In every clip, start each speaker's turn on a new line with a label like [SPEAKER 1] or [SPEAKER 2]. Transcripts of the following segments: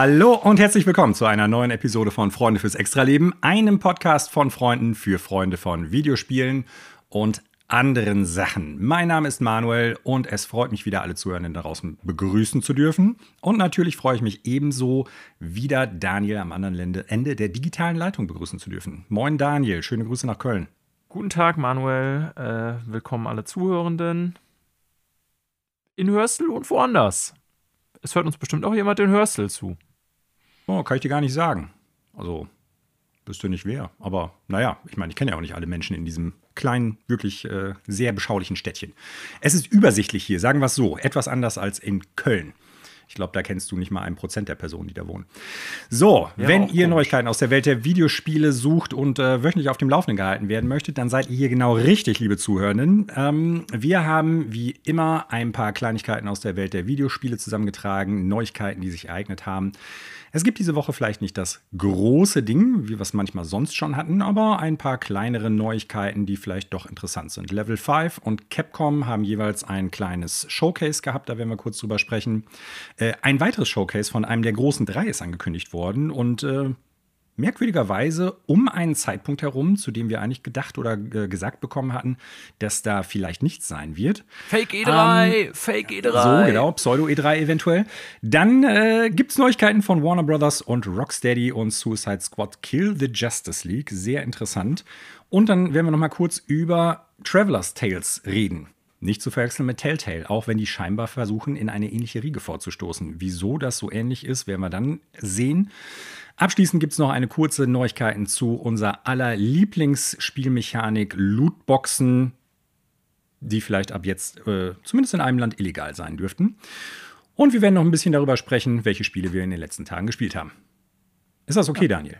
[SPEAKER 1] Hallo und herzlich willkommen zu einer neuen Episode von Freunde fürs Extraleben, einem Podcast von Freunden für Freunde von Videospielen und anderen Sachen. Mein Name ist Manuel und es freut mich wieder, alle Zuhörenden draußen begrüßen zu dürfen. Und natürlich freue ich mich ebenso, wieder Daniel am anderen Ende der digitalen Leitung begrüßen zu dürfen. Moin Daniel, schöne Grüße nach Köln.
[SPEAKER 2] Guten Tag, Manuel. Äh, willkommen alle Zuhörenden. In Hörstel und woanders. Es hört uns bestimmt auch jemand in Hörstel zu.
[SPEAKER 1] Oh, kann ich dir gar nicht sagen. Also, wüsste nicht wer. Aber naja, ich meine, ich kenne ja auch nicht alle Menschen in diesem kleinen, wirklich äh, sehr beschaulichen Städtchen. Es ist übersichtlich hier, sagen wir es so. Etwas anders als in Köln. Ich glaube, da kennst du nicht mal ein Prozent der Personen, die da wohnen. So, ja, wenn ihr komisch. Neuigkeiten aus der Welt der Videospiele sucht und äh, wöchentlich auf dem Laufenden gehalten werden möchtet, dann seid ihr hier genau richtig, liebe Zuhörenden. Ähm, wir haben wie immer ein paar Kleinigkeiten aus der Welt der Videospiele zusammengetragen, Neuigkeiten, die sich ereignet haben. Es gibt diese Woche vielleicht nicht das große Ding, wie wir es manchmal sonst schon hatten, aber ein paar kleinere Neuigkeiten, die vielleicht doch interessant sind. Level 5 und Capcom haben jeweils ein kleines Showcase gehabt, da werden wir kurz drüber sprechen. Äh, ein weiteres Showcase von einem der großen drei ist angekündigt worden und äh, merkwürdigerweise um einen Zeitpunkt herum, zu dem wir eigentlich gedacht oder äh, gesagt bekommen hatten, dass da vielleicht nichts sein wird.
[SPEAKER 2] Fake E3, ähm, Fake E3.
[SPEAKER 1] So, genau, Pseudo E3 eventuell. Dann äh, gibt es Neuigkeiten von Warner Brothers und Rocksteady und Suicide Squad Kill the Justice League. Sehr interessant. Und dann werden wir noch mal kurz über Traveler's Tales reden. Nicht zu verwechseln mit Telltale, auch wenn die scheinbar versuchen, in eine ähnliche Riege vorzustoßen. Wieso das so ähnlich ist, werden wir dann sehen. Abschließend gibt es noch eine kurze Neuigkeiten zu unserer aller Lieblingsspielmechanik Lootboxen, die vielleicht ab jetzt äh, zumindest in einem Land illegal sein dürften. Und wir werden noch ein bisschen darüber sprechen, welche Spiele wir in den letzten Tagen gespielt haben. Ist das okay, ja. Daniel?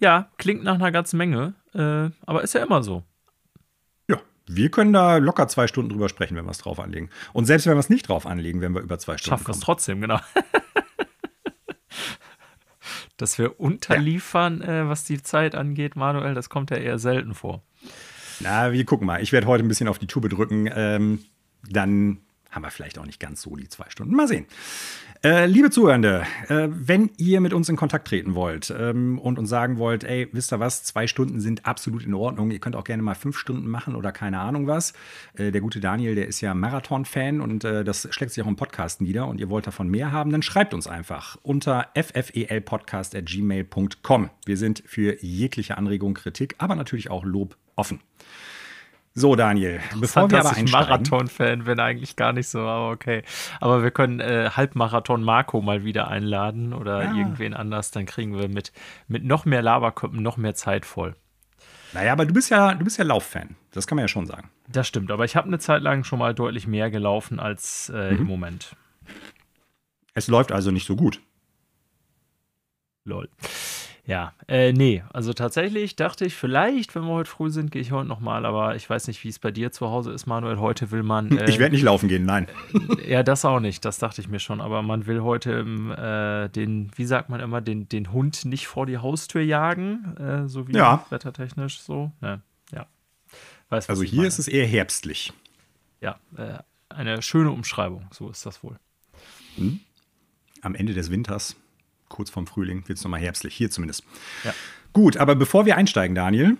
[SPEAKER 2] Ja, klingt nach einer ganzen Menge, äh, aber ist ja immer so.
[SPEAKER 1] Ja, wir können da locker zwei Stunden drüber sprechen, wenn wir es drauf anlegen. Und selbst wenn wir es nicht drauf anlegen, werden wir über zwei Stunden
[SPEAKER 2] Schaffen wir es trotzdem, genau. dass wir unterliefern, ja. äh, was die Zeit angeht, Manuel, das kommt ja eher selten vor.
[SPEAKER 1] Na, wir gucken mal. Ich werde heute ein bisschen auf die Tube drücken. Ähm, dann haben wir vielleicht auch nicht ganz so die zwei Stunden. Mal sehen. Äh, liebe Zuhörende, äh, wenn ihr mit uns in Kontakt treten wollt ähm, und uns sagen wollt, ey, wisst ihr was, zwei Stunden sind absolut in Ordnung. Ihr könnt auch gerne mal fünf Stunden machen oder keine Ahnung was. Äh, der gute Daniel, der ist ja Marathon-Fan und äh, das schlägt sich auch im Podcast nieder und ihr wollt davon mehr haben, dann schreibt uns einfach unter ffelpodcast.gmail.com. Wir sind für jegliche Anregung, Kritik, aber natürlich auch Lob offen. So, Daniel,
[SPEAKER 2] bevor wir aber einsteigen. Marathon-Fan bin eigentlich gar nicht so, aber okay. Aber wir können äh, Halbmarathon Marco mal wieder einladen oder ja. irgendwen anders, dann kriegen wir mit, mit noch mehr Laberköppen noch mehr Zeit voll.
[SPEAKER 1] Naja, aber du bist ja, du bist ja Lauffan. Das kann man ja schon sagen.
[SPEAKER 2] Das stimmt, aber ich habe eine Zeit lang schon mal deutlich mehr gelaufen als äh, mhm. im Moment.
[SPEAKER 1] Es läuft also nicht so gut.
[SPEAKER 2] Lol. Ja, äh, nee, also tatsächlich dachte ich, vielleicht, wenn wir heute früh sind, gehe ich heute nochmal, aber ich weiß nicht, wie es bei dir zu Hause ist, Manuel. Heute will man.
[SPEAKER 1] Äh, ich werde nicht laufen gehen, nein.
[SPEAKER 2] Äh, ja, das auch nicht, das dachte ich mir schon, aber man will heute äh, den, wie sagt man immer, den, den Hund nicht vor die Haustür jagen, äh, so wie ja. wettertechnisch so. Ja, ja.
[SPEAKER 1] Weiß, also hier ist es eher herbstlich.
[SPEAKER 2] Ja, äh, eine schöne Umschreibung, so ist das wohl.
[SPEAKER 1] Hm? Am Ende des Winters kurz vorm Frühling wird es nochmal herbstlich, hier zumindest. Ja. Gut, aber bevor wir einsteigen, Daniel,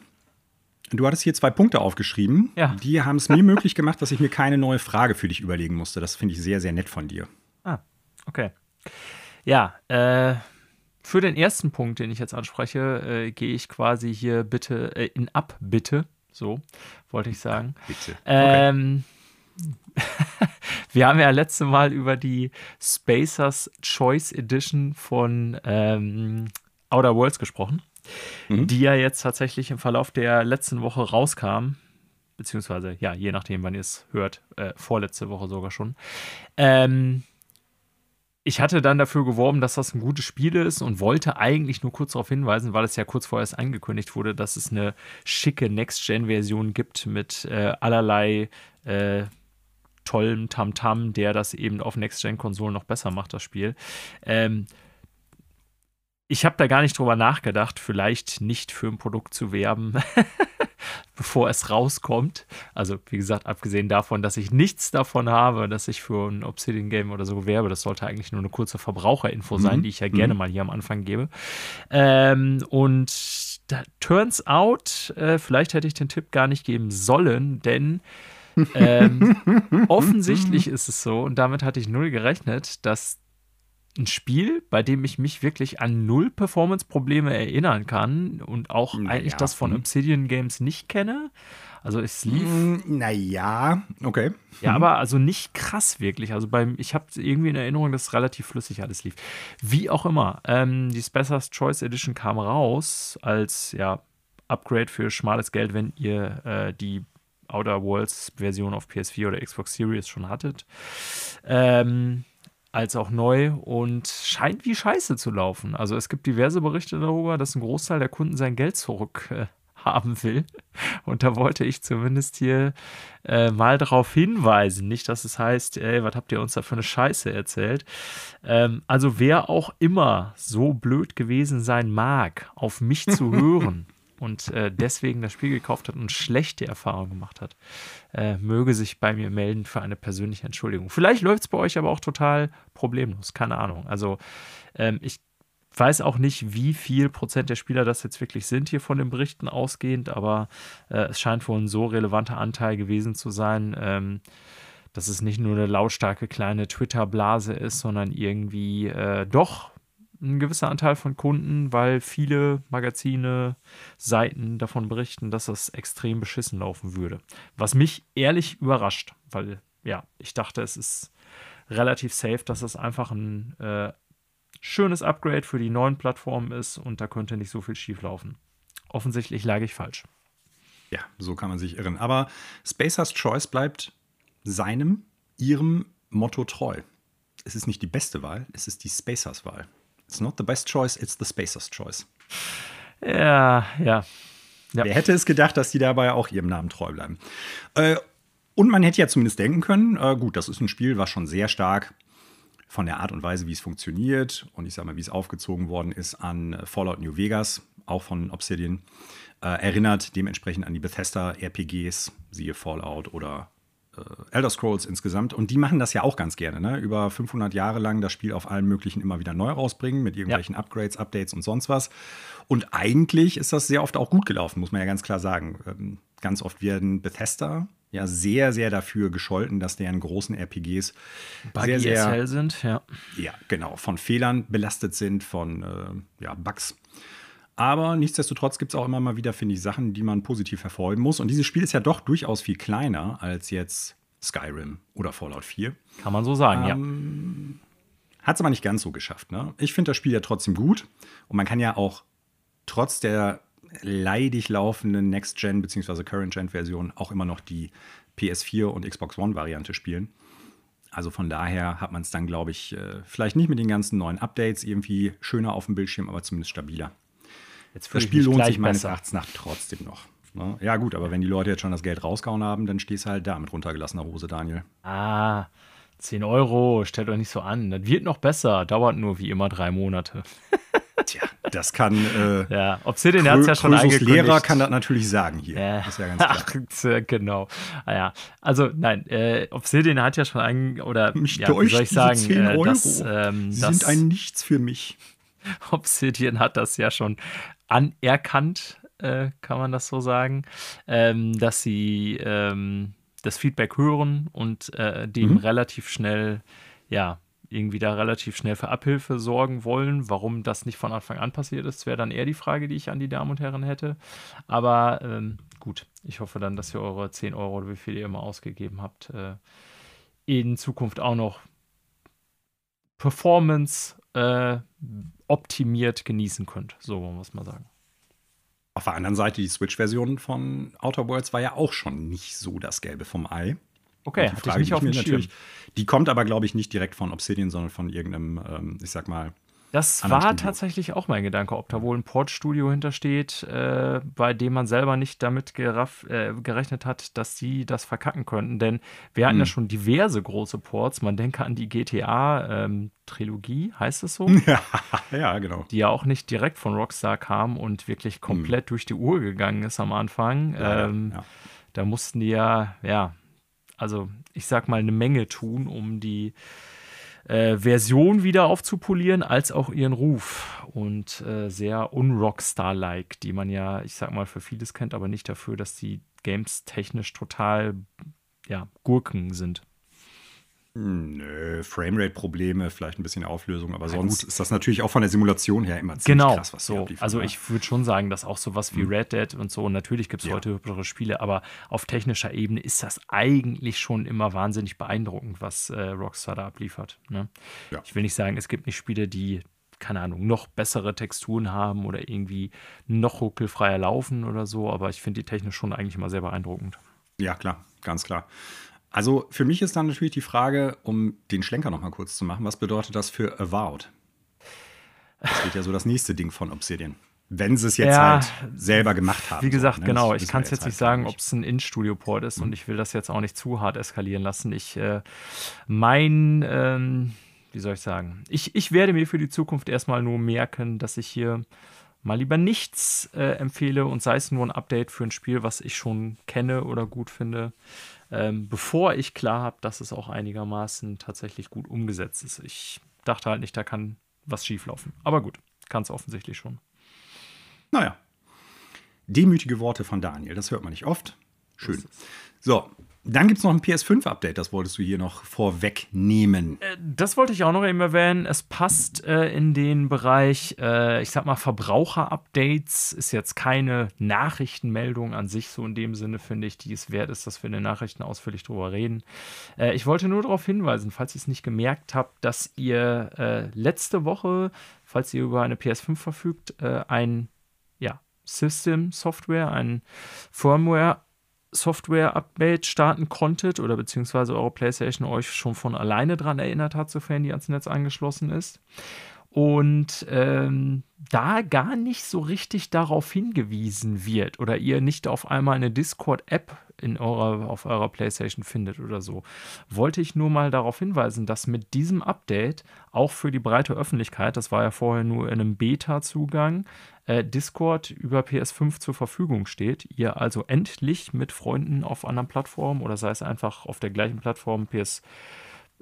[SPEAKER 1] du hattest hier zwei Punkte aufgeschrieben. Ja. Die haben es mir möglich gemacht, dass ich mir keine neue Frage für dich überlegen musste. Das finde ich sehr, sehr nett von dir.
[SPEAKER 2] Ah, okay. Ja, äh, für den ersten Punkt, den ich jetzt anspreche, äh, gehe ich quasi hier bitte äh, in Abbitte. So, wollte ich sagen. Bitte. Okay. Ähm, wir haben ja letzte Mal über die Spacers Choice Edition von ähm, Outer Worlds gesprochen, mhm. die ja jetzt tatsächlich im Verlauf der letzten Woche rauskam. Beziehungsweise, ja, je nachdem, wann ihr es hört, äh, vorletzte Woche sogar schon. Ähm, ich hatte dann dafür geworben, dass das ein gutes Spiel ist und wollte eigentlich nur kurz darauf hinweisen, weil es ja kurz vorher erst angekündigt wurde, dass es eine schicke Next-Gen-Version gibt mit äh, allerlei äh, tollem Tamtam, der das eben auf Next-Gen-Konsolen noch besser macht, das Spiel. Ähm, ich habe da gar nicht drüber nachgedacht, vielleicht nicht für ein Produkt zu werben, bevor es rauskommt. Also, wie gesagt, abgesehen davon, dass ich nichts davon habe, dass ich für ein Obsidian-Game oder so werbe. Das sollte eigentlich nur eine kurze Verbraucherinfo mhm. sein, die ich ja gerne mhm. mal hier am Anfang gebe. Ähm, und da, turns out, äh, vielleicht hätte ich den Tipp gar nicht geben sollen, denn ähm, offensichtlich ist es so, und damit hatte ich null gerechnet, dass ein Spiel, bei dem ich mich wirklich an null Performance-Probleme erinnern kann und auch naja. eigentlich das von hm. Obsidian Games nicht kenne. Also es lief. Hm,
[SPEAKER 1] naja, okay.
[SPEAKER 2] Ja, aber also nicht krass wirklich. Also beim, ich habe irgendwie in Erinnerung, dass relativ flüssig alles lief. Wie auch immer, ähm, die Spessars Choice Edition kam raus als ja, Upgrade für schmales Geld, wenn ihr äh, die Outer Worlds Version auf PS4 oder Xbox Series schon hattet. Ähm, als auch neu und scheint wie Scheiße zu laufen. Also es gibt diverse Berichte darüber, dass ein Großteil der Kunden sein Geld zurück äh, haben will. Und da wollte ich zumindest hier äh, mal darauf hinweisen. Nicht, dass es heißt, ey, was habt ihr uns da für eine Scheiße erzählt? Ähm, also wer auch immer so blöd gewesen sein mag, auf mich zu hören und äh, deswegen das Spiel gekauft hat und schlechte Erfahrungen gemacht hat, äh, möge sich bei mir melden für eine persönliche Entschuldigung. Vielleicht läuft es bei euch aber auch total problemlos, keine Ahnung. Also ähm, ich weiß auch nicht, wie viel Prozent der Spieler das jetzt wirklich sind hier von den Berichten ausgehend, aber äh, es scheint wohl ein so relevanter Anteil gewesen zu sein, ähm, dass es nicht nur eine lautstarke kleine Twitter-Blase ist, sondern irgendwie äh, doch ein gewisser Anteil von Kunden, weil viele Magazine, Seiten davon berichten, dass das extrem beschissen laufen würde. Was mich ehrlich überrascht, weil ja, ich dachte, es ist relativ safe, dass es einfach ein äh, schönes Upgrade für die neuen Plattformen ist und da könnte nicht so viel schief laufen. Offensichtlich lag ich falsch.
[SPEAKER 1] Ja, so kann man sich irren. Aber Spacers Choice bleibt seinem, ihrem Motto treu. Es ist nicht die beste Wahl, es ist die Spacers Wahl. It's not the best choice, it's the Spacers choice.
[SPEAKER 2] Ja, ja.
[SPEAKER 1] ja. Wer hätte es gedacht, dass die dabei auch ihrem Namen treu bleiben? Äh, und man hätte ja zumindest denken können, äh, gut, das ist ein Spiel, was schon sehr stark von der Art und Weise, wie es funktioniert und ich sag mal, wie es aufgezogen worden ist an Fallout New Vegas, auch von Obsidian, äh, erinnert dementsprechend an die Bethesda RPGs, siehe Fallout oder äh, Elder Scrolls insgesamt. Und die machen das ja auch ganz gerne, ne? Über 500 Jahre lang das Spiel auf allen möglichen immer wieder neu rausbringen, mit irgendwelchen ja. Upgrades, Updates und sonst was. Und eigentlich ist das sehr oft auch gut gelaufen, muss man ja ganz klar sagen. Ähm, ganz oft werden Bethesda ja sehr, sehr dafür gescholten, dass deren großen RPGs
[SPEAKER 2] Buggy sehr, sehr sind, ja.
[SPEAKER 1] Ja, genau, von Fehlern belastet sind, von äh, ja, Bugs. Aber nichtsdestotrotz gibt es auch immer mal wieder, finde ich, Sachen, die man positiv hervorheben muss. Und dieses Spiel ist ja doch durchaus viel kleiner als jetzt Skyrim oder Fallout 4.
[SPEAKER 2] Kann man so sagen, ähm,
[SPEAKER 1] ja. Hat es aber nicht ganz so geschafft. Ne? Ich finde das Spiel ja trotzdem gut. Und man kann ja auch trotz der leidig laufenden Next-Gen bzw. Current-Gen-Version auch immer noch die PS4 und Xbox One-Variante spielen. Also von daher hat man es dann, glaube ich, äh, vielleicht nicht mit den ganzen neuen Updates irgendwie schöner auf dem Bildschirm, aber zumindest stabiler. Jetzt das Spiel lohnt sich meines Erachtens nach trotzdem noch. Ne? Ja, gut, aber wenn die Leute jetzt schon das Geld rausgehauen haben, dann stehst du halt da mit runtergelassener Hose, Daniel.
[SPEAKER 2] Ah, 10 Euro, stellt euch nicht so an. Das wird noch besser, dauert nur wie immer drei Monate.
[SPEAKER 1] Tja, das kann. Äh,
[SPEAKER 2] ja, Obsidian hat es ja schon
[SPEAKER 1] Krösus Lehrer kann das natürlich sagen hier.
[SPEAKER 2] Ja. Das ist ja ganz klar. Ach, genau. Ah, ja. Also, nein, äh, Obsidian hat ja schon ein, oder
[SPEAKER 1] ich ja, wie soll ich sagen, äh, dass, ähm, Sie das, sind ein Nichts für mich.
[SPEAKER 2] Obsidian hat das ja schon anerkannt, äh, kann man das so sagen, ähm, dass sie ähm, das Feedback hören und äh, dem mhm. relativ schnell, ja, irgendwie da relativ schnell für Abhilfe sorgen wollen. Warum das nicht von Anfang an passiert ist, wäre dann eher die Frage, die ich an die Damen und Herren hätte. Aber ähm, gut, ich hoffe dann, dass ihr eure 10 Euro oder wie viel ihr immer ausgegeben habt, äh, in Zukunft auch noch Performance äh, optimiert genießen könnt. So wollen wir es mal sagen.
[SPEAKER 1] Auf der anderen Seite, die Switch-Version von Outer Worlds war ja auch schon nicht so das Gelbe vom Ei.
[SPEAKER 2] Okay,
[SPEAKER 1] die Frage, ich nicht auf dem natürlich, Die kommt aber, glaube ich, nicht direkt von Obsidian, sondern von irgendeinem, ähm, ich sag mal,
[SPEAKER 2] Das war Studio. tatsächlich auch mein Gedanke, ob da wohl ein Portstudio hintersteht, äh, bei dem man selber nicht damit geraff, äh, gerechnet hat, dass sie das verkacken könnten. Denn wir hatten hm. ja schon diverse große Ports. Man denke an die GTA-Trilogie, ähm, heißt es so?
[SPEAKER 1] Ja, ja, genau.
[SPEAKER 2] Die ja auch nicht direkt von Rockstar kam und wirklich komplett hm. durch die Uhr gegangen ist am Anfang. Ja, ähm, ja. Da mussten die ja, ja, also ich sag mal, eine Menge tun, um die äh, Version wieder aufzupolieren, als auch ihren Ruf. Und äh, sehr unrockstar-like, die man ja, ich sag mal, für vieles kennt, aber nicht dafür, dass die Games technisch total ja, Gurken sind.
[SPEAKER 1] Nö, Framerate-Probleme, vielleicht ein bisschen Auflösung, aber ja, sonst gut. ist das natürlich auch von der Simulation her immer ziemlich
[SPEAKER 2] genau,
[SPEAKER 1] krass,
[SPEAKER 2] was so. Also ich würde schon sagen, dass auch sowas wie mhm. Red Dead und so, natürlich gibt es ja. heute hübschere Spiele, aber auf technischer Ebene ist das eigentlich schon immer wahnsinnig beeindruckend, was äh, Rockstar da abliefert. Ne? Ja. Ich will nicht sagen, es gibt nicht Spiele, die keine Ahnung, noch bessere Texturen haben oder irgendwie noch ruckelfreier laufen oder so, aber ich finde die technisch schon eigentlich immer sehr beeindruckend.
[SPEAKER 1] Ja, klar, ganz klar. Also für mich ist dann natürlich die Frage, um den Schlenker noch mal kurz zu machen, was bedeutet das für Avowed? Das wird ja so das nächste Ding von Obsidian. Wenn sie es jetzt ja, halt selber gemacht haben.
[SPEAKER 2] Wie gesagt, so, ne? genau. Ich kann es jetzt, jetzt halt nicht sagen, ob es ein In-Studio-Port ist mhm. und ich will das jetzt auch nicht zu hart eskalieren lassen. Ich, äh, mein, ähm, wie soll ich sagen, ich, ich werde mir für die Zukunft erstmal nur merken, dass ich hier mal lieber nichts äh, empfehle und sei es nur ein Update für ein Spiel, was ich schon kenne oder gut finde ähm, bevor ich klar habe, dass es auch einigermaßen tatsächlich gut umgesetzt ist. Ich dachte halt nicht, da kann was schieflaufen. Aber gut, kann es offensichtlich schon.
[SPEAKER 1] Naja. Demütige Worte von Daniel, das hört man nicht oft. Schön. So, dann gibt es noch ein PS5-Update, das wolltest du hier noch vorwegnehmen.
[SPEAKER 2] Äh, das wollte ich auch noch eben erwähnen. Es passt äh, in den Bereich, äh, ich sag mal, Verbraucher-Updates. Ist jetzt keine Nachrichtenmeldung an sich, so in dem Sinne, finde ich, die es wert ist, dass wir in den Nachrichten ausführlich drüber reden. Äh, ich wollte nur darauf hinweisen, falls ihr es nicht gemerkt habt, dass ihr äh, letzte Woche, falls ihr über eine PS5 verfügt, äh, ein ja, System-Software, ein Firmware Software-Update starten konntet oder beziehungsweise eure PlayStation euch schon von alleine daran erinnert hat, sofern die ans Netz angeschlossen ist. Und ähm, da gar nicht so richtig darauf hingewiesen wird oder ihr nicht auf einmal eine Discord-App in eurer, auf eurer PlayStation findet oder so, wollte ich nur mal darauf hinweisen, dass mit diesem Update auch für die breite Öffentlichkeit, das war ja vorher nur in einem Beta-Zugang, äh, Discord über PS5 zur Verfügung steht. Ihr also endlich mit Freunden auf anderen Plattformen oder sei es einfach auf der gleichen Plattform PS5,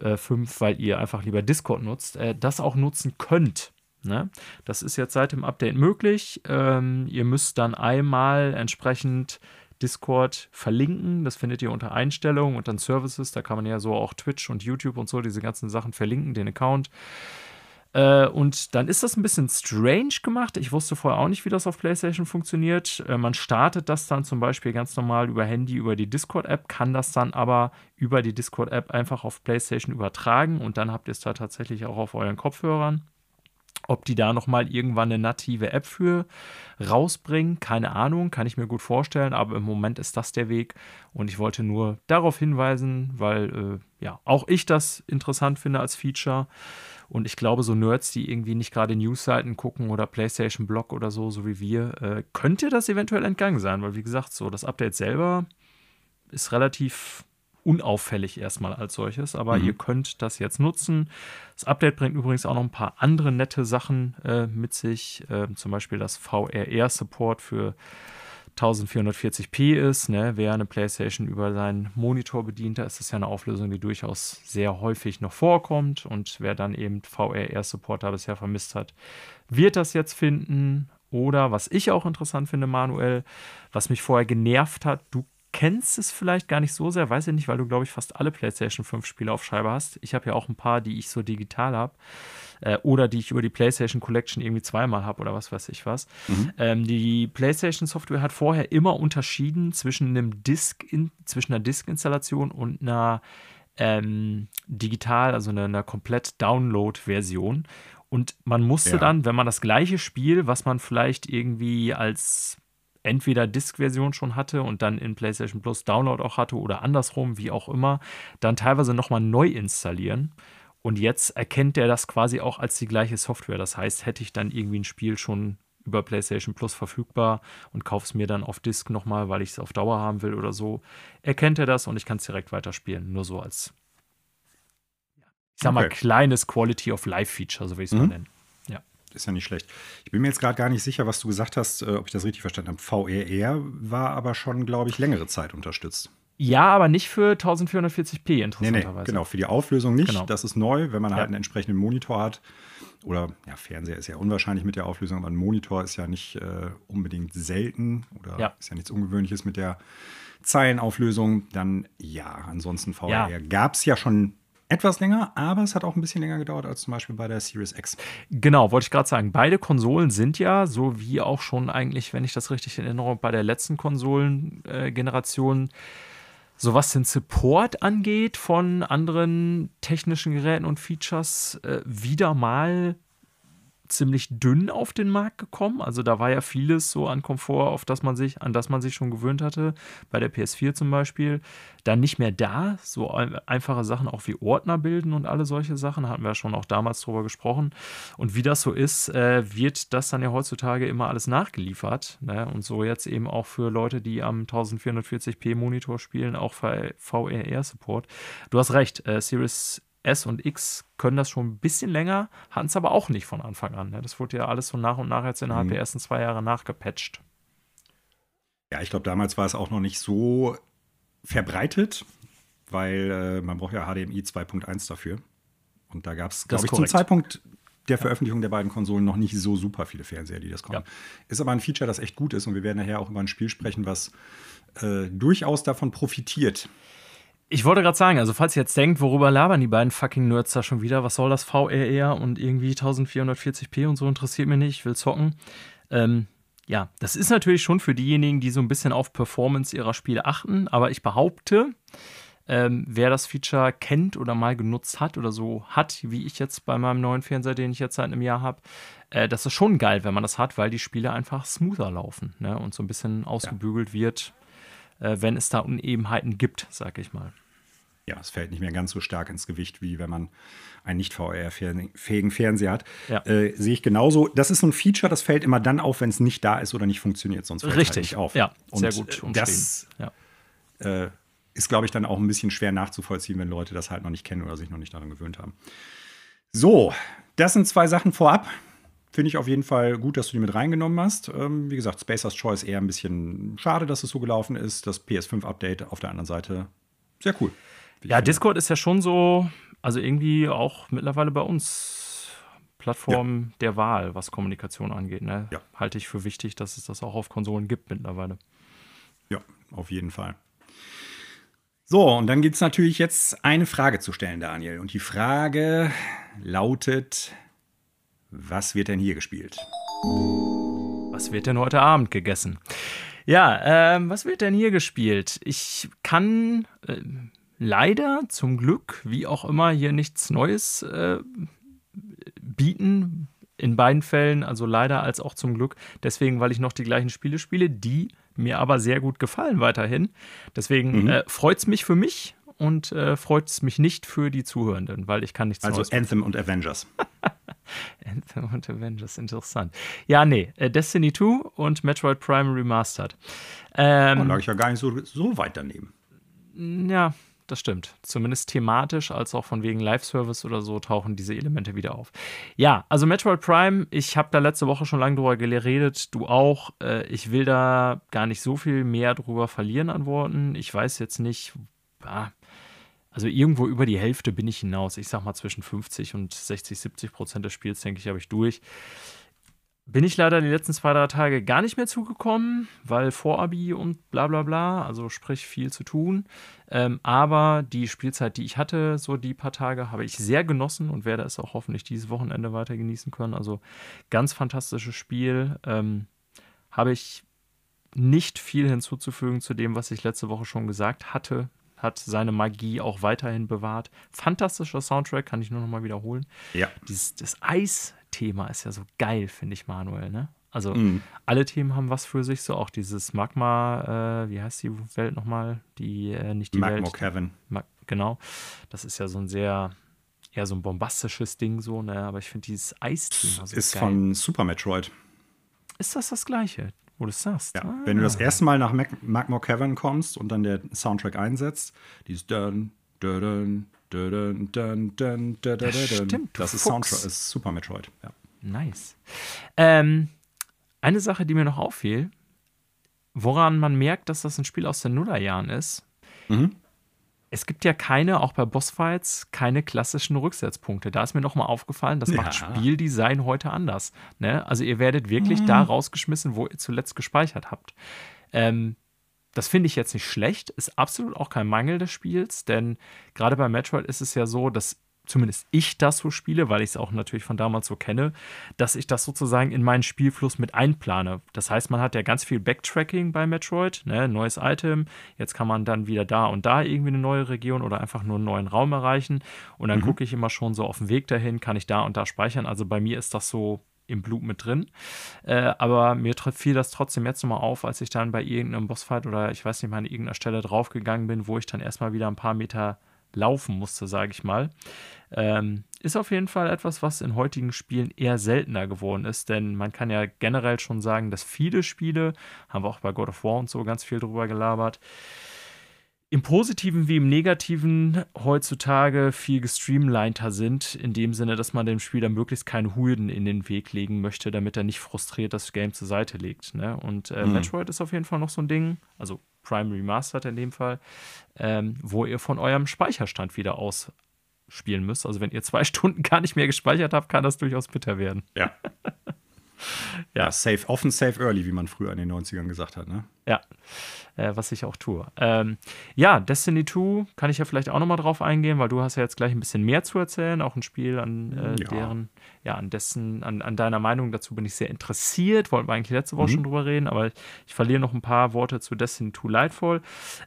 [SPEAKER 2] äh, weil ihr einfach lieber Discord nutzt, äh, das auch nutzen könnt. Ne? Das ist jetzt seit dem Update möglich. Ähm, ihr müsst dann einmal entsprechend Discord verlinken. Das findet ihr unter Einstellungen und dann Services. Da kann man ja so auch Twitch und YouTube und so diese ganzen Sachen verlinken, den Account. Äh, und dann ist das ein bisschen strange gemacht. Ich wusste vorher auch nicht, wie das auf PlayStation funktioniert. Äh, man startet das dann zum Beispiel ganz normal über Handy, über die Discord-App, kann das dann aber über die Discord-App einfach auf PlayStation übertragen und dann habt ihr es da tatsächlich auch auf euren Kopfhörern. Ob die da nochmal irgendwann eine native App für rausbringen, keine Ahnung, kann ich mir gut vorstellen, aber im Moment ist das der Weg und ich wollte nur darauf hinweisen, weil äh, ja auch ich das interessant finde als Feature und ich glaube, so Nerds, die irgendwie nicht gerade Newsseiten gucken oder PlayStation Blog oder so, so wie wir, äh, könnte das eventuell entgangen sein, weil wie gesagt, so das Update selber ist relativ unauffällig erstmal als solches, aber mhm. ihr könnt das jetzt nutzen. Das Update bringt übrigens auch noch ein paar andere nette Sachen äh, mit sich, äh, zum Beispiel das VRR-Support für 1440p ist. Ne? Wer eine PlayStation über seinen Monitor bedient, da ist das ja eine Auflösung, die durchaus sehr häufig noch vorkommt. Und wer dann eben VRR-Support da bisher vermisst hat, wird das jetzt finden. Oder was ich auch interessant finde, Manuel, was mich vorher genervt hat, du kennst es vielleicht gar nicht so sehr, weiß ich nicht, weil du, glaube ich, fast alle PlayStation 5 Spiele auf Scheibe hast. Ich habe ja auch ein paar, die ich so digital habe. Äh, oder die ich über die PlayStation Collection irgendwie zweimal habe oder was weiß ich was. Mhm. Ähm, die PlayStation Software hat vorher immer unterschieden zwischen einem Disk in, zwischen einer Disk-Installation und einer ähm, digital, also einer, einer komplett Download-Version. Und man musste ja. dann, wenn man das gleiche Spiel, was man vielleicht irgendwie als entweder Disk-Version schon hatte und dann in PlayStation Plus Download auch hatte oder andersrum, wie auch immer, dann teilweise nochmal neu installieren. Und jetzt erkennt er das quasi auch als die gleiche Software. Das heißt, hätte ich dann irgendwie ein Spiel schon über PlayStation Plus verfügbar und kaufe es mir dann auf Disk nochmal, weil ich es auf Dauer haben will oder so, erkennt er das und ich kann es direkt weiterspielen. Nur so als, ich sag mal, kleines Quality of Life Feature, so will ich es mhm. mal nennen. Ja.
[SPEAKER 1] Ist ja nicht schlecht. Ich bin mir jetzt gerade gar nicht sicher, was du gesagt hast, äh, ob ich das richtig verstanden habe. VRR war aber schon, glaube ich, längere Zeit unterstützt.
[SPEAKER 2] Ja, aber nicht für 1440p, interessanterweise. Nee, nee,
[SPEAKER 1] genau, für die Auflösung nicht. Genau. Das ist neu, wenn man ja. halt einen entsprechenden Monitor hat. Oder ja, Fernseher ist ja unwahrscheinlich mit der Auflösung, aber ein Monitor ist ja nicht äh, unbedingt selten oder ja. ist ja nichts Ungewöhnliches mit der Zeilenauflösung. Dann ja, ansonsten VR ja. gab es ja schon etwas länger, aber es hat auch ein bisschen länger gedauert als zum Beispiel bei der Series X.
[SPEAKER 2] Genau, wollte ich gerade sagen. Beide Konsolen sind ja, so wie auch schon eigentlich, wenn ich das richtig erinnere, bei der letzten Konsolengeneration, äh, so was den Support angeht von anderen technischen Geräten und Features, äh, wieder mal ziemlich dünn auf den Markt gekommen. Also da war ja vieles so an Komfort, auf das man sich, an das man sich schon gewöhnt hatte, bei der PS4 zum Beispiel, dann nicht mehr da. So einfache Sachen auch wie Ordner bilden und alle solche Sachen, hatten wir schon auch damals drüber gesprochen. Und wie das so ist, äh, wird das dann ja heutzutage immer alles nachgeliefert. Ne? Und so jetzt eben auch für Leute, die am 1440p Monitor spielen, auch VRR-Support. Du hast recht, äh, Series S und X können das schon ein bisschen länger, hatten es aber auch nicht von Anfang an. Ne? Das wurde ja alles so nach und nach jetzt innerhalb mhm. der ersten zwei Jahre nachgepatcht.
[SPEAKER 1] Ja, ich glaube, damals war es auch noch nicht so verbreitet, weil äh, man braucht ja HDMI 2.1 dafür. Und da gab es, glaube ich, korrekt. zum Zeitpunkt der Veröffentlichung der beiden Konsolen noch nicht so super viele Fernseher, die das konnten. Ja. Ist aber ein Feature, das echt gut ist und wir werden nachher auch über ein Spiel sprechen, was äh, durchaus davon profitiert,
[SPEAKER 2] ich wollte gerade sagen, also falls ihr jetzt denkt, worüber labern die beiden fucking Nerds da schon wieder, was soll das VRR und irgendwie 1440p und so interessiert mich nicht, ich will zocken. Ähm, ja, das ist natürlich schon für diejenigen, die so ein bisschen auf Performance ihrer Spiele achten, aber ich behaupte, ähm, wer das Feature kennt oder mal genutzt hat oder so hat, wie ich jetzt bei meinem neuen Fernseher, den ich jetzt seit einem Jahr habe, äh, das ist schon geil, wenn man das hat, weil die Spiele einfach smoother laufen ne? und so ein bisschen ausgebügelt ja. wird äh, wenn es da Unebenheiten gibt, sag ich mal.
[SPEAKER 1] Ja, es fällt nicht mehr ganz so stark ins Gewicht, wie wenn man einen nicht VR-fähigen Fernseher hat. Ja. Äh, Sehe ich genauso. Das ist so ein Feature, das fällt immer dann auf, wenn es nicht da ist oder nicht funktioniert, sonst fällt
[SPEAKER 2] es halt
[SPEAKER 1] nicht auf.
[SPEAKER 2] Ja, sehr
[SPEAKER 1] Und gut. Das ja. äh, ist, glaube ich, dann auch ein bisschen schwer nachzuvollziehen, wenn Leute das halt noch nicht kennen oder sich noch nicht daran gewöhnt haben. So, das sind zwei Sachen vorab. Finde ich auf jeden Fall gut, dass du die mit reingenommen hast. Ähm, wie gesagt, Spacer's Choice eher ein bisschen schade, dass es so gelaufen ist. Das PS5-Update auf der anderen Seite sehr cool.
[SPEAKER 2] Ja, Discord ist ja schon so, also irgendwie auch mittlerweile bei uns Plattform ja. der Wahl, was Kommunikation angeht. Ne? Ja. Halte ich für wichtig, dass es das auch auf Konsolen gibt mittlerweile.
[SPEAKER 1] Ja, auf jeden Fall. So, und dann gibt es natürlich jetzt eine Frage zu stellen, Daniel. Und die Frage lautet: was wird denn hier gespielt?
[SPEAKER 2] Was wird denn heute Abend gegessen? Ja, ähm, was wird denn hier gespielt? Ich kann äh, leider zum Glück, wie auch immer, hier nichts Neues äh, bieten. In beiden Fällen, also leider als auch zum Glück. Deswegen, weil ich noch die gleichen Spiele spiele, die mir aber sehr gut gefallen weiterhin. Deswegen mhm. äh, freut es mich für mich und äh, freut es mich nicht für die Zuhörenden, weil ich kann nichts
[SPEAKER 1] also
[SPEAKER 2] Neues.
[SPEAKER 1] Also Anthem und Avengers.
[SPEAKER 2] Anthem und Avengers, interessant. Ja, nee, äh, Destiny 2 und Metroid Prime Remastered.
[SPEAKER 1] Ähm, oh, lag ich ja gar nicht so, so weit daneben.
[SPEAKER 2] Ja, das stimmt. Zumindest thematisch als auch von wegen Live-Service oder so tauchen diese Elemente wieder auf. Ja, also Metroid Prime, ich habe da letzte Woche schon lange drüber geredet, du auch. Äh, ich will da gar nicht so viel mehr drüber verlieren an Worten. Ich weiß jetzt nicht, ah, also irgendwo über die Hälfte bin ich hinaus. Ich sag mal zwischen 50 und 60, 70 Prozent des Spiels, denke ich, habe ich durch. Bin ich leider die letzten zwei, drei Tage gar nicht mehr zugekommen, weil Vorabi und bla bla bla, also sprich viel zu tun. Ähm, aber die Spielzeit, die ich hatte, so die paar Tage, habe ich sehr genossen und werde es auch hoffentlich dieses Wochenende weiter genießen können. Also ganz fantastisches Spiel. Ähm, habe ich nicht viel hinzuzufügen zu dem, was ich letzte Woche schon gesagt hatte hat seine Magie auch weiterhin bewahrt. Fantastischer Soundtrack, kann ich nur noch mal wiederholen.
[SPEAKER 1] Ja.
[SPEAKER 2] Dieses, das Eis-Thema ist ja so geil, finde ich, Manuel, ne? Also mm. alle Themen haben was für sich, so auch dieses Magma, äh, wie heißt die Welt nochmal? Die, äh, nicht die
[SPEAKER 1] Magma
[SPEAKER 2] Welt.
[SPEAKER 1] Kevin.
[SPEAKER 2] Mag genau. Das ist ja so ein sehr eher so ein bombastisches Ding so, ne? Aber ich finde dieses Eisthema
[SPEAKER 1] so Ist geil. von Super Metroid.
[SPEAKER 2] Ist das das gleiche, wo du es sagst?
[SPEAKER 1] Ja. Ah. Wenn du das erste Mal nach Mag Magmore Cavern kommst und dann der Soundtrack einsetzt, dieses dun, dun, dun, dun, dun, dun, dun, dun, Stimmt, das ist Soundtrack, ist Super Metroid. Ja.
[SPEAKER 2] Nice. Ähm, eine Sache, die mir noch auffiel, woran man merkt, dass das ein Spiel aus den Nullerjahren ist. Mhm es gibt ja keine, auch bei Bossfights, keine klassischen Rücksetzpunkte. Da ist mir nochmal aufgefallen, das ja. macht Spieldesign heute anders. Ne? Also ihr werdet wirklich mhm. da rausgeschmissen, wo ihr zuletzt gespeichert habt. Ähm, das finde ich jetzt nicht schlecht, ist absolut auch kein Mangel des Spiels, denn gerade bei Metroid ist es ja so, dass zumindest ich das so spiele, weil ich es auch natürlich von damals so kenne, dass ich das sozusagen in meinen Spielfluss mit einplane. Das heißt, man hat ja ganz viel Backtracking bei Metroid, ne? neues Item, jetzt kann man dann wieder da und da irgendwie eine neue Region oder einfach nur einen neuen Raum erreichen und dann mhm. gucke ich immer schon so auf dem Weg dahin, kann ich da und da speichern. Also bei mir ist das so im Blut mit drin. Äh, aber mir fiel das trotzdem jetzt nochmal auf, als ich dann bei irgendeinem Bossfight oder ich weiß nicht mal an irgendeiner Stelle draufgegangen bin, wo ich dann erstmal wieder ein paar Meter laufen musste, sage ich mal. Ähm, ist auf jeden Fall etwas, was in heutigen Spielen eher seltener geworden ist, denn man kann ja generell schon sagen, dass viele Spiele, haben wir auch bei God of War und so ganz viel drüber gelabert, im Positiven wie im Negativen heutzutage viel gestreamliner sind, in dem Sinne, dass man dem Spieler möglichst keine Hürden in den Weg legen möchte, damit er nicht frustriert das Game zur Seite legt. Ne? Und äh, mhm. Metroid ist auf jeden Fall noch so ein Ding, also Prime Remastered in dem Fall, ähm, wo ihr von eurem Speicherstand wieder ausspielen müsst. Also wenn ihr zwei Stunden gar nicht mehr gespeichert habt, kann das durchaus bitter werden.
[SPEAKER 1] Ja. ja. ja. safe, offen, safe early, wie man früher in den 90ern gesagt hat, ne?
[SPEAKER 2] Ja äh, was ich auch tue. Ähm, ja, Destiny 2 kann ich ja vielleicht auch nochmal drauf eingehen, weil du hast ja jetzt gleich ein bisschen mehr zu erzählen, auch ein Spiel, an äh, ja. deren, ja, an dessen, an, an deiner Meinung dazu bin ich sehr interessiert. Wollten wir eigentlich letzte Woche mhm. schon drüber reden, aber ich verliere noch ein paar Worte zu Destiny 2 Lightfall.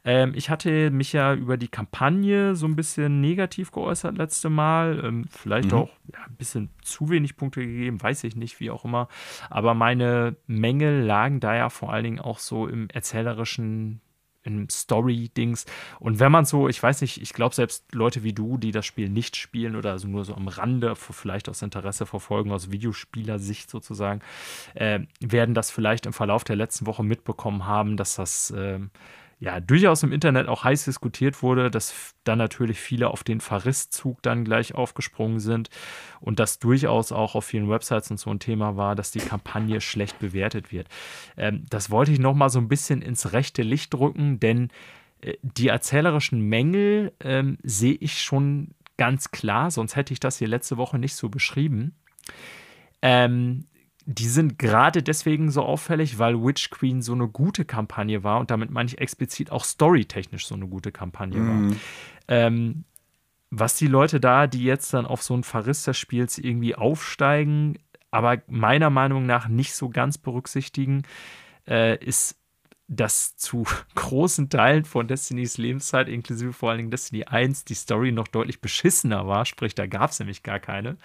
[SPEAKER 2] Ähm, ich hatte mich ja über die Kampagne so ein bisschen negativ geäußert letzte Mal. Ähm, vielleicht mhm. auch ja, ein bisschen zu wenig Punkte gegeben, weiß ich nicht, wie auch immer. Aber meine Mängel lagen da ja vor allen Dingen auch so im erzählerischen in Story-Dings. Und wenn man so, ich weiß nicht, ich glaube selbst Leute wie du, die das Spiel nicht spielen oder also nur so am Rande vielleicht aus Interesse verfolgen, aus Videospielersicht sozusagen, äh, werden das vielleicht im Verlauf der letzten Woche mitbekommen haben, dass das äh, ja durchaus im Internet auch heiß diskutiert wurde, dass dann natürlich viele auf den Verrisszug dann gleich aufgesprungen sind und das durchaus auch auf vielen Websites und so ein Thema war, dass die Kampagne schlecht bewertet wird. Ähm, das wollte ich nochmal so ein bisschen ins rechte Licht drücken, denn äh, die erzählerischen Mängel ähm, sehe ich schon ganz klar, sonst hätte ich das hier letzte Woche nicht so beschrieben. Ähm, die sind gerade deswegen so auffällig, weil Witch Queen so eine gute Kampagne war und damit meine ich explizit auch storytechnisch so eine gute Kampagne mm. war. Mhm. Ähm, was die Leute da, die jetzt dann auf so ein Verriss des Spiels irgendwie aufsteigen, aber meiner Meinung nach nicht so ganz berücksichtigen, äh, ist dass zu großen Teilen von Destinys Lebenszeit, inklusive vor allen Dingen Destiny 1, die Story noch deutlich beschissener war. Sprich, da gab es nämlich gar keine.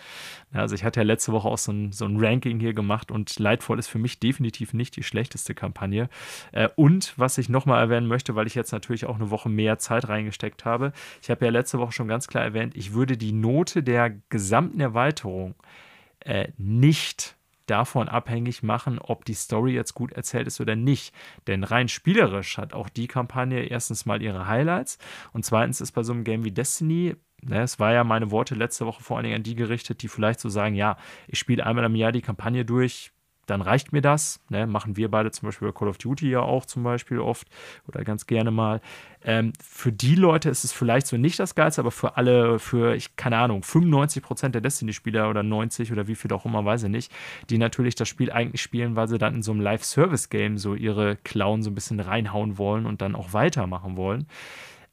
[SPEAKER 2] Also ich hatte ja letzte Woche auch so ein, so ein Ranking hier gemacht und Lightfall ist für mich definitiv nicht die schlechteste Kampagne. Äh, und was ich nochmal erwähnen möchte, weil ich jetzt natürlich auch eine Woche mehr Zeit reingesteckt habe, ich habe ja letzte Woche schon ganz klar erwähnt, ich würde die Note der gesamten Erweiterung äh, nicht davon abhängig machen, ob die Story jetzt gut erzählt ist oder nicht. Denn rein spielerisch hat auch die Kampagne erstens mal ihre Highlights und zweitens ist bei so einem Game wie Destiny Ne, es war ja meine Worte letzte Woche vor allen Dingen an die gerichtet, die vielleicht so sagen, ja, ich spiele einmal im Jahr die Kampagne durch, dann reicht mir das. Ne? Machen wir beide zum Beispiel bei Call of Duty ja auch zum Beispiel oft oder ganz gerne mal. Ähm, für die Leute ist es vielleicht so nicht das Geilste, aber für alle, für, ich keine Ahnung, 95 Prozent der Destiny-Spieler oder 90 oder wie viel auch immer, weiß ich nicht, die natürlich das Spiel eigentlich spielen, weil sie dann in so einem Live-Service-Game so ihre Clown so ein bisschen reinhauen wollen und dann auch weitermachen wollen.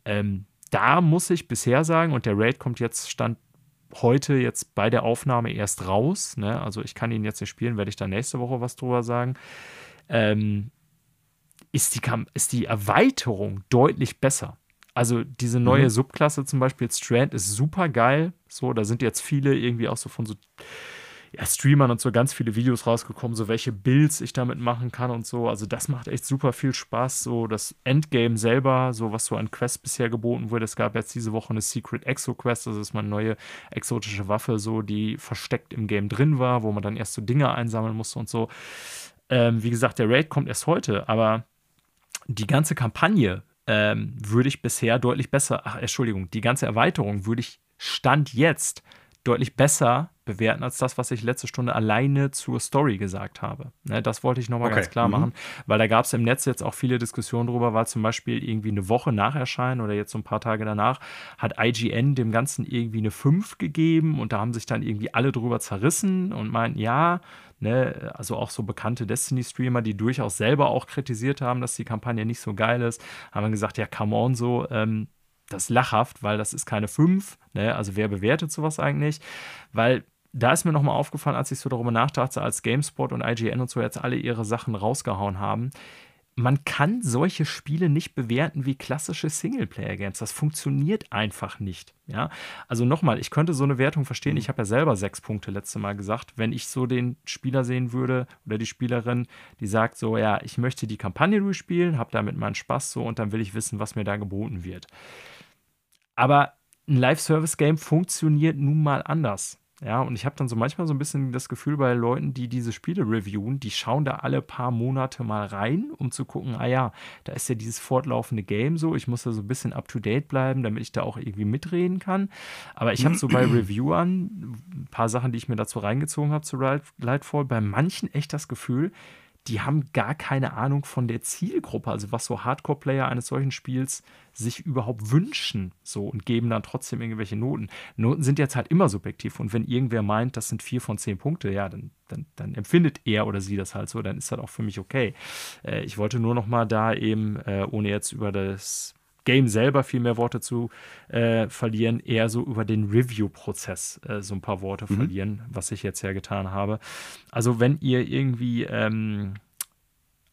[SPEAKER 2] Ähm, da muss ich bisher sagen, und der Raid kommt jetzt, stand heute jetzt bei der Aufnahme erst raus. Ne? Also ich kann ihn jetzt nicht spielen, werde ich da nächste Woche was drüber sagen. Ähm, ist, die, ist die Erweiterung deutlich besser. Also diese neue mhm. Subklasse zum Beispiel Strand ist super geil. So, da sind jetzt viele irgendwie auch so von so ja, Streamern und so ganz viele Videos rausgekommen, so welche Builds ich damit machen kann und so. Also das macht echt super viel Spaß. So das Endgame selber, so was so an Quests bisher geboten wurde. Es gab jetzt diese Woche eine Secret Exo Quest, das ist meine neue exotische Waffe, so die versteckt im Game drin war, wo man dann erst so Dinge einsammeln musste und so. Ähm, wie gesagt, der Raid kommt erst heute, aber die ganze Kampagne ähm, würde ich bisher deutlich besser, ach Entschuldigung, die ganze Erweiterung würde ich Stand jetzt deutlich besser bewerten als das, was ich letzte Stunde alleine zur Story gesagt habe. Ne, das wollte ich nochmal okay. ganz klar mhm. machen, weil da gab es im Netz jetzt auch viele Diskussionen drüber, weil zum Beispiel irgendwie eine Woche nach Erscheinen oder jetzt so ein paar Tage danach hat IGN dem Ganzen irgendwie eine 5 gegeben und da haben sich dann irgendwie alle drüber zerrissen und meinten, ja, ne, also auch so bekannte Destiny-Streamer, die durchaus selber auch kritisiert haben, dass die Kampagne nicht so geil ist, haben gesagt, ja, come on, so, ähm, das ist lachhaft, weil das ist keine 5. Ne? Also wer bewertet sowas eigentlich? Weil da ist mir nochmal aufgefallen, als ich so darüber nachdachte, als GameSpot und IGN und so jetzt alle ihre Sachen rausgehauen haben. Man kann solche Spiele nicht bewerten wie klassische Singleplayer-Games. Das funktioniert einfach nicht. Ja? Also nochmal, ich könnte so eine Wertung verstehen. Ich habe ja selber sechs Punkte letzte Mal gesagt. Wenn ich so den Spieler sehen würde oder die Spielerin, die sagt so, ja, ich möchte die Kampagne durchspielen, habe damit meinen Spaß so und dann will ich wissen, was mir da geboten wird. Aber ein Live-Service-Game funktioniert nun mal anders. Ja, und ich habe dann so manchmal so ein bisschen das Gefühl bei Leuten, die diese Spiele reviewen, die schauen da alle paar Monate mal rein, um zu gucken, ah ja, da ist ja dieses fortlaufende Game so, ich muss da so ein bisschen up to date bleiben, damit ich da auch irgendwie mitreden kann. Aber ich habe so bei Reviewern ein paar Sachen, die ich mir dazu reingezogen habe zu Lightfall, bei manchen echt das Gefühl, die haben gar keine Ahnung von der Zielgruppe, also was so Hardcore-Player eines solchen Spiels sich überhaupt wünschen, so und geben dann trotzdem irgendwelche Noten. Noten sind jetzt halt immer subjektiv und wenn irgendwer meint, das sind vier von zehn Punkte, ja, dann, dann, dann empfindet er oder sie das halt so, dann ist das auch für mich okay. Äh, ich wollte nur noch mal da eben, äh, ohne jetzt über das Game selber viel mehr Worte zu äh, verlieren, eher so über den Review-Prozess äh, so ein paar Worte mhm. verlieren, was ich jetzt ja getan habe. Also wenn ihr irgendwie ähm,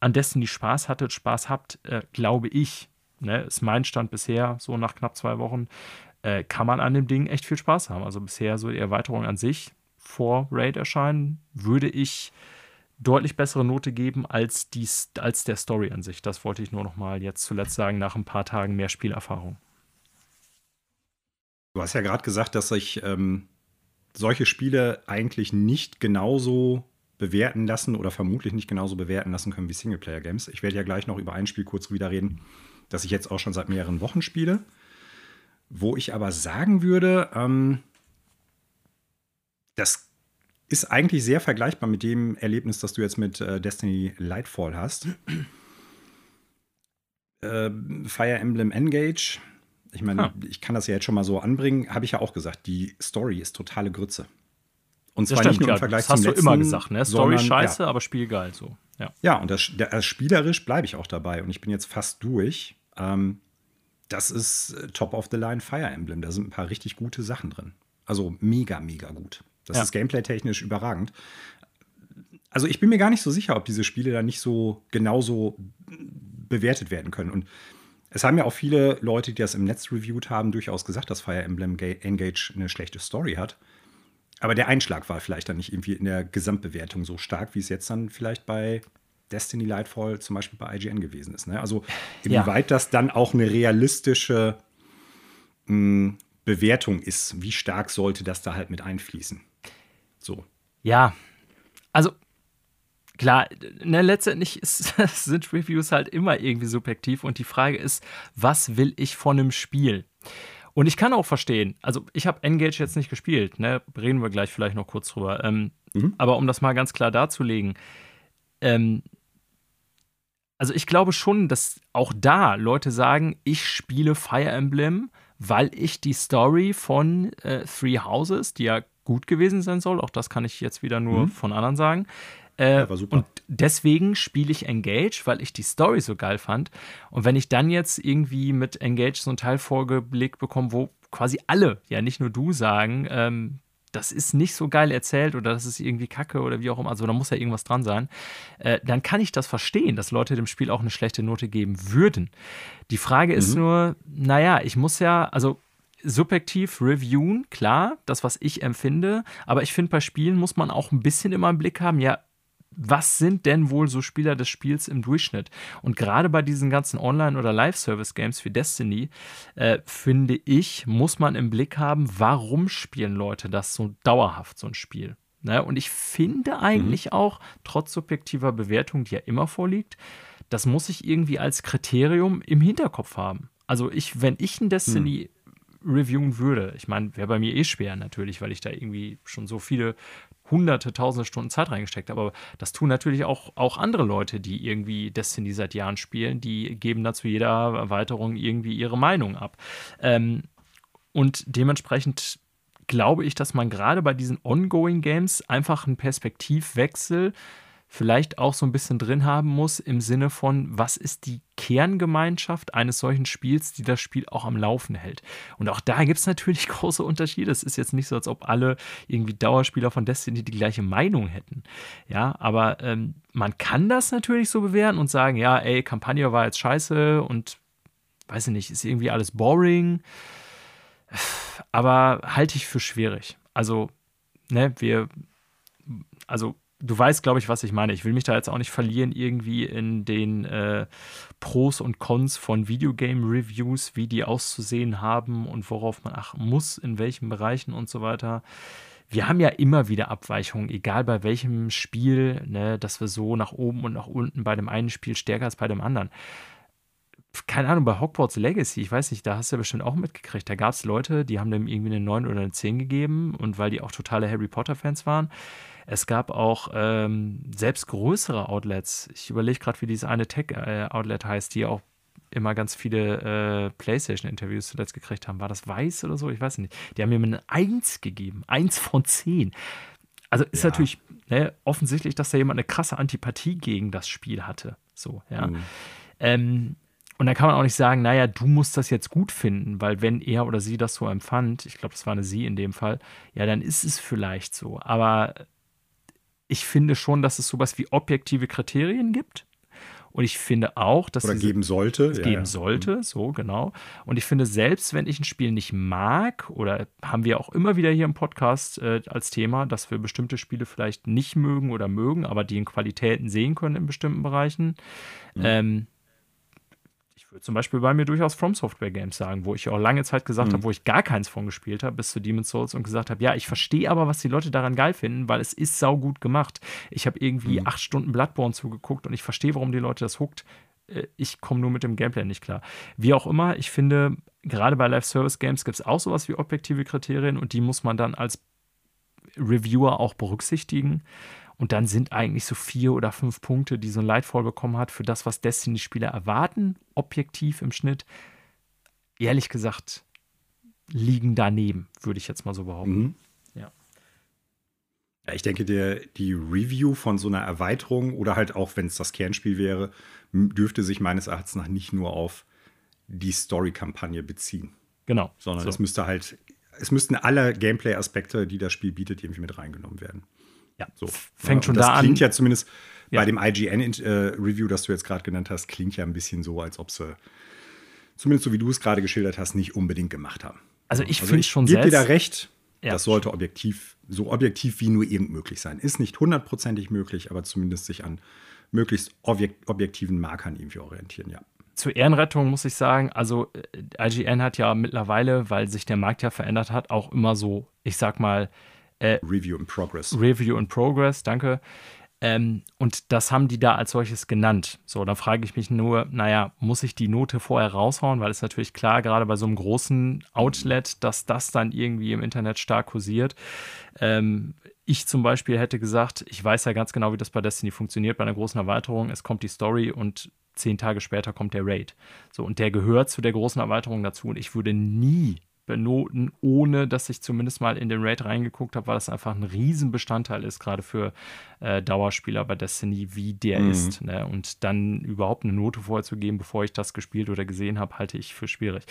[SPEAKER 2] an Destiny Spaß hattet, Spaß habt, äh, glaube ich, ne, ist mein Stand bisher, so nach knapp zwei Wochen, äh, kann man an dem Ding echt viel Spaß haben. Also bisher so die Erweiterung an sich vor Raid erscheinen, würde ich deutlich bessere Note geben als, die, als der Story an sich. Das wollte ich nur noch mal jetzt zuletzt sagen, nach ein paar Tagen mehr Spielerfahrung.
[SPEAKER 1] Du hast ja gerade gesagt, dass sich ähm, solche Spiele eigentlich nicht genauso bewerten lassen oder vermutlich nicht genauso bewerten lassen können wie Singleplayer-Games. Ich werde ja gleich noch über ein Spiel kurz wieder reden, das ich jetzt auch schon seit mehreren Wochen spiele. Wo ich aber sagen würde, ähm, das ist eigentlich sehr vergleichbar mit dem Erlebnis, das du jetzt mit äh, Destiny Lightfall hast. äh, Fire Emblem Engage. Ich meine, ah. ich kann das ja jetzt schon mal so anbringen. Habe ich ja auch gesagt, die Story ist totale Grütze.
[SPEAKER 2] Und zwar stimmt, nicht nur im Vergleich das zum hast letzten, du immer gesagt, ne? Story sondern, scheiße, ja. aber Spiel geil so.
[SPEAKER 1] Ja, ja und das, das spielerisch bleibe ich auch dabei. Und ich bin jetzt fast durch. Ähm, das ist äh, Top of the Line Fire Emblem. Da sind ein paar richtig gute Sachen drin. Also mega, mega gut. Das ja. ist gameplay-technisch überragend. Also ich bin mir gar nicht so sicher, ob diese Spiele dann nicht so genauso bewertet werden können. Und es haben ja auch viele Leute, die das im Netz reviewed haben, durchaus gesagt, dass Fire Emblem Engage eine schlechte Story hat. Aber der Einschlag war vielleicht dann nicht irgendwie in der Gesamtbewertung so stark, wie es jetzt dann vielleicht bei Destiny Lightfall zum Beispiel bei IGN gewesen ist. Ne? Also inwieweit ja. das dann auch eine realistische mh, hm, Bewertung ist, wie stark sollte das da halt mit einfließen? So.
[SPEAKER 2] Ja, also klar, ne, letztendlich ist, sind Reviews halt immer irgendwie subjektiv und die Frage ist, was will ich von einem Spiel? Und ich kann auch verstehen, also ich habe Engage jetzt nicht gespielt, ne, reden wir gleich vielleicht noch kurz drüber. Ähm, mhm. Aber um das mal ganz klar darzulegen, ähm, also ich glaube schon, dass auch da Leute sagen, ich spiele Fire Emblem, weil ich die Story von äh, Three Houses, die ja gut gewesen sein soll. Auch das kann ich jetzt wieder nur mhm. von anderen sagen. Äh, ja, und deswegen spiele ich Engage, weil ich die Story so geil fand. Und wenn ich dann jetzt irgendwie mit Engage so einen Teil vorgeblickt bekomme, wo quasi alle, ja nicht nur du sagen, ähm, das ist nicht so geil erzählt oder das ist irgendwie kacke oder wie auch immer, also da muss ja irgendwas dran sein, äh, dann kann ich das verstehen, dass Leute dem Spiel auch eine schlechte Note geben würden. Die Frage ist mhm. nur, naja, ich muss ja, also subjektiv reviewen, klar, das, was ich empfinde, aber ich finde, bei Spielen muss man auch ein bisschen immer im Blick haben, ja, was sind denn wohl so Spieler des Spiels im Durchschnitt? Und gerade bei diesen ganzen Online- oder Live-Service-Games wie Destiny, äh, finde ich, muss man im Blick haben, warum spielen Leute das so dauerhaft, so ein Spiel? Ne? Und ich finde eigentlich mhm. auch, trotz subjektiver Bewertung, die ja immer vorliegt, das muss ich irgendwie als Kriterium im Hinterkopf haben. Also ich, wenn ich ein Destiny mhm. Reviewen würde, ich meine, wäre bei mir eh schwer natürlich, weil ich da irgendwie schon so viele hunderte, tausende Stunden Zeit reingesteckt habe. Aber das tun natürlich auch, auch andere Leute, die irgendwie Destiny seit Jahren spielen, die geben dazu jeder Erweiterung irgendwie ihre Meinung ab. Ähm, und dementsprechend glaube ich, dass man gerade bei diesen Ongoing Games einfach einen Perspektivwechsel vielleicht auch so ein bisschen drin haben muss im Sinne von, was ist die Kerngemeinschaft eines solchen Spiels, die das Spiel auch am Laufen hält. Und auch da gibt es natürlich große Unterschiede. Es ist jetzt nicht so, als ob alle irgendwie Dauerspieler von Destiny die gleiche Meinung hätten. Ja, aber ähm, man kann das natürlich so bewerten und sagen, ja, ey, Kampagne war jetzt scheiße und weiß ich nicht, ist irgendwie alles boring. Aber halte ich für schwierig. Also, ne, wir, also du weißt, glaube ich, was ich meine. Ich will mich da jetzt auch nicht verlieren irgendwie in den äh, Pros und Cons von Videogame-Reviews, wie die auszusehen haben und worauf man achten muss, in welchen Bereichen und so weiter. Wir haben ja immer wieder Abweichungen, egal bei welchem Spiel, ne, dass wir so nach oben und nach unten bei dem einen Spiel stärker als bei dem anderen. Keine Ahnung, bei Hogwarts Legacy, ich weiß nicht, da hast du ja bestimmt auch mitgekriegt. Da gab es Leute, die haben dem irgendwie eine 9 oder eine 10 gegeben und weil die auch totale Harry Potter-Fans waren. Es gab auch ähm, selbst größere Outlets. Ich überlege gerade, wie dieses eine Tech-Outlet heißt, die auch immer ganz viele äh, PlayStation-Interviews zuletzt gekriegt haben. War das Weiß oder so? Ich weiß nicht. Die haben mir eine 1 gegeben. 1 von 10. Also ist ja. natürlich ne, offensichtlich, dass da jemand eine krasse Antipathie gegen das Spiel hatte. So, ja. Mhm. Ähm, und dann kann man auch nicht sagen, naja, du musst das jetzt gut finden, weil wenn er oder sie das so empfand, ich glaube, das war eine sie in dem Fall, ja, dann ist es vielleicht so. Aber ich finde schon, dass es sowas wie objektive Kriterien gibt. Und ich finde auch, dass
[SPEAKER 1] Oder
[SPEAKER 2] es
[SPEAKER 1] geben sollte.
[SPEAKER 2] Es geben ja. sollte, mhm. so genau. Und ich finde, selbst wenn ich ein Spiel nicht mag, oder haben wir auch immer wieder hier im Podcast äh, als Thema, dass wir bestimmte Spiele vielleicht nicht mögen oder mögen, aber die in Qualitäten sehen können in bestimmten Bereichen, mhm. ähm, ich würde zum Beispiel bei mir durchaus From Software Games sagen, wo ich auch lange Zeit gesagt mhm. habe, wo ich gar keins von gespielt habe, bis zu Demon's Souls und gesagt habe, ja, ich verstehe aber, was die Leute daran geil finden, weil es ist saugut gemacht. Ich habe irgendwie mhm. acht Stunden Bloodborne zugeguckt und ich verstehe, warum die Leute das huckt. Äh, ich komme nur mit dem Gameplay nicht klar. Wie auch immer, ich finde, gerade bei Live-Service-Games gibt es auch sowas wie objektive Kriterien und die muss man dann als Reviewer auch berücksichtigen. Und dann sind eigentlich so vier oder fünf Punkte, die so ein Lightfall bekommen hat, für das, was Destiny-Spieler erwarten, objektiv im Schnitt, ehrlich gesagt, liegen daneben, würde ich jetzt mal so behaupten. Mhm. Ja.
[SPEAKER 1] Ja, ich denke, der, die Review von so einer Erweiterung oder halt auch, wenn es das Kernspiel wäre, dürfte sich meines Erachtens nach nicht nur auf die Story-Kampagne beziehen.
[SPEAKER 2] Genau.
[SPEAKER 1] Sondern so. es müsste halt, es müssten alle Gameplay-Aspekte, die das Spiel bietet, irgendwie mit reingenommen werden.
[SPEAKER 2] Ja,
[SPEAKER 1] so.
[SPEAKER 2] fängt schon da
[SPEAKER 1] an. Das klingt ja zumindest ja. bei dem IGN-Review, äh, das du jetzt gerade genannt hast, klingt ja ein bisschen so, als ob sie, zumindest so wie du es gerade geschildert hast, nicht unbedingt gemacht haben.
[SPEAKER 2] Also ich also finde schon
[SPEAKER 1] selbst. Ich dir da recht. Ja. Das sollte objektiv, so objektiv wie nur irgend möglich sein. Ist nicht hundertprozentig möglich, aber zumindest sich an möglichst objekt, objektiven Markern irgendwie orientieren, ja
[SPEAKER 2] zur Ehrenrettung muss ich sagen, also äh, IGN hat ja mittlerweile, weil sich der Markt ja verändert hat, auch immer so, ich sag mal,
[SPEAKER 1] äh, Review in Progress.
[SPEAKER 2] Review in Progress, danke. Ähm, und das haben die da als solches genannt. So, da frage ich mich nur, naja, muss ich die Note vorher raushauen? Weil es natürlich klar, gerade bei so einem großen Outlet, dass das dann irgendwie im Internet stark kursiert. Ähm, ich zum Beispiel hätte gesagt, ich weiß ja ganz genau, wie das bei Destiny funktioniert, bei einer großen Erweiterung. Es kommt die Story und zehn Tage später kommt der Raid. So, und der gehört zu der großen Erweiterung dazu. Und ich würde nie benoten, ohne dass ich zumindest mal in den Raid reingeguckt habe, weil das einfach ein Riesenbestandteil ist, gerade für äh, Dauerspieler bei Destiny, wie der mhm. ist. Ne? Und dann überhaupt eine Note vorzugeben, bevor ich das gespielt oder gesehen habe, halte ich für schwierig.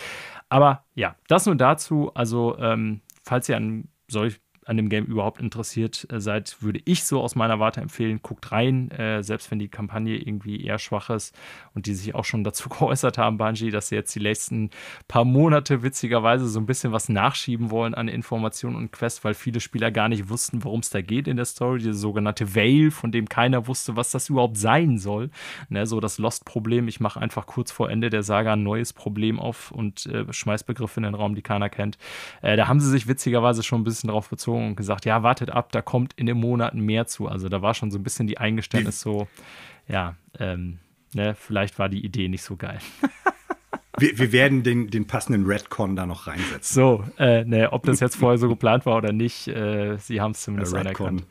[SPEAKER 2] Aber ja, das nur dazu. Also, ähm, falls ihr an solch an dem Game überhaupt interessiert äh, seid, würde ich so aus meiner Warte empfehlen, guckt rein, äh, selbst wenn die Kampagne irgendwie eher schwach ist und die sich auch schon dazu geäußert haben, Bungie, dass sie jetzt die letzten paar Monate witzigerweise so ein bisschen was nachschieben wollen an Informationen und Quests, weil viele Spieler gar nicht wussten, worum es da geht in der Story, diese sogenannte Veil, von dem keiner wusste, was das überhaupt sein soll. Ne, so das Lost-Problem, ich mache einfach kurz vor Ende der Saga ein neues Problem auf und äh, schmeiß Begriffe in den Raum, die keiner kennt. Äh, da haben sie sich witzigerweise schon ein bisschen drauf bezogen und gesagt, ja, wartet ab, da kommt in den Monaten mehr zu. Also da war schon so ein bisschen die Eingeständnis so, ja, ähm, ne, vielleicht war die Idee nicht so geil.
[SPEAKER 1] Wir, wir, werden den, den passenden Redcon da noch reinsetzen.
[SPEAKER 2] So, äh, ne, ob das jetzt vorher so geplant war oder nicht, äh, sie haben es zumindest Der anerkannt.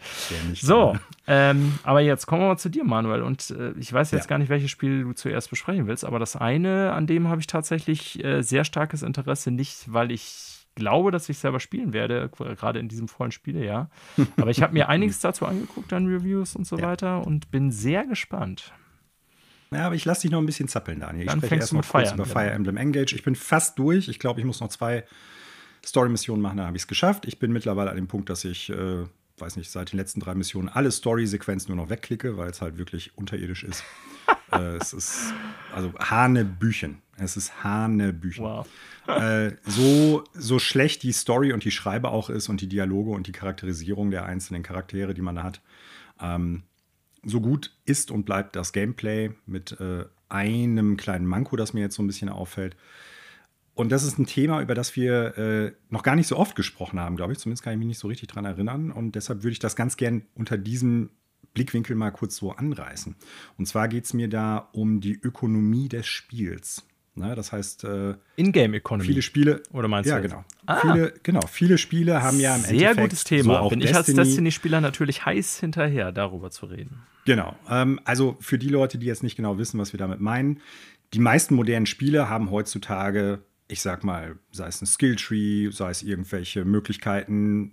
[SPEAKER 2] So, ähm, aber jetzt kommen wir mal zu dir, Manuel. Und äh, ich weiß jetzt ja. gar nicht, welches Spiel du zuerst besprechen willst, aber das eine, an dem habe ich tatsächlich äh, sehr starkes Interesse, nicht weil ich glaube, dass ich selber spielen werde, gerade in diesem vollen Spielejahr. Aber ich habe mir einiges dazu angeguckt an Reviews und so ja. weiter und bin sehr gespannt.
[SPEAKER 1] Ja, aber ich lasse dich noch ein bisschen zappeln, Daniel. Ich
[SPEAKER 2] Dann spreche erst mal kurz über
[SPEAKER 1] Fire Emblem Engage. Ich bin fast durch. Ich glaube, ich muss noch zwei Story-Missionen machen, dann habe ich es geschafft. Ich bin mittlerweile an dem Punkt, dass ich, äh, weiß nicht, seit den letzten drei Missionen alle Story-Sequenzen nur noch wegklicke, weil es halt wirklich unterirdisch ist. äh, es ist also Hanebüchen. Es ist Hanebüchen. Wow. äh, so, so schlecht die Story und die Schreibe auch ist und die Dialoge und die Charakterisierung der einzelnen Charaktere, die man da hat. Ähm, so gut ist und bleibt das Gameplay mit äh, einem kleinen Manko, das mir jetzt so ein bisschen auffällt. Und das ist ein Thema, über das wir äh, noch gar nicht so oft gesprochen haben, glaube ich. Zumindest kann ich mich nicht so richtig dran erinnern. Und deshalb würde ich das ganz gern unter diesem Blickwinkel mal kurz so anreißen. Und zwar geht es mir da um die Ökonomie des Spiels. Ne, das heißt, äh,
[SPEAKER 2] In-Game Economy.
[SPEAKER 1] Viele Spiele.
[SPEAKER 2] Oder meinst
[SPEAKER 1] ja, du? Ja, genau. Ah. Viele, genau. Viele Spiele haben ja im
[SPEAKER 2] Sehr Endeffekt. Sehr gutes Thema. So Bin ich als Destiny-Spieler natürlich heiß hinterher, darüber zu reden.
[SPEAKER 1] Genau. Ähm, also für die Leute, die jetzt nicht genau wissen, was wir damit meinen, die meisten modernen Spiele haben heutzutage, ich sag mal, sei es ein Skilltree, sei es irgendwelche Möglichkeiten,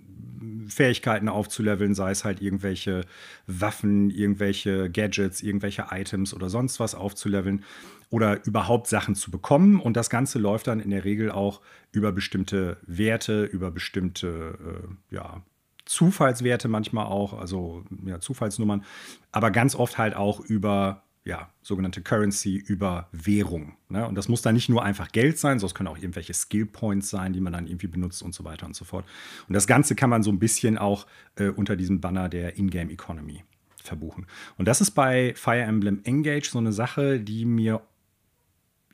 [SPEAKER 1] Fähigkeiten aufzuleveln, sei es halt irgendwelche Waffen, irgendwelche Gadgets, irgendwelche Items oder sonst was aufzuleveln oder überhaupt Sachen zu bekommen. Und das Ganze läuft dann in der Regel auch über bestimmte Werte, über bestimmte äh, ja, Zufallswerte manchmal auch, also ja, Zufallsnummern, aber ganz oft halt auch über ja, sogenannte Currency, über Währung. Ne? Und das muss dann nicht nur einfach Geld sein, sondern es können auch irgendwelche Skill Points sein, die man dann irgendwie benutzt und so weiter und so fort. Und das Ganze kann man so ein bisschen auch äh, unter diesem Banner der Ingame Economy verbuchen. Und das ist bei Fire Emblem Engage so eine Sache, die mir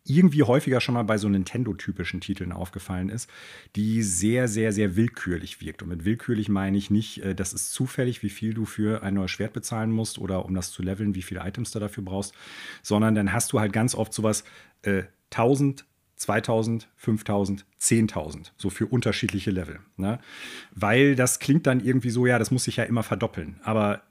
[SPEAKER 1] irgendwie häufiger schon mal bei so Nintendo-typischen Titeln aufgefallen ist, die sehr, sehr, sehr willkürlich wirkt. Und mit willkürlich meine ich nicht, äh, das ist zufällig, wie viel du für ein neues Schwert bezahlen musst oder um das zu leveln, wie viele Items du dafür brauchst, sondern dann hast du halt ganz oft sowas äh, 1000, 2000, 5000, 10.000, so für unterschiedliche Level. Ne? Weil das klingt dann irgendwie so, ja, das muss sich ja immer verdoppeln. Aber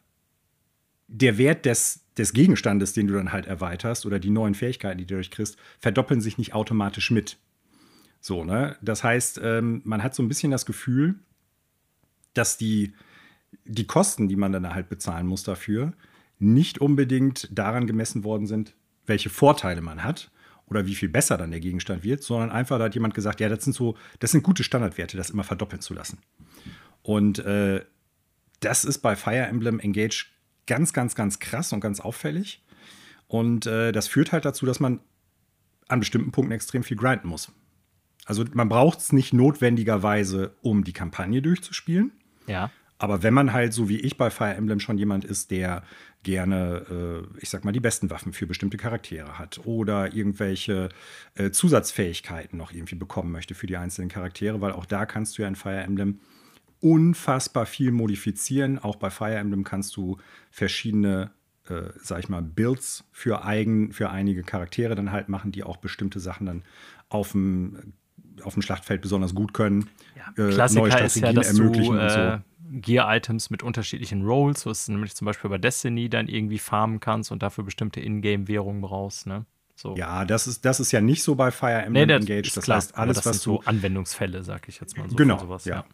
[SPEAKER 1] der Wert des, des Gegenstandes, den du dann halt erweiterst, oder die neuen Fähigkeiten, die du dadurch kriegst, verdoppeln sich nicht automatisch mit. So, ne? Das heißt, ähm, man hat so ein bisschen das Gefühl, dass die, die Kosten, die man dann halt bezahlen muss dafür, nicht unbedingt daran gemessen worden sind, welche Vorteile man hat oder wie viel besser dann der Gegenstand wird, sondern einfach da hat jemand gesagt, ja, das sind so, das sind gute Standardwerte, das immer verdoppeln zu lassen. Und äh, das ist bei Fire Emblem Engage ganz, ganz, ganz krass und ganz auffällig. Und äh, das führt halt dazu, dass man an bestimmten Punkten extrem viel grinden muss. Also man braucht es nicht notwendigerweise, um die Kampagne durchzuspielen.
[SPEAKER 2] Ja.
[SPEAKER 1] Aber wenn man halt, so wie ich bei Fire Emblem schon jemand ist, der gerne, äh, ich sag mal, die besten Waffen für bestimmte Charaktere hat oder irgendwelche äh, Zusatzfähigkeiten noch irgendwie bekommen möchte für die einzelnen Charaktere, weil auch da kannst du ja in Fire Emblem unfassbar viel modifizieren. Auch bei Fire Emblem kannst du verschiedene, äh, sag ich mal, Builds für, eigen, für einige Charaktere dann halt machen, die auch bestimmte Sachen dann auf dem, auf dem Schlachtfeld besonders gut können.
[SPEAKER 2] Ja, äh, Klassiker neue Strategien ist ja, dass ermöglichen du, äh, und so. Gear-Items mit unterschiedlichen Rolls, was du nämlich zum Beispiel bei Destiny dann irgendwie farmen kannst und dafür bestimmte Ingame-Währungen brauchst, ne?
[SPEAKER 1] So. Ja, das ist, das ist ja nicht so bei Fire Emblem nee, Engage.
[SPEAKER 2] Das klar, heißt, alles, das was sind so Anwendungsfälle, sag ich jetzt mal so.
[SPEAKER 1] Genau, sowas, ja. ja.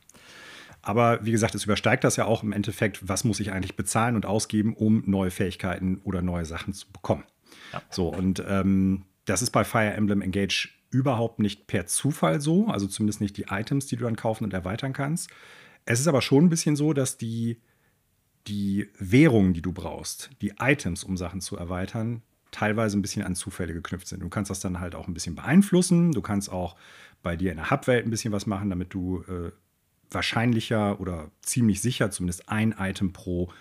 [SPEAKER 1] Aber wie gesagt, es übersteigt das ja auch im Endeffekt, was muss ich eigentlich bezahlen und ausgeben, um neue Fähigkeiten oder neue Sachen zu bekommen. Ja. So, und ähm, das ist bei Fire Emblem Engage überhaupt nicht per Zufall so, also zumindest nicht die Items, die du dann kaufen und erweitern kannst. Es ist aber schon ein bisschen so, dass die, die Währungen, die du brauchst, die Items, um Sachen zu erweitern, teilweise ein bisschen an Zufälle geknüpft sind. Du kannst das dann halt auch ein bisschen beeinflussen. Du kannst auch bei dir in der Hubwelt ein bisschen was machen, damit du äh, wahrscheinlicher oder ziemlich sicher zumindest ein Item pro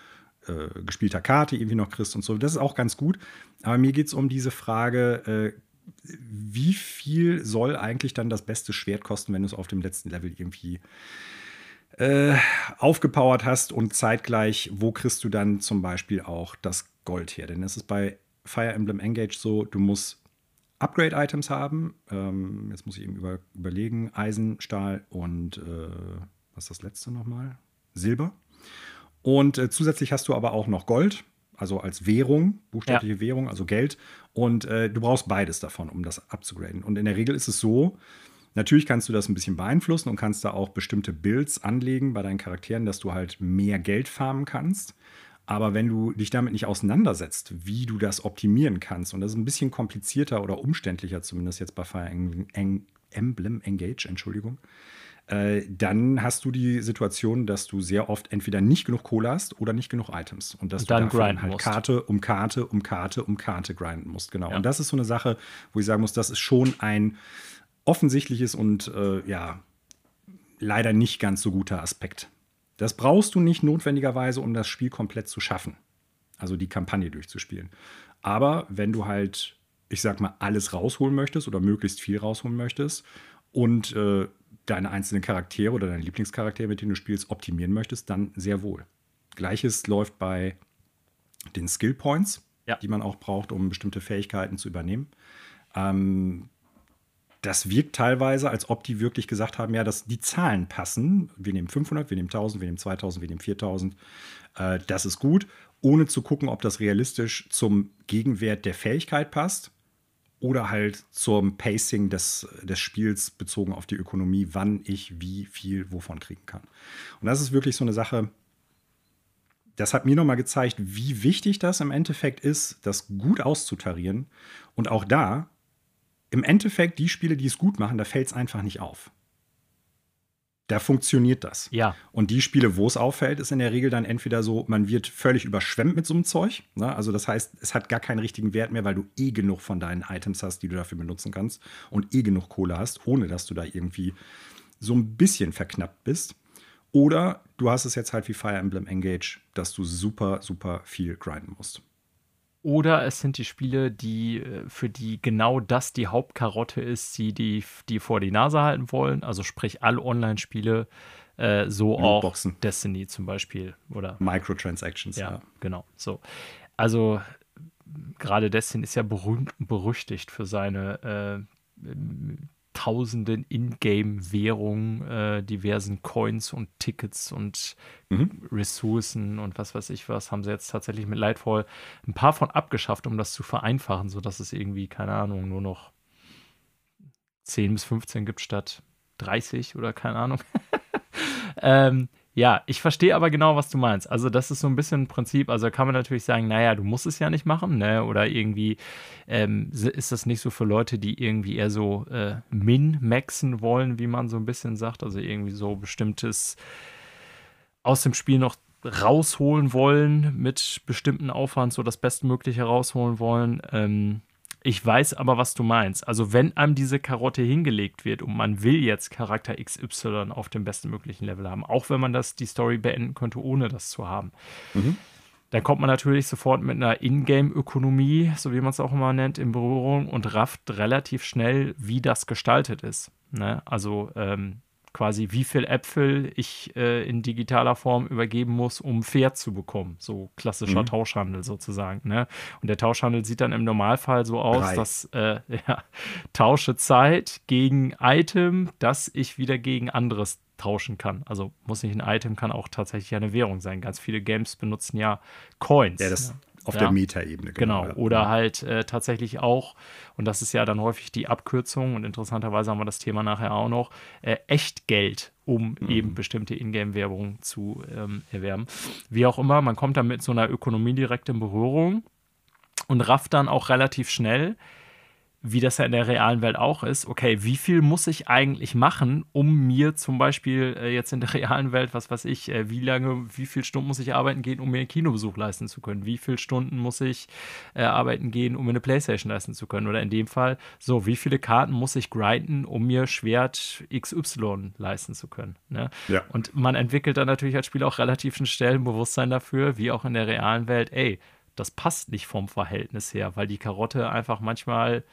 [SPEAKER 1] äh, gespielter Karte irgendwie noch kriegst und so. Das ist auch ganz gut. Aber mir geht es um diese Frage, äh, wie viel soll eigentlich dann das beste Schwert kosten, wenn du es auf dem letzten Level irgendwie äh, aufgepowert hast und zeitgleich, wo kriegst du dann zum Beispiel auch das Gold her? Denn es ist bei Fire Emblem Engage so, du musst Upgrade-Items haben. Ähm, jetzt muss ich eben über, überlegen: Eisen, Stahl und äh, was ist das letzte nochmal? Silber. Und äh, zusätzlich hast du aber auch noch Gold, also als Währung, buchstäbliche ja. Währung, also Geld. Und äh, du brauchst beides davon, um das abzugraden. Und in der Regel ist es so, natürlich kannst du das ein bisschen beeinflussen und kannst da auch bestimmte Builds anlegen bei deinen Charakteren, dass du halt mehr Geld farmen kannst. Aber wenn du dich damit nicht auseinandersetzt, wie du das optimieren kannst, und das ist ein bisschen komplizierter oder umständlicher, zumindest jetzt bei Fire Emblem Engage, Entschuldigung, äh, dann hast du die Situation, dass du sehr oft entweder nicht genug Kohle hast oder nicht genug Items. Und dass und
[SPEAKER 2] dann
[SPEAKER 1] du
[SPEAKER 2] dann halt
[SPEAKER 1] musst. Karte um Karte um Karte um Karte grinden musst. Genau. Ja. Und das ist so eine Sache, wo ich sagen muss, das ist schon ein offensichtliches und äh, ja, leider nicht ganz so guter Aspekt das brauchst du nicht notwendigerweise, um das Spiel komplett zu schaffen. Also die Kampagne durchzuspielen. Aber wenn du halt, ich sag mal, alles rausholen möchtest oder möglichst viel rausholen möchtest und äh, deine einzelnen Charaktere oder deine Lieblingscharaktere, mit denen du spielst, optimieren möchtest, dann sehr wohl. Gleiches läuft bei den Skill Points, ja. die man auch braucht, um bestimmte Fähigkeiten zu übernehmen. Ähm, das wirkt teilweise, als ob die wirklich gesagt haben, ja, dass die Zahlen passen. Wir nehmen 500, wir nehmen 1000, wir nehmen 2000, wir nehmen 4000. Äh, das ist gut, ohne zu gucken, ob das realistisch zum Gegenwert der Fähigkeit passt oder halt zum Pacing des, des Spiels bezogen auf die Ökonomie, wann ich wie viel wovon kriegen kann. Und das ist wirklich so eine Sache, das hat mir nochmal gezeigt, wie wichtig das im Endeffekt ist, das gut auszutarieren. Und auch da im Endeffekt, die Spiele, die es gut machen, da fällt es einfach nicht auf. Da funktioniert das.
[SPEAKER 2] Ja.
[SPEAKER 1] Und die Spiele, wo es auffällt, ist in der Regel dann entweder so, man wird völlig überschwemmt mit so einem Zeug. Ne? Also das heißt, es hat gar keinen richtigen Wert mehr, weil du eh genug von deinen Items hast, die du dafür benutzen kannst und eh genug Kohle hast, ohne dass du da irgendwie so ein bisschen verknappt bist. Oder du hast es jetzt halt wie Fire Emblem Engage, dass du super, super viel grinden musst.
[SPEAKER 2] Oder es sind die Spiele, die äh, für die genau das die Hauptkarotte ist, die die, die vor die Nase halten wollen. Also sprich alle Online-Spiele, äh, so auch Destiny zum Beispiel oder
[SPEAKER 1] Microtransactions.
[SPEAKER 2] Ja, ja. genau. So, also gerade Destiny ist ja berühmt berüchtigt für seine äh, tausenden Ingame-Währungen, äh, diversen Coins und Tickets und mhm. Ressourcen und was weiß ich was, haben sie jetzt tatsächlich mit Lightfall ein paar von abgeschafft, um das zu vereinfachen, sodass es irgendwie, keine Ahnung, nur noch 10 bis 15 gibt statt 30 oder keine Ahnung. ähm, ja, ich verstehe aber genau, was du meinst. Also, das ist so ein bisschen ein Prinzip. Also, kann man natürlich sagen, naja, du musst es ja nicht machen, ne? Oder irgendwie ähm, ist das nicht so für Leute, die irgendwie eher so äh, min-maxen wollen, wie man so ein bisschen sagt. Also, irgendwie so bestimmtes aus dem Spiel noch rausholen wollen, mit bestimmten Aufwand so das Bestmögliche rausholen wollen. Ähm, ich weiß aber, was du meinst. Also, wenn einem diese Karotte hingelegt wird und man will jetzt Charakter XY auf dem besten möglichen Level haben, auch wenn man das die Story beenden könnte, ohne das zu haben, mhm. dann kommt man natürlich sofort mit einer Ingame-Ökonomie, so wie man es auch immer nennt, in Berührung und rafft relativ schnell, wie das gestaltet ist. Ne? Also, ähm, quasi, wie viel Äpfel ich äh, in digitaler Form übergeben muss, um Pferd zu bekommen. So klassischer mhm. Tauschhandel sozusagen. Ne? Und der Tauschhandel sieht dann im Normalfall so aus, Drei. dass äh, ja, tausche Zeit gegen Item, das ich wieder gegen anderes tauschen kann. Also muss nicht ein Item, kann auch tatsächlich eine Währung sein. Ganz viele Games benutzen ja Coins.
[SPEAKER 1] Ja, das,
[SPEAKER 2] ja.
[SPEAKER 1] Auf ja. der Metaebene.
[SPEAKER 2] Genau. genau. Oder halt äh, tatsächlich auch, und das ist ja dann häufig die Abkürzung, und interessanterweise haben wir das Thema nachher auch noch, äh, Echtgeld, um mhm. eben bestimmte Ingame-Werbung zu ähm, erwerben. Wie auch immer, man kommt dann mit so einer Ökonomie direkt in Berührung und rafft dann auch relativ schnell, wie das ja in der realen Welt auch ist, okay, wie viel muss ich eigentlich machen, um mir zum Beispiel äh, jetzt in der realen Welt, was weiß ich, äh, wie lange, wie viele Stunden muss ich arbeiten gehen, um mir einen Kinobesuch leisten zu können? Wie viele Stunden muss ich äh, arbeiten gehen, um mir eine Playstation leisten zu können? Oder in dem Fall, so, wie viele Karten muss ich grinden, um mir Schwert XY leisten zu können? Ne? Ja. Und man entwickelt dann natürlich als Spieler auch relativ schnell ein Bewusstsein dafür, wie auch in der realen Welt, ey, das passt nicht vom Verhältnis her, weil die Karotte einfach manchmal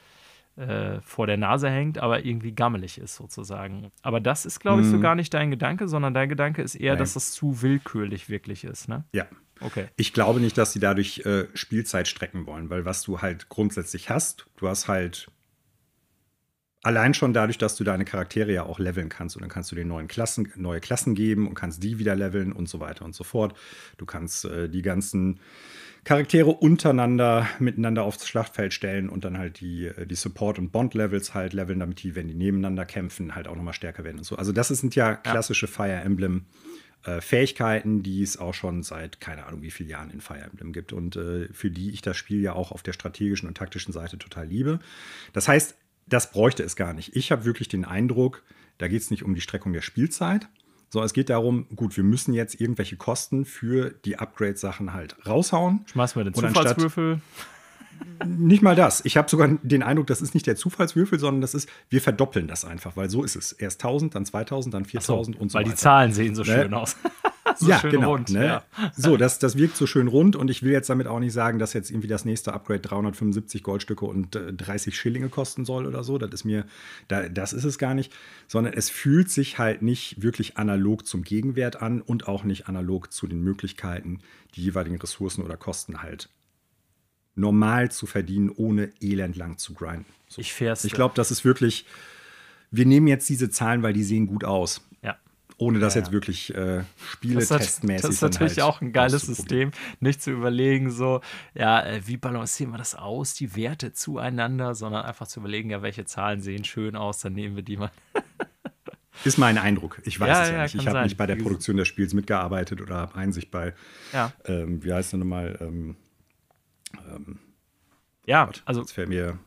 [SPEAKER 2] äh, vor der Nase hängt, aber irgendwie gammelig ist sozusagen. Aber das ist, glaube ich, so mhm. gar nicht dein Gedanke, sondern dein Gedanke ist eher, Nein. dass das zu willkürlich wirklich ist, ne?
[SPEAKER 1] Ja. Okay. Ich glaube nicht, dass sie dadurch äh, Spielzeit strecken wollen, weil was du halt grundsätzlich hast, du hast halt allein schon dadurch, dass du deine Charaktere ja auch leveln kannst und dann kannst du den neuen Klassen, neue Klassen geben und kannst die wieder leveln und so weiter und so fort. Du kannst äh, die ganzen Charaktere untereinander miteinander aufs Schlachtfeld stellen und dann halt die, äh, die Support- und Bond-Levels halt leveln, damit die, wenn die nebeneinander kämpfen, halt auch nochmal stärker werden und so. Also das sind ja klassische ja. Fire Emblem. Äh, Fähigkeiten, die es auch schon seit keine Ahnung wie vielen Jahren in Fire Emblem gibt und äh, für die ich das Spiel ja auch auf der strategischen und taktischen Seite total liebe. Das heißt, das bräuchte es gar nicht. Ich habe wirklich den Eindruck, da geht es nicht um die Streckung der Spielzeit, so, es geht darum, gut, wir müssen jetzt irgendwelche Kosten für die Upgrade-Sachen halt raushauen.
[SPEAKER 2] Schmeißen wir den Zufallswürfel.
[SPEAKER 1] Nicht mal das. Ich habe sogar den Eindruck, das ist nicht der Zufallswürfel, sondern das ist, wir verdoppeln das einfach, weil so ist es. Erst 1000, dann 2000, dann 4000 so, und so
[SPEAKER 2] weil
[SPEAKER 1] weiter.
[SPEAKER 2] Weil die Zahlen sehen so ne? schön aus.
[SPEAKER 1] so ja, genau. Rund, ne? ja. So, das, das wirkt so schön rund und ich will jetzt damit auch nicht sagen, dass jetzt irgendwie das nächste Upgrade 375 Goldstücke und äh, 30 Schillinge kosten soll oder so. Das ist mir, da, das ist es gar nicht, sondern es fühlt sich halt nicht wirklich analog zum Gegenwert an und auch nicht analog zu den Möglichkeiten, die jeweiligen Ressourcen oder Kosten halt normal zu verdienen, ohne elendlang zu grinden.
[SPEAKER 2] So. Ich fähr's.
[SPEAKER 1] Ich glaube, das ist wirklich, wir nehmen jetzt diese Zahlen, weil die sehen gut aus.
[SPEAKER 2] Ja.
[SPEAKER 1] Ohne das ja, jetzt wirklich äh, spieletestmäßig.
[SPEAKER 2] Das ist natürlich halt auch ein geiles System, nicht zu überlegen, so, ja, äh, wie balancieren wir das aus, die Werte zueinander, sondern einfach zu überlegen, ja, welche Zahlen sehen schön aus, dann nehmen wir die mal.
[SPEAKER 1] Ist mein Eindruck. Ich weiß ja, es ja, ja nicht. Ich habe nicht bei der Produktion des Spiels mitgearbeitet oder habe Einsicht bei, ähm, wie heißt es nochmal? Ähm, ähm,
[SPEAKER 2] ja, Gott, also.
[SPEAKER 1] Jetzt fällt mir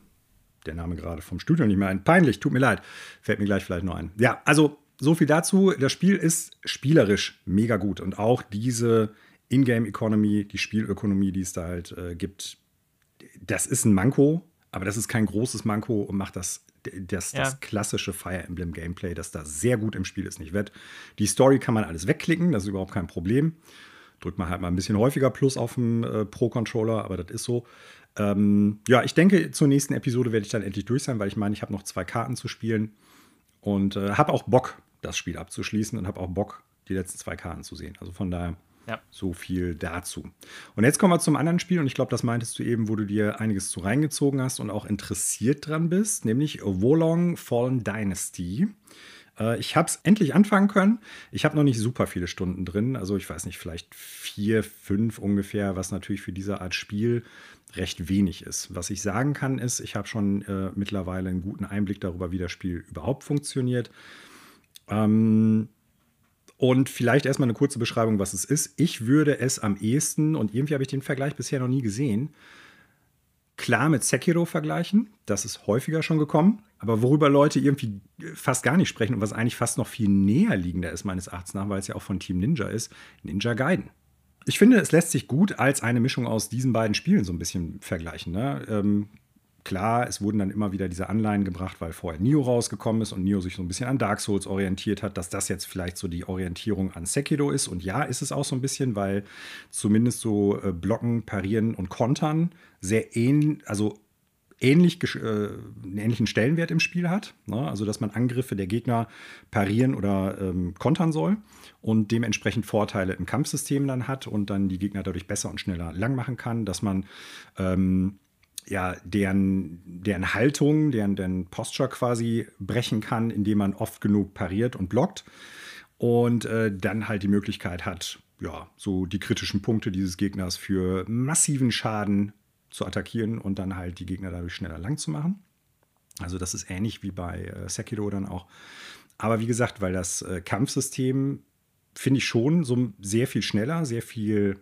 [SPEAKER 1] der Name gerade vom Studio nicht mehr ein. Peinlich, tut mir leid. Fällt mir gleich vielleicht noch ein. Ja, also so viel dazu. Das Spiel ist spielerisch mega gut und auch diese Ingame-Economy, die Spielökonomie, die es da halt äh, gibt, das ist ein Manko, aber das ist kein großes Manko und macht das, das, ja. das klassische Fire Emblem Gameplay, das da sehr gut im Spiel ist, nicht wett. Die Story kann man alles wegklicken, das ist überhaupt kein Problem. Drückt man halt mal ein bisschen häufiger Plus auf dem äh, Pro-Controller, aber das ist so. Ähm, ja, ich denke, zur nächsten Episode werde ich dann endlich durch sein, weil ich meine, ich habe noch zwei Karten zu spielen und äh, habe auch Bock, das Spiel abzuschließen und habe auch Bock, die letzten zwei Karten zu sehen. Also von daher ja. so viel dazu. Und jetzt kommen wir zum anderen Spiel und ich glaube, das meintest du eben, wo du dir einiges zu reingezogen hast und auch interessiert dran bist, nämlich Wolong Fallen Dynasty. Äh, ich habe es endlich anfangen können. Ich habe noch nicht super viele Stunden drin, also ich weiß nicht, vielleicht vier, fünf ungefähr, was natürlich für diese Art Spiel recht wenig ist. Was ich sagen kann, ist, ich habe schon äh, mittlerweile einen guten Einblick darüber, wie das Spiel überhaupt funktioniert. Ähm, und vielleicht erstmal eine kurze Beschreibung, was es ist. Ich würde es am ehesten, und irgendwie habe ich den Vergleich bisher noch nie gesehen, klar mit Sekiro vergleichen. Das ist häufiger schon gekommen. Aber worüber Leute irgendwie fast gar nicht sprechen und was eigentlich fast noch viel näher liegender ist, meines Erachtens nach, weil es ja auch von Team Ninja ist, Ninja Gaiden. Ich finde, es lässt sich gut als eine Mischung aus diesen beiden Spielen so ein bisschen vergleichen. Ne? Ähm, Klar, es wurden dann immer wieder diese Anleihen gebracht, weil vorher Nio rausgekommen ist und Nio sich so ein bisschen an Dark Souls orientiert hat, dass das jetzt vielleicht so die Orientierung an Sekiro ist. Und ja, ist es auch so ein bisschen, weil zumindest so äh, Blocken, Parieren und Kontern sehr ähnlich, also ähnlich, äh, einen ähnlichen Stellenwert im Spiel hat. Ne? Also, dass man Angriffe der Gegner parieren oder ähm, kontern soll und dementsprechend Vorteile im Kampfsystem dann hat und dann die Gegner dadurch besser und schneller lang machen kann, dass man ähm, ja, deren, deren Haltung, deren, deren Posture quasi brechen kann, indem man oft genug pariert und blockt. Und äh, dann halt die Möglichkeit hat, ja, so die kritischen Punkte dieses Gegners für massiven Schaden zu attackieren und dann halt die Gegner dadurch schneller lang zu machen. Also das ist ähnlich wie bei äh, Sekiro dann auch. Aber wie gesagt, weil das äh, Kampfsystem finde ich schon so sehr viel schneller, sehr viel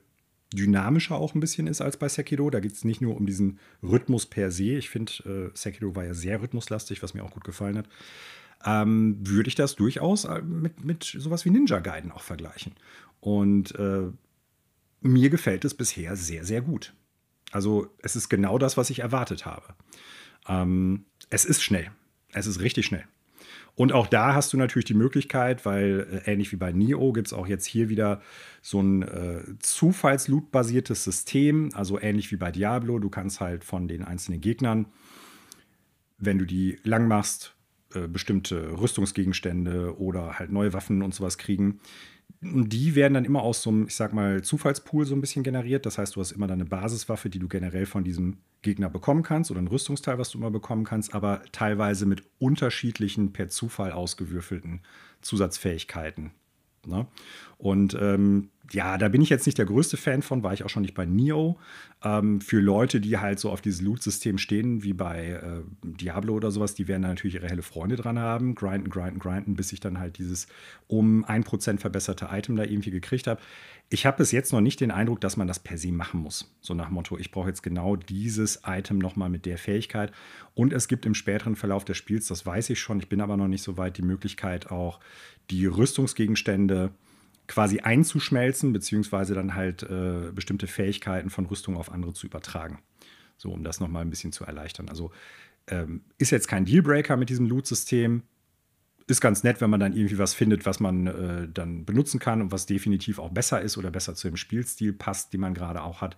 [SPEAKER 1] dynamischer auch ein bisschen ist als bei Sekiro. Da geht es nicht nur um diesen Rhythmus per se. Ich finde, äh, Sekiro war ja sehr rhythmuslastig, was mir auch gut gefallen hat. Ähm, würde ich das durchaus äh, mit, mit sowas wie Ninja Gaiden auch vergleichen. Und äh, mir gefällt es bisher sehr, sehr gut. Also es ist genau das, was ich erwartet habe. Ähm, es ist schnell. Es ist richtig schnell. Und auch da hast du natürlich die Möglichkeit, weil äh, ähnlich wie bei Nio gibt es auch jetzt hier wieder so ein äh, Zufallsloot-basiertes System, also ähnlich wie bei Diablo. Du kannst halt von den einzelnen Gegnern, wenn du die lang machst, äh, bestimmte Rüstungsgegenstände oder halt neue Waffen und sowas kriegen. Und die werden dann immer aus so einem, ich sag mal, Zufallspool so ein bisschen generiert. Das heißt, du hast immer deine Basiswaffe, die du generell von diesem Gegner bekommen kannst oder ein Rüstungsteil, was du immer bekommen kannst, aber teilweise mit unterschiedlichen, per Zufall ausgewürfelten Zusatzfähigkeiten. Ne? Und ähm, ja, da bin ich jetzt nicht der größte Fan von, war ich auch schon nicht bei Neo. Ähm, für Leute, die halt so auf dieses Loot-System stehen, wie bei äh, Diablo oder sowas, die werden da natürlich ihre helle Freunde dran haben. Grinden, grinden, grinden, bis ich dann halt dieses um 1% verbesserte Item da irgendwie gekriegt habe. Ich habe bis jetzt noch nicht den Eindruck, dass man das per se machen muss. So nach Motto, ich brauche jetzt genau dieses Item nochmal mit der Fähigkeit. Und es gibt im späteren Verlauf des Spiels, das weiß ich schon, ich bin aber noch nicht so weit, die Möglichkeit auch die Rüstungsgegenstände quasi einzuschmelzen, beziehungsweise dann halt äh, bestimmte Fähigkeiten von Rüstung auf andere zu übertragen. So, um das nochmal ein bisschen zu erleichtern. Also ähm, ist jetzt kein Dealbreaker mit diesem Loot-System. Ist ganz nett, wenn man dann irgendwie was findet, was man äh, dann benutzen kann und was definitiv auch besser ist oder besser zu dem Spielstil passt, den man gerade auch hat.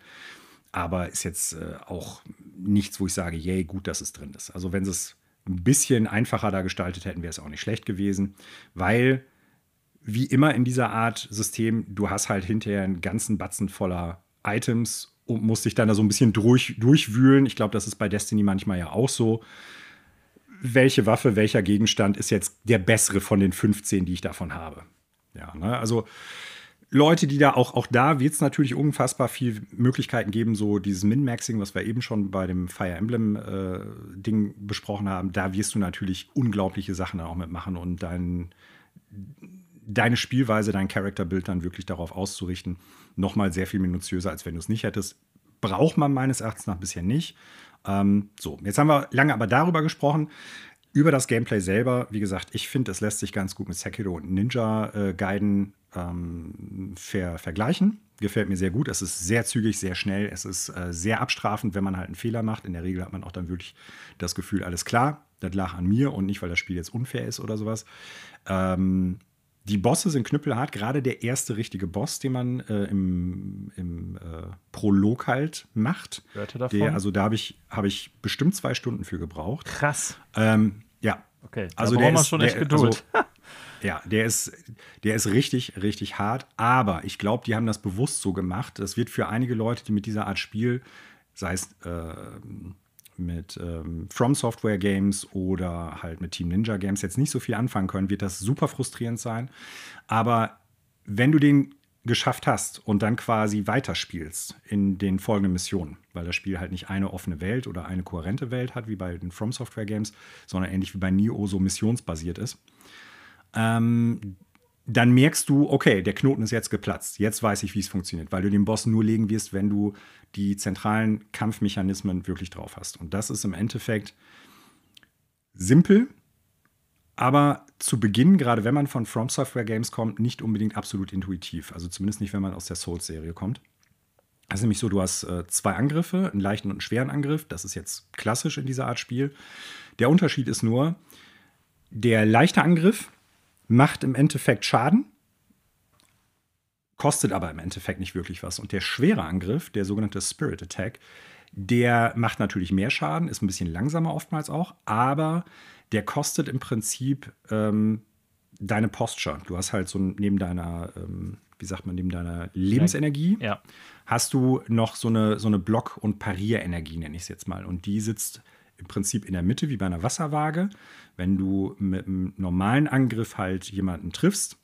[SPEAKER 1] Aber ist jetzt äh, auch nichts, wo ich sage, yay, gut, dass es drin ist. Also wenn sie es ein bisschen einfacher da gestaltet hätten, wäre es auch nicht schlecht gewesen, weil wie immer in dieser Art System, du hast halt hinterher einen ganzen Batzen voller Items und musst dich dann da so ein bisschen durch, durchwühlen. Ich glaube, das ist bei Destiny manchmal ja auch so. Welche Waffe, welcher Gegenstand ist jetzt der bessere von den 15, die ich davon habe? Ja, ne? also Leute, die da auch, auch da wird es natürlich unfassbar viel Möglichkeiten geben, so dieses Min-Maxing, was wir eben schon bei dem Fire Emblem-Ding äh, besprochen haben. Da wirst du natürlich unglaubliche Sachen auch mitmachen und dein deine Spielweise, dein Charakterbild dann wirklich darauf auszurichten, nochmal sehr viel minutiöser, als wenn du es nicht hättest. Braucht man meines Erachtens nach bisher nicht. Ähm, so, jetzt haben wir lange aber darüber gesprochen. Über das Gameplay selber, wie gesagt, ich finde, es lässt sich ganz gut mit Sekiro und Ninja äh, Gaiden ähm, ver vergleichen. Gefällt mir sehr gut. Es ist sehr zügig, sehr schnell. Es ist äh, sehr abstrafend, wenn man halt einen Fehler macht. In der Regel hat man auch dann wirklich das Gefühl, alles klar, das lag an mir und nicht, weil das Spiel jetzt unfair ist oder sowas. Ähm, die Bosse sind knüppelhart, gerade der erste richtige Boss, den man äh, im, im äh, Prolog halt macht.
[SPEAKER 2] Hörte davon?
[SPEAKER 1] Der, also da habe ich, hab ich bestimmt zwei Stunden für gebraucht.
[SPEAKER 2] Krass.
[SPEAKER 1] Ähm, ja.
[SPEAKER 2] Okay,
[SPEAKER 1] da also der ist, schon echt der, Geduld. Also, ja, der ist, der ist richtig, richtig hart. Aber ich glaube, die haben das bewusst so gemacht. Das wird für einige Leute, die mit dieser Art Spiel, sei es äh, mit ähm, From Software Games oder halt mit Team Ninja Games jetzt nicht so viel anfangen können, wird das super frustrierend sein. Aber wenn du den geschafft hast und dann quasi weiterspielst in den folgenden Missionen, weil das Spiel halt nicht eine offene Welt oder eine kohärente Welt hat, wie bei den From Software Games, sondern ähnlich wie bei Neo so missionsbasiert ist, ähm, dann merkst du, okay, der Knoten ist jetzt geplatzt. Jetzt weiß ich, wie es funktioniert, weil du den Boss nur legen wirst, wenn du die zentralen Kampfmechanismen wirklich drauf hast. Und das ist im Endeffekt simpel, aber zu Beginn, gerade wenn man von From Software Games kommt, nicht unbedingt absolut intuitiv. Also zumindest nicht, wenn man aus der Souls-Serie kommt. Das ist nämlich so, du hast äh, zwei Angriffe, einen leichten und einen schweren Angriff. Das ist jetzt klassisch in dieser Art Spiel. Der Unterschied ist nur, der leichte Angriff macht im Endeffekt Schaden, kostet aber im Endeffekt nicht wirklich was. Und der schwere Angriff, der sogenannte Spirit Attack, der macht natürlich mehr Schaden, ist ein bisschen langsamer oftmals auch, aber der kostet im Prinzip ähm, deine Posture. Du hast halt so neben deiner, ähm, wie sagt man, neben deiner Lebensenergie,
[SPEAKER 2] ja.
[SPEAKER 1] hast du noch so eine, so eine Block- und Parierenergie, nenne ich es jetzt mal. Und die sitzt im Prinzip in der Mitte wie bei einer Wasserwaage. Wenn du mit einem normalen Angriff halt jemanden triffst,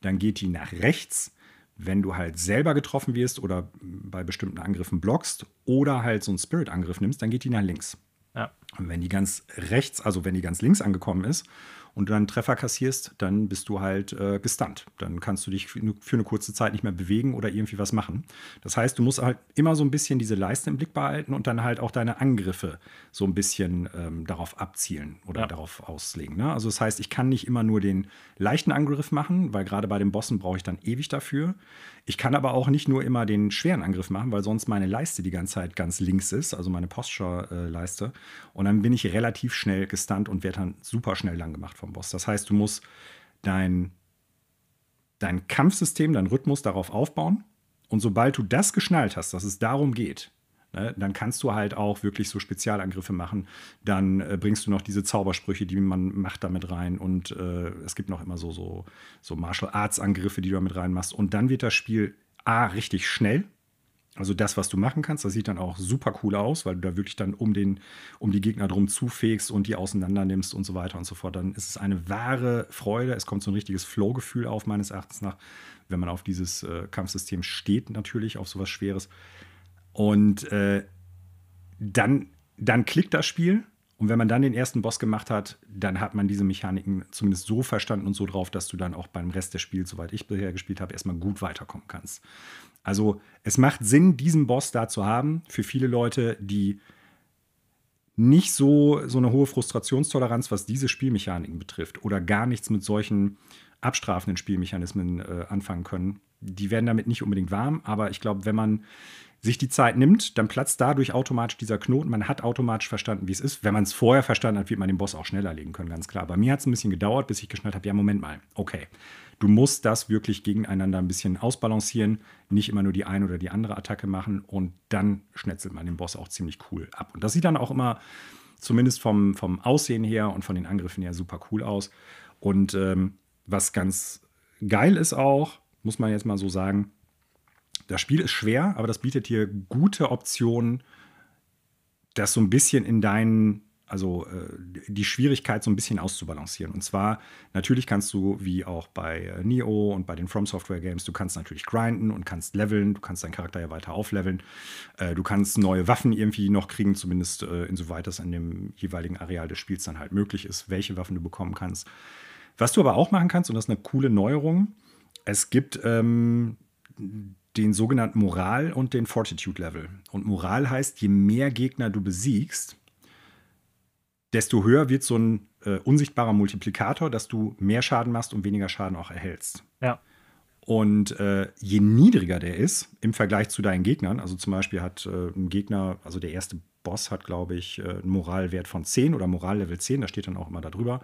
[SPEAKER 1] dann geht die nach rechts. Wenn du halt selber getroffen wirst oder bei bestimmten Angriffen blockst oder halt so einen Spirit-Angriff nimmst, dann geht die nach links.
[SPEAKER 2] Ja.
[SPEAKER 1] Und wenn die ganz rechts, also wenn die ganz links angekommen ist und du dann einen Treffer kassierst, dann bist du halt äh, gestunt. Dann kannst du dich für eine kurze Zeit nicht mehr bewegen oder irgendwie was machen. Das heißt, du musst halt immer so ein bisschen diese Leiste im Blick behalten und dann halt auch deine Angriffe so ein bisschen ähm, darauf abzielen oder ja. darauf auslegen. Ne? Also das heißt, ich kann nicht immer nur den leichten Angriff machen, weil gerade bei den Bossen brauche ich dann ewig dafür. Ich kann aber auch nicht nur immer den schweren Angriff machen, weil sonst meine Leiste die ganze Zeit ganz links ist, also meine Posture-Leiste. Und dann bin ich relativ schnell gestunt und werde dann super schnell lang gemacht vom Boss. Das heißt, du musst dein, dein Kampfsystem, dein Rhythmus darauf aufbauen. Und sobald du das geschnallt hast, dass es darum geht, Ne, dann kannst du halt auch wirklich so Spezialangriffe machen. Dann äh, bringst du noch diese Zaubersprüche, die man macht, damit rein. Und äh, es gibt noch immer so, so, so Martial Arts Angriffe, die du damit reinmachst. Und dann wird das Spiel A richtig schnell. Also das, was du machen kannst, das sieht dann auch super cool aus, weil du da wirklich dann um, den, um die Gegner drum zufegst und die auseinander nimmst und so weiter und so fort. Dann ist es eine wahre Freude. Es kommt so ein richtiges Flow-Gefühl auf, meines Erachtens nach, wenn man auf dieses äh, Kampfsystem steht, natürlich, auf sowas Schweres. Und äh, dann, dann klickt das Spiel. Und wenn man dann den ersten Boss gemacht hat, dann hat man diese Mechaniken zumindest so verstanden und so drauf, dass du dann auch beim Rest des Spiels, soweit ich bisher gespielt habe, erstmal gut weiterkommen kannst. Also es macht Sinn, diesen Boss da zu haben für viele Leute, die nicht so, so eine hohe Frustrationstoleranz, was diese Spielmechaniken betrifft, oder gar nichts mit solchen abstrafenden Spielmechanismen äh, anfangen können. Die werden damit nicht unbedingt warm, aber ich glaube, wenn man sich die Zeit nimmt, dann platzt dadurch automatisch dieser Knoten. Man hat automatisch verstanden, wie es ist. Wenn man es vorher verstanden hat, wird man den Boss auch schneller legen können, ganz klar. Bei mir hat es ein bisschen gedauert, bis ich geschnallt habe, ja, Moment mal, okay. Du musst das wirklich gegeneinander ein bisschen ausbalancieren, nicht immer nur die eine oder die andere Attacke machen und dann schnetzelt man den Boss auch ziemlich cool ab. Und das sieht dann auch immer, zumindest vom, vom Aussehen her und von den Angriffen her, super cool aus. Und ähm, was ganz geil ist auch, muss man jetzt mal so sagen, das Spiel ist schwer, aber das bietet dir gute Optionen, das so ein bisschen in deinen, also äh, die Schwierigkeit so ein bisschen auszubalancieren. Und zwar, natürlich kannst du, wie auch bei äh, Neo und bei den From Software Games, du kannst natürlich grinden und kannst leveln, du kannst deinen Charakter ja weiter aufleveln. Äh, du kannst neue Waffen irgendwie noch kriegen, zumindest insoweit das an dem jeweiligen Areal des Spiels dann halt möglich ist, welche Waffen du bekommen kannst. Was du aber auch machen kannst, und das ist eine coole Neuerung, es gibt ähm, den sogenannten Moral- und den Fortitude-Level. Und Moral heißt, je mehr Gegner du besiegst, desto höher wird so ein äh, unsichtbarer Multiplikator, dass du mehr Schaden machst und weniger Schaden auch erhältst.
[SPEAKER 2] Ja.
[SPEAKER 1] Und äh, je niedriger der ist im Vergleich zu deinen Gegnern, also zum Beispiel hat äh, ein Gegner, also der erste Boss hat, glaube ich, äh, einen Moralwert von 10 oder Morallevel 10, da steht dann auch immer da drüber.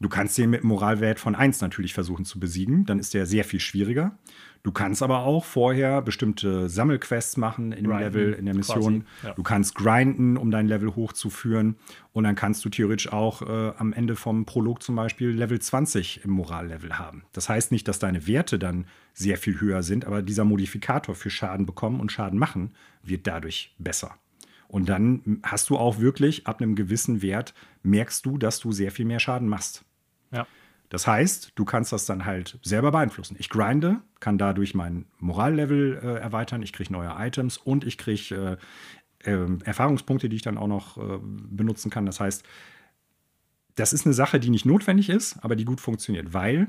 [SPEAKER 1] Du kannst den mit Moralwert von 1 natürlich versuchen zu besiegen, dann ist der sehr viel schwieriger. Du kannst aber auch vorher bestimmte Sammelquests machen in dem Level, in der Mission. ja. Du kannst grinden, um dein Level hochzuführen. Und dann kannst du theoretisch auch äh, am Ende vom Prolog zum Beispiel Level 20 im Morallevel haben. Das heißt nicht, dass deine Werte dann sehr viel höher sind, aber dieser Modifikator für Schaden bekommen und Schaden machen wird dadurch besser. Und dann hast du auch wirklich ab einem gewissen Wert merkst du, dass du sehr viel mehr Schaden machst.
[SPEAKER 2] Ja.
[SPEAKER 1] Das heißt, du kannst das dann halt selber beeinflussen. Ich grinde, kann dadurch mein Morallevel äh, erweitern, ich kriege neue Items und ich kriege äh, äh, Erfahrungspunkte, die ich dann auch noch äh, benutzen kann. Das heißt, das ist eine Sache, die nicht notwendig ist, aber die gut funktioniert, weil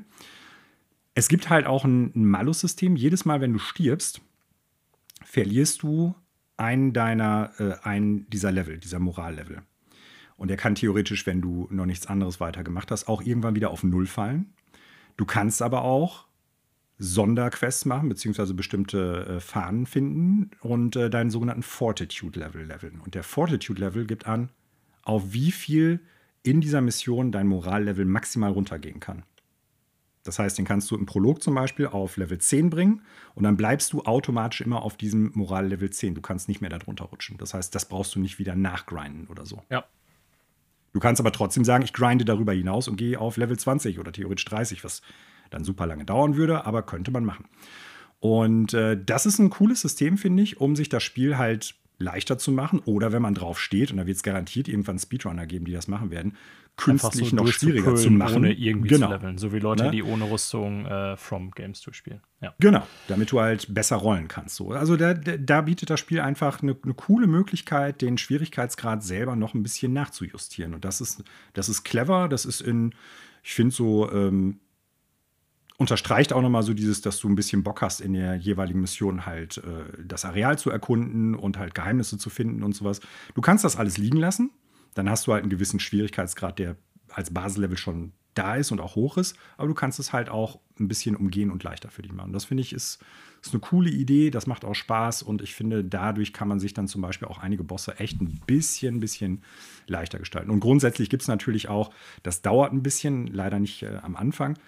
[SPEAKER 1] es gibt halt auch ein, ein Malus-System. Jedes Mal, wenn du stirbst, verlierst du einen deiner, äh, einen dieser Level, dieser Morallevel. Und er kann theoretisch, wenn du noch nichts anderes weiter gemacht hast, auch irgendwann wieder auf Null fallen. Du kannst aber auch Sonderquests machen, beziehungsweise bestimmte äh, Fahnen finden und äh, deinen sogenannten Fortitude-Level leveln. Und der Fortitude-Level gibt an, auf wie viel in dieser Mission dein Morallevel maximal runtergehen kann. Das heißt, den kannst du im Prolog zum Beispiel auf Level 10 bringen und dann bleibst du automatisch immer auf diesem Morallevel 10. Du kannst nicht mehr darunter rutschen. Das heißt, das brauchst du nicht wieder nachgrinden oder so.
[SPEAKER 2] Ja.
[SPEAKER 1] Du kannst aber trotzdem sagen, ich grinde darüber hinaus und gehe auf Level 20 oder theoretisch 30, was dann super lange dauern würde, aber könnte man machen. Und äh, das ist ein cooles System, finde ich, um sich das Spiel halt leichter zu machen. Oder wenn man drauf steht, und da wird es garantiert irgendwann Speedrunner geben, die das machen werden, künstlich so noch schwieriger zu machen.
[SPEAKER 2] Ohne irgendwie genau. zu leveln. So wie Leute, ne? die ohne Rüstung äh, From Games durchspielen. Ja.
[SPEAKER 1] Genau, damit du halt besser rollen kannst. So. Also da, da bietet das Spiel einfach eine, eine, coole Möglichkeit, den Schwierigkeitsgrad selber noch ein bisschen nachzujustieren. Und das ist, das ist clever, das ist in Ich finde so, ähm, unterstreicht auch nochmal so dieses, dass du ein bisschen Bock hast, in der jeweiligen Mission halt äh, das Areal zu erkunden und halt Geheimnisse zu finden und sowas. Du kannst das alles liegen lassen. Dann hast du halt einen gewissen Schwierigkeitsgrad, der als Basislevel schon da ist und auch hoch ist, aber du kannst es halt auch ein bisschen umgehen und leichter für dich machen. Das finde ich ist, ist eine coole Idee, das macht auch Spaß und ich finde, dadurch kann man sich dann zum Beispiel auch einige Bosse echt ein bisschen, bisschen leichter gestalten. Und grundsätzlich gibt es natürlich auch, das dauert ein bisschen, leider nicht äh, am Anfang.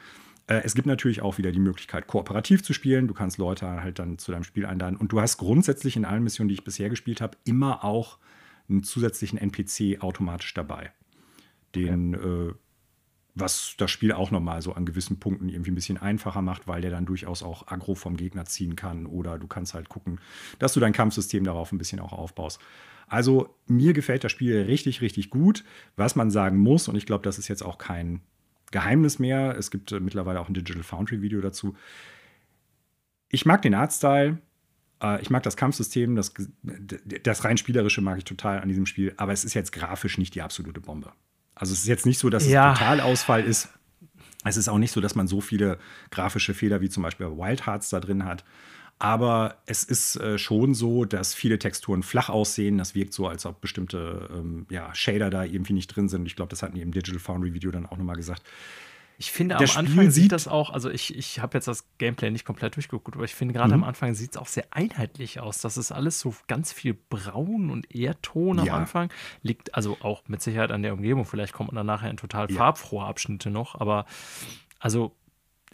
[SPEAKER 1] Äh, es gibt natürlich auch wieder die Möglichkeit, kooperativ zu spielen. Du kannst Leute halt dann zu deinem Spiel einladen. Und du hast grundsätzlich in allen Missionen, die ich bisher gespielt habe, immer auch einen zusätzlichen NPC automatisch dabei. Den, okay. äh, was das Spiel auch nochmal so an gewissen Punkten irgendwie ein bisschen einfacher macht, weil der dann durchaus auch Aggro vom Gegner ziehen kann. Oder du kannst halt gucken, dass du dein Kampfsystem darauf ein bisschen auch aufbaust. Also mir gefällt das Spiel richtig, richtig gut. Was man sagen muss, und ich glaube, das ist jetzt auch kein Geheimnis mehr, es gibt äh, mittlerweile auch ein Digital Foundry Video dazu. Ich mag den Artstyle, äh, ich mag das Kampfsystem, das, das rein spielerische mag ich total an diesem Spiel, aber es ist jetzt grafisch nicht die absolute Bombe. Also es ist jetzt nicht so, dass ja. es Totalausfall ist. Es ist auch nicht so, dass man so viele grafische Fehler wie zum Beispiel Wild Hearts da drin hat. Aber es ist äh, schon so, dass viele Texturen flach aussehen. Das wirkt so, als ob bestimmte ähm, ja, Shader da irgendwie nicht drin sind. Ich glaube, das hatten die im Digital Foundry Video dann auch nochmal gesagt.
[SPEAKER 2] Ich finde, am Anfang sieht das auch, also ich, ich habe jetzt das Gameplay nicht komplett durchgeguckt, aber ich finde gerade mhm. am Anfang sieht es auch sehr einheitlich aus. Das ist alles so ganz viel Braun und Erdton am ja. Anfang. Liegt also auch mit Sicherheit an der Umgebung. Vielleicht kommt man dann nachher in total ja. farbfrohe Abschnitte noch, aber also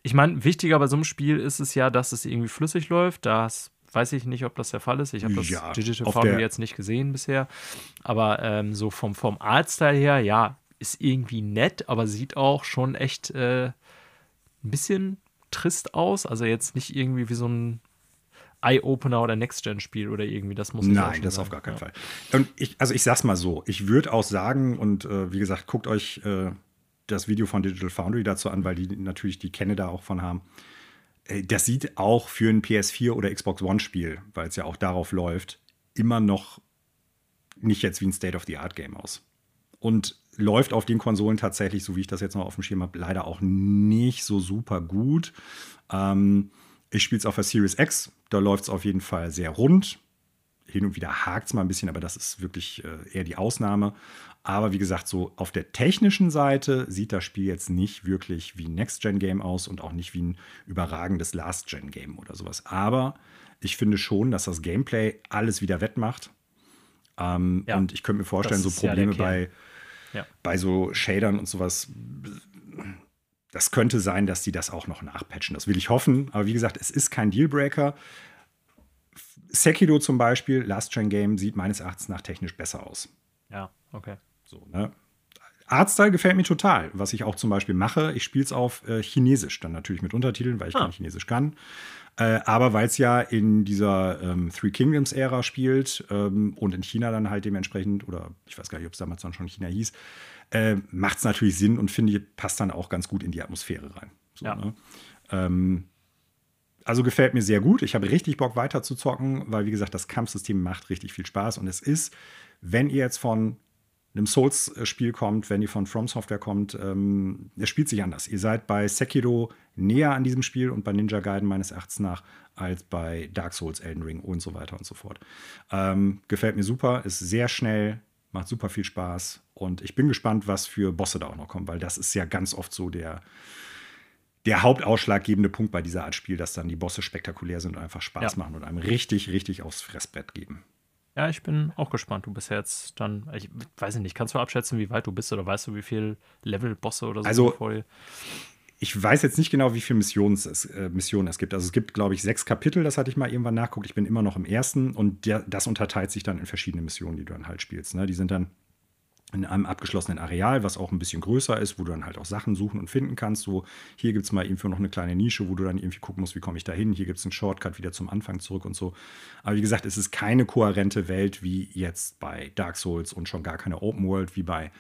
[SPEAKER 2] ich meine, wichtiger bei so einem Spiel ist es ja, dass es irgendwie flüssig läuft. Das weiß ich nicht, ob das der Fall ist. Ich habe das ja, Digital Foundry jetzt nicht gesehen bisher. Aber ähm, so vom, vom Artstyle her, ja, ist irgendwie nett, aber sieht auch schon echt äh, ein bisschen trist aus. Also jetzt nicht irgendwie wie so ein Eye-Opener oder Next-Gen-Spiel oder irgendwie, das muss
[SPEAKER 1] Nein, das sein. auf gar keinen ja. Fall. Und ich, also ich sag's mal so, ich würde auch sagen, und äh, wie gesagt, guckt euch äh, das Video von Digital Foundry dazu an, weil die natürlich die Kenne da auch von haben. Äh, das sieht auch für ein PS4 oder Xbox One-Spiel, weil es ja auch darauf läuft, immer noch nicht jetzt wie ein State-of-the-Art-Game aus. Und läuft auf den Konsolen tatsächlich, so wie ich das jetzt noch auf dem Schirm habe, leider auch nicht so super gut. Ähm, ich spiele es auf der Series X, da läuft es auf jeden Fall sehr rund. Hin und wieder hakt es mal ein bisschen, aber das ist wirklich äh, eher die Ausnahme. Aber wie gesagt, so auf der technischen Seite sieht das Spiel jetzt nicht wirklich wie ein Next-Gen-Game aus und auch nicht wie ein überragendes Last-Gen-Game oder sowas. Aber ich finde schon, dass das Gameplay alles wieder wettmacht. Ähm, ja, und ich könnte mir vorstellen, so Probleme ja bei ja. bei so Shadern und sowas, das könnte sein, dass die das auch noch nachpatchen. Das will ich hoffen. Aber wie gesagt, es ist kein Dealbreaker. Sekiro zum Beispiel, Last Gen Game, sieht meines Erachtens nach technisch besser aus.
[SPEAKER 2] Ja, okay.
[SPEAKER 1] So, ne? Artstyle gefällt mir total. Was ich auch zum Beispiel mache, ich spiele es auf äh, Chinesisch, dann natürlich mit Untertiteln, weil ich ah. kein Chinesisch kann. Äh, aber weil es ja in dieser ähm, Three Kingdoms-Ära spielt ähm, und in China dann halt dementsprechend, oder ich weiß gar nicht, ob es damals dann schon China hieß, äh, macht es natürlich Sinn und finde ich, passt dann auch ganz gut in die Atmosphäre rein. So, ja. ne? ähm, also gefällt mir sehr gut. Ich habe richtig Bock weiter zu zocken, weil wie gesagt, das Kampfsystem macht richtig viel Spaß und es ist, wenn ihr jetzt von einem Souls-Spiel kommt, wenn ihr von From Software kommt, ähm, es spielt sich anders. Ihr seid bei Sekiro näher an diesem Spiel und bei Ninja Gaiden meines Erachtens nach als bei Dark Souls, Elden Ring und so weiter und so fort. Ähm, gefällt mir super, ist sehr schnell, macht super viel Spaß und ich bin gespannt, was für Bosse da auch noch kommen, weil das ist ja ganz oft so der, der hauptausschlaggebende Punkt bei dieser Art Spiel, dass dann die Bosse spektakulär sind und einfach Spaß ja. machen und einem richtig, richtig aufs Fressbrett geben.
[SPEAKER 2] Ja, ich bin auch gespannt. Du bist ja jetzt dann, ich weiß nicht, kannst du abschätzen, wie weit du bist oder weißt du, wie viel Level-Bosse oder so
[SPEAKER 1] also, vor Ich weiß jetzt nicht genau, wie viele Missionen es, äh, Missionen es gibt. Also es gibt, glaube ich, sechs Kapitel, das hatte ich mal irgendwann nachguckt. Ich bin immer noch im ersten und der, das unterteilt sich dann in verschiedene Missionen, die du dann halt spielst. Ne? Die sind dann in einem abgeschlossenen Areal, was auch ein bisschen größer ist, wo du dann halt auch Sachen suchen und finden kannst. So, hier gibt es mal irgendwie noch eine kleine Nische, wo du dann irgendwie gucken musst, wie komme ich da hin. Hier gibt es einen Shortcut wieder zum Anfang zurück und so. Aber wie gesagt, es ist keine kohärente Welt wie jetzt bei Dark Souls und schon gar keine Open World wie bei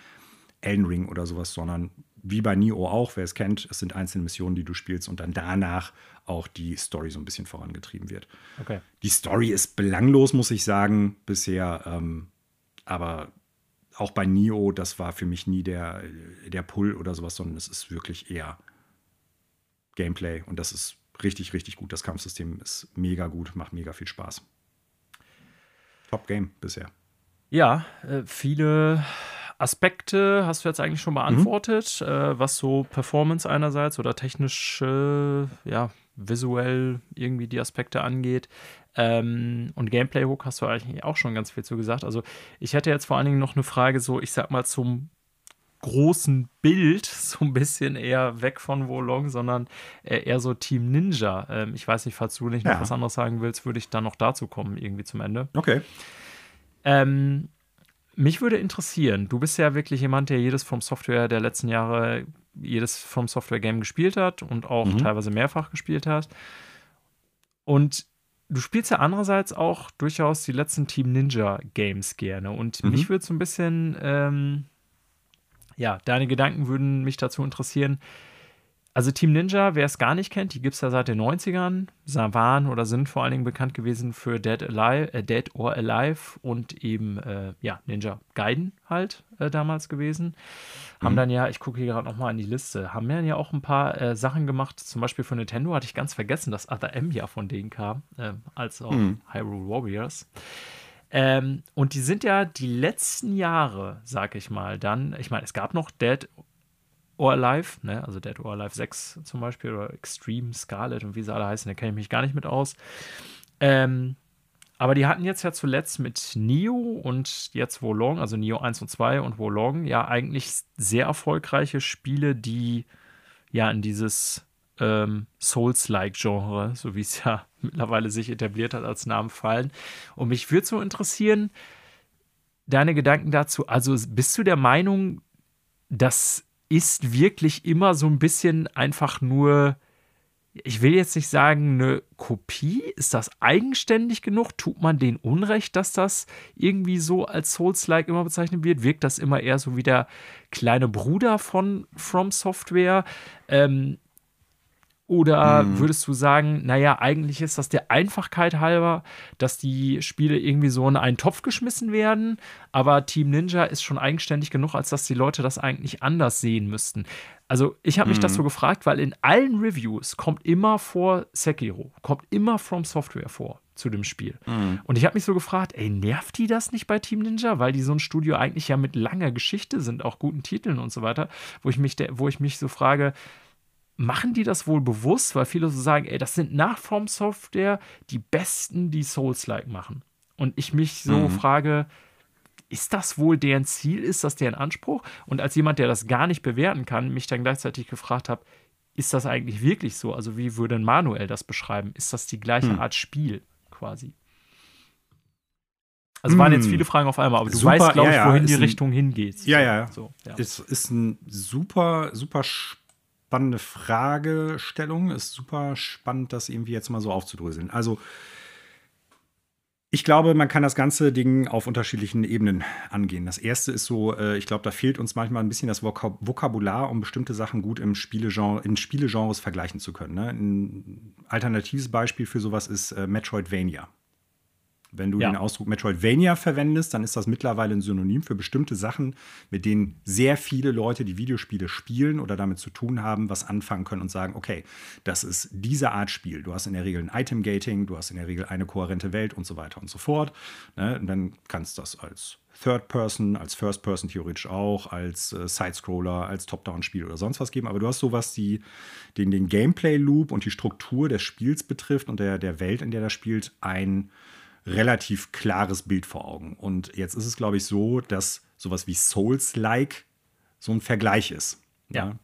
[SPEAKER 1] Elden Ring oder sowas, sondern wie bei Nioh auch, wer es kennt, es sind einzelne Missionen, die du spielst und dann danach auch die Story so ein bisschen vorangetrieben wird.
[SPEAKER 2] Okay.
[SPEAKER 1] Die Story ist belanglos, muss ich sagen, bisher. Ähm, aber auch bei Nio, das war für mich nie der, der Pull oder sowas, sondern es ist wirklich eher Gameplay und das ist richtig, richtig gut. Das Kampfsystem ist mega gut, macht mega viel Spaß. Top Game bisher.
[SPEAKER 2] Ja, äh, viele Aspekte hast du jetzt eigentlich schon beantwortet, mhm. äh, was so Performance einerseits oder technisch, äh, ja, visuell irgendwie die Aspekte angeht. Ähm, und Gameplay-Hook hast du eigentlich auch schon ganz viel zu gesagt. Also ich hätte jetzt vor allen Dingen noch eine Frage, so ich sag mal zum großen Bild, so ein bisschen eher weg von Wolong, sondern eher so Team Ninja. Ähm, ich weiß nicht, falls du nicht noch ja. was anderes sagen willst, würde ich dann noch dazu kommen, irgendwie zum Ende.
[SPEAKER 1] Okay.
[SPEAKER 2] Ähm, mich würde interessieren, du bist ja wirklich jemand, der jedes From Software der letzten Jahre, jedes From Software Game gespielt hat und auch mhm. teilweise mehrfach gespielt hat. Und du spielst ja andererseits auch durchaus die letzten Team Ninja Games gerne. Und mhm. mich würde so ein bisschen, ähm, ja, deine Gedanken würden mich dazu interessieren. Also Team Ninja, wer es gar nicht kennt, die gibt es ja seit den 90ern, waren oder sind vor allen Dingen bekannt gewesen für Dead, Alive, äh, Dead or Alive und eben äh, ja, Ninja Gaiden halt äh, damals gewesen. Mhm. Haben dann ja, ich gucke hier gerade nochmal in die Liste, haben dann ja auch ein paar äh, Sachen gemacht, zum Beispiel für Nintendo hatte ich ganz vergessen, dass Other M ja von denen kam, äh, als auch mhm. Hyrule Warriors. Ähm, und die sind ja die letzten Jahre, sag ich mal, dann, ich meine, es gab noch Dead or Alive, ne? also Dead or Alive 6 zum Beispiel oder Extreme Scarlet und wie sie alle heißen, da kenne ich mich gar nicht mit aus. Ähm, aber die hatten jetzt ja zuletzt mit Nio und jetzt Wolong, also Nio 1 und 2 und Wolong, ja eigentlich sehr erfolgreiche Spiele, die ja in dieses ähm, Souls-like-Genre, so wie es ja mittlerweile sich etabliert hat, als Namen fallen. Und mich würde so interessieren, deine Gedanken dazu. Also bist du der Meinung, dass ist wirklich immer so ein bisschen einfach nur, ich will jetzt nicht sagen, eine Kopie. Ist das eigenständig genug? Tut man den Unrecht, dass das irgendwie so als Souls-like immer bezeichnet wird? Wirkt das immer eher so wie der kleine Bruder von From Software? Ähm, oder mhm. würdest du sagen, naja, eigentlich ist das der Einfachkeit halber, dass die Spiele irgendwie so in einen Topf geschmissen werden, aber Team Ninja ist schon eigenständig genug, als dass die Leute das eigentlich anders sehen müssten. Also, ich habe mich mhm. das so gefragt, weil in allen Reviews kommt immer vor Sekiro, kommt immer From Software vor zu dem Spiel. Mhm. Und ich habe mich so gefragt, ey, nervt die das nicht bei Team Ninja? Weil die so ein Studio eigentlich ja mit langer Geschichte sind, auch guten Titeln und so weiter, wo ich mich, wo ich mich so frage, machen die das wohl bewusst, weil viele so sagen, ey, das sind nach From Software die besten, die Souls-like machen. Und ich mich so mhm. frage, ist das wohl deren Ziel? Ist das deren Anspruch? Und als jemand, der das gar nicht bewerten kann, mich dann gleichzeitig gefragt habe, ist das eigentlich wirklich so? Also wie würde Manuel das beschreiben? Ist das die gleiche mhm. Art Spiel quasi? Also waren jetzt hm. viele Fragen auf einmal, aber du super, weißt, glaube ich, ja, ja, wohin die Richtung hingeht.
[SPEAKER 1] Ja, ja. So, ja. Es ist ein super, super spannendes spannende Fragestellung. Ist super spannend, das irgendwie jetzt mal so aufzudröseln. Also, ich glaube, man kann das ganze Ding auf unterschiedlichen Ebenen angehen. Das erste ist so, äh, ich glaube, da fehlt uns manchmal ein bisschen das Vokabular, um bestimmte Sachen gut im Spielegenre, in Spielegenres vergleichen zu können. Ne? Ein alternatives Beispiel für sowas ist äh, Metroidvania. Wenn du ja. den Ausdruck Metroidvania verwendest, dann ist das mittlerweile ein Synonym für bestimmte Sachen, mit denen sehr viele Leute, die Videospiele spielen oder damit zu tun haben, was anfangen können und sagen, okay, das ist diese Art Spiel. Du hast in der Regel ein Item-Gating, du hast in der Regel eine kohärente Welt und so weiter und so fort. Ne? Und dann kannst du das als Third Person, als First Person theoretisch auch, als äh, Side-Scroller, als Top-Down-Spiel oder sonst was geben. Aber du hast sowas, die den, den Gameplay-Loop und die Struktur des Spiels betrifft und der, der Welt, in der das spielt, ein relativ klares Bild vor Augen. Und jetzt ist es, glaube ich, so, dass sowas wie Souls-like so ein Vergleich ist.
[SPEAKER 2] Ja.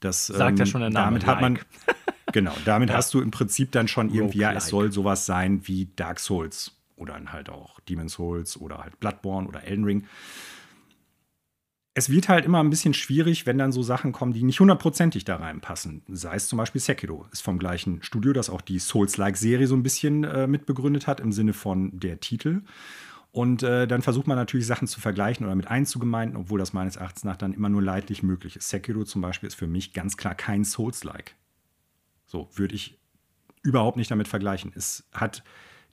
[SPEAKER 1] Das
[SPEAKER 2] sagt ähm, ja schon der Name.
[SPEAKER 1] Damit hat man, genau, damit ja. hast du im Prinzip dann schon irgendwie, ja, es soll sowas sein wie Dark Souls oder dann halt auch Demon's Souls oder halt Bloodborne oder Elden Ring es wird halt immer ein bisschen schwierig, wenn dann so Sachen kommen, die nicht hundertprozentig da reinpassen. Sei es zum Beispiel Sekiro, ist vom gleichen Studio, das auch die Souls-like-Serie so ein bisschen äh, mitbegründet hat, im Sinne von der Titel. Und äh, dann versucht man natürlich Sachen zu vergleichen oder mit einzugemeinden, obwohl das meines Erachtens nach dann immer nur leidlich möglich ist. Sekiro zum Beispiel ist für mich ganz klar kein Souls-like. So würde ich überhaupt nicht damit vergleichen. Es hat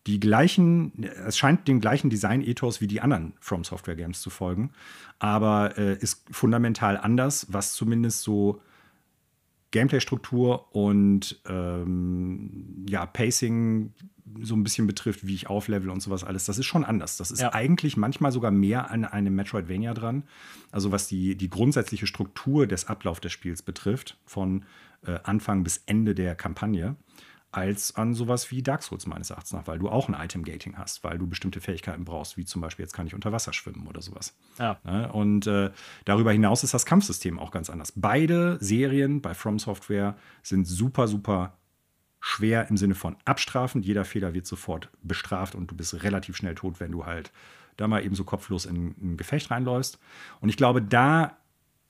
[SPEAKER 1] die gleichen, es scheint dem gleichen Design-Ethos wie die anderen From Software Games zu folgen, aber äh, ist fundamental anders, was zumindest so Gameplay-Struktur und ähm, ja, Pacing so ein bisschen betrifft, wie ich auflevel und sowas alles, das ist schon anders. Das ist ja. eigentlich manchmal sogar mehr an einem Metroidvania dran. Also was die, die grundsätzliche Struktur des Ablaufs des Spiels betrifft, von äh, Anfang bis Ende der Kampagne als an sowas wie Dark Souls meines Erachtens nach, weil du auch ein Item-Gating hast, weil du bestimmte Fähigkeiten brauchst, wie zum Beispiel jetzt kann ich unter Wasser schwimmen oder sowas. Ja. Ne? Und äh, darüber hinaus ist das Kampfsystem auch ganz anders. Beide Serien bei From Software sind super, super schwer im Sinne von abstrafend. Jeder Fehler wird sofort bestraft und du bist relativ schnell tot, wenn du halt da mal eben so kopflos in ein Gefecht reinläufst. Und ich glaube, da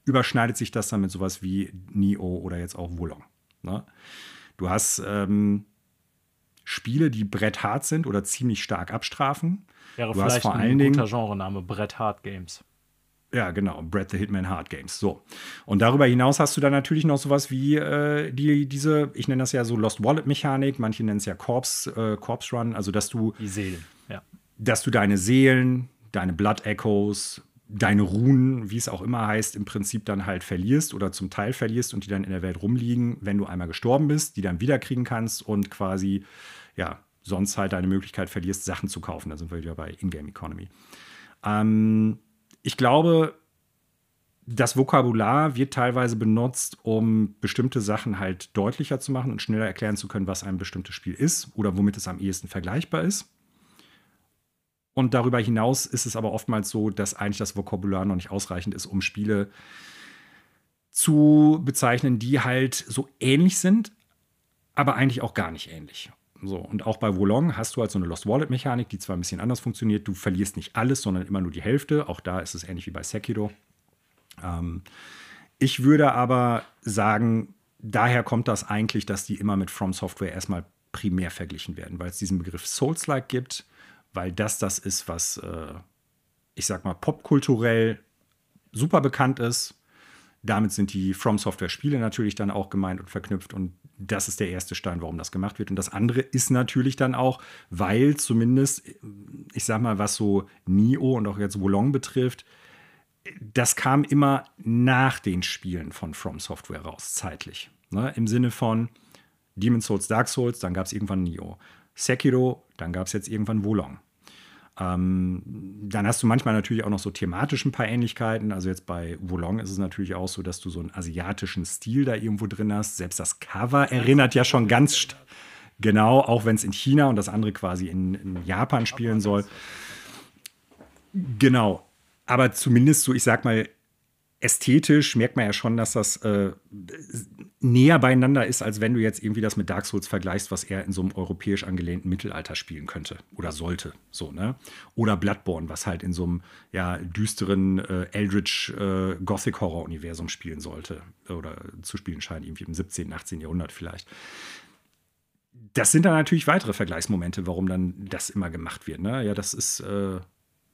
[SPEAKER 1] überschneidet sich das dann mit sowas wie Nio oder jetzt auch Wulong. Ne? Du hast ähm, Spiele, die bretthart sind oder ziemlich stark abstrafen.
[SPEAKER 2] Wäre
[SPEAKER 1] du
[SPEAKER 2] vielleicht
[SPEAKER 1] vor
[SPEAKER 2] ein
[SPEAKER 1] allen
[SPEAKER 2] guter
[SPEAKER 1] Dingen,
[SPEAKER 2] Genrename, Brett Hard Games.
[SPEAKER 1] Ja, genau, Brett the Hitman Hard Games. So. Und darüber hinaus hast du dann natürlich noch sowas wie äh, die, diese, ich nenne das ja so Lost Wallet-Mechanik, manche nennen es ja Corpse, äh, Corpse Run, also dass du.
[SPEAKER 2] Die Seelen, ja.
[SPEAKER 1] Dass du deine Seelen, deine Blood Echoes, deine Runen, wie es auch immer heißt, im Prinzip dann halt verlierst oder zum Teil verlierst und die dann in der Welt rumliegen, wenn du einmal gestorben bist, die dann wiederkriegen kannst und quasi, ja, sonst halt deine Möglichkeit verlierst, Sachen zu kaufen. Da sind wir wieder bei Ingame Economy. Ähm, ich glaube, das Vokabular wird teilweise benutzt, um bestimmte Sachen halt deutlicher zu machen und schneller erklären zu können, was ein bestimmtes Spiel ist oder womit es am ehesten vergleichbar ist. Und darüber hinaus ist es aber oftmals so, dass eigentlich das Vokabular noch nicht ausreichend ist, um Spiele zu bezeichnen, die halt so ähnlich sind, aber eigentlich auch gar nicht ähnlich. So, und auch bei Wolong hast du halt so eine Lost Wallet-Mechanik, die zwar ein bisschen anders funktioniert. Du verlierst nicht alles, sondern immer nur die Hälfte. Auch da ist es ähnlich wie bei Sekiro. Ähm, ich würde aber sagen, daher kommt das eigentlich, dass die immer mit From Software erstmal primär verglichen werden, weil es diesen Begriff Souls-like gibt weil das das ist, was, äh, ich sag mal, popkulturell super bekannt ist. Damit sind die From Software-Spiele natürlich dann auch gemeint und verknüpft. Und das ist der erste Stein, warum das gemacht wird. Und das andere ist natürlich dann auch, weil zumindest, ich sag mal, was so Nio und auch jetzt Wolong betrifft, das kam immer nach den Spielen von From Software raus, zeitlich. Ne? Im Sinne von Demon's Souls, Dark Souls, dann gab es irgendwann Nio. Sekiro, dann gab es jetzt irgendwann Wolong. Ähm, dann hast du manchmal natürlich auch noch so thematisch ein paar Ähnlichkeiten. Also jetzt bei Wolong ist es natürlich auch so, dass du so einen asiatischen Stil da irgendwo drin hast. Selbst das Cover erinnert ja schon ganz genau, auch wenn es in China und das andere quasi in, in Japan spielen soll. Genau. Aber zumindest so, ich sag mal, ästhetisch merkt man ja schon, dass das äh, näher beieinander ist, als wenn du jetzt irgendwie das mit Dark Souls vergleichst, was er in so einem europäisch angelehnten Mittelalter spielen könnte oder sollte. So, ne? Oder Bloodborne, was halt in so einem ja, düsteren äh, Eldritch äh, Gothic Horror-Universum spielen sollte. Oder zu spielen scheint, irgendwie im 17., 18. Jahrhundert vielleicht. Das sind dann natürlich weitere Vergleichsmomente, warum dann das immer gemacht wird. Ne? Ja, das ist äh,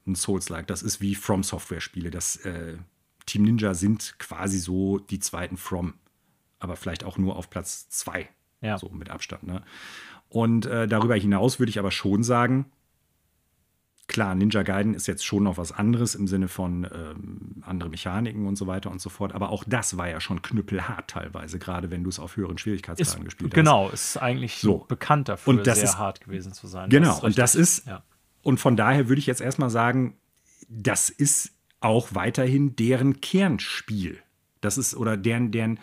[SPEAKER 1] ein Souls-like, das ist wie From Software-Spiele, das äh, Team Ninja sind quasi so die zweiten From, aber vielleicht auch nur auf Platz zwei, ja. so mit Abstand. Ne? Und äh, darüber hinaus würde ich aber schon sagen, klar, Ninja Gaiden ist jetzt schon noch was anderes im Sinne von ähm, andere Mechaniken und so weiter und so fort. Aber auch das war ja schon knüppelhart teilweise, gerade wenn du es auf höheren Schwierigkeitsgraden ist, gespielt
[SPEAKER 2] genau,
[SPEAKER 1] hast.
[SPEAKER 2] Genau, ist eigentlich so. bekannt dafür,
[SPEAKER 1] und das
[SPEAKER 2] sehr
[SPEAKER 1] ist,
[SPEAKER 2] hart gewesen zu sein.
[SPEAKER 1] Genau, und das ist, ja. und von daher würde ich jetzt erstmal sagen, das ist auch weiterhin deren Kernspiel. Das ist, oder deren, deren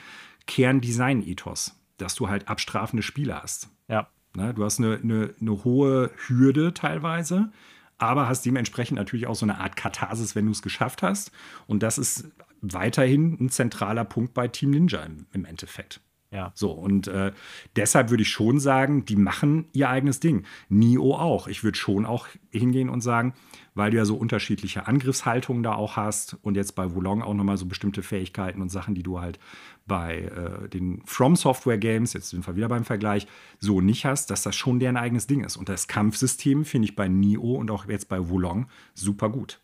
[SPEAKER 1] Kerndesign-Ethos, dass du halt abstrafende Spiele hast.
[SPEAKER 2] Ja.
[SPEAKER 1] Ne, du hast eine, eine, eine hohe Hürde teilweise, aber hast dementsprechend natürlich auch so eine Art Katharsis, wenn du es geschafft hast. Und das ist weiterhin ein zentraler Punkt bei Team Ninja im, im Endeffekt.
[SPEAKER 2] Ja.
[SPEAKER 1] So, und äh, deshalb würde ich schon sagen, die machen ihr eigenes Ding. Nio auch. Ich würde schon auch hingehen und sagen, weil du ja so unterschiedliche Angriffshaltungen da auch hast und jetzt bei Wulong auch nochmal so bestimmte Fähigkeiten und Sachen, die du halt bei äh, den From Software Games, jetzt sind wir wieder beim Vergleich, so nicht hast, dass das schon deren eigenes Ding ist. Und das Kampfsystem finde ich bei Nio und auch jetzt bei Wulong super gut.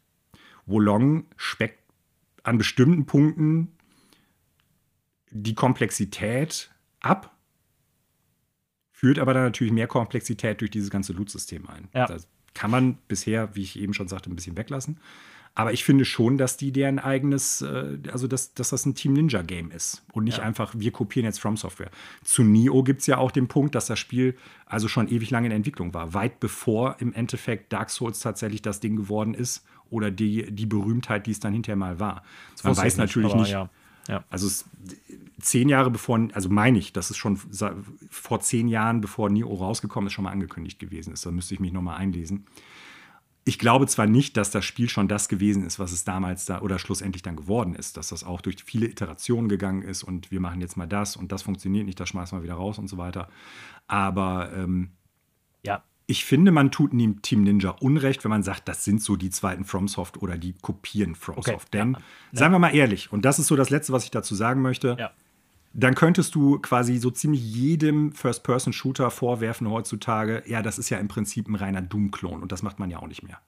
[SPEAKER 1] Wulong speckt an bestimmten Punkten die Komplexität ab, führt aber dann natürlich mehr Komplexität durch dieses ganze Loot-System ein. Ja. Das kann man bisher, wie ich eben schon sagte, ein bisschen weglassen. Aber ich finde schon, dass die deren eigenes, äh, also dass, dass das ein Team Ninja Game ist und nicht ja. einfach, wir kopieren jetzt From Software. Zu Nio gibt es ja auch den Punkt, dass das Spiel also schon ewig lange in Entwicklung war. Weit bevor im Endeffekt Dark Souls tatsächlich das Ding geworden ist oder die, die Berühmtheit, die es dann hinterher mal war. Das Man weiß natürlich nicht. Ja. Ja. Also es, zehn Jahre bevor, also meine ich, dass es schon vor zehn Jahren, bevor Nio rausgekommen ist, schon mal angekündigt gewesen ist. Da müsste ich mich nochmal einlesen ich glaube zwar nicht, dass das Spiel schon das gewesen ist, was es damals da oder schlussendlich dann geworden ist, dass das auch durch viele Iterationen gegangen ist und wir machen jetzt mal das und das funktioniert nicht, das schmeißen wir wieder raus und so weiter. Aber ähm, ja. Ich finde, man tut Team Ninja Unrecht, wenn man sagt, das sind so die zweiten FromSoft oder die kopieren FromSoft. Okay. Denn, ja. seien wir mal ehrlich, und das ist so das Letzte, was ich dazu sagen möchte. Ja dann könntest du quasi so ziemlich jedem First-Person-Shooter vorwerfen heutzutage, ja, das ist ja im Prinzip ein reiner Doom-Klon und das macht man ja auch nicht mehr.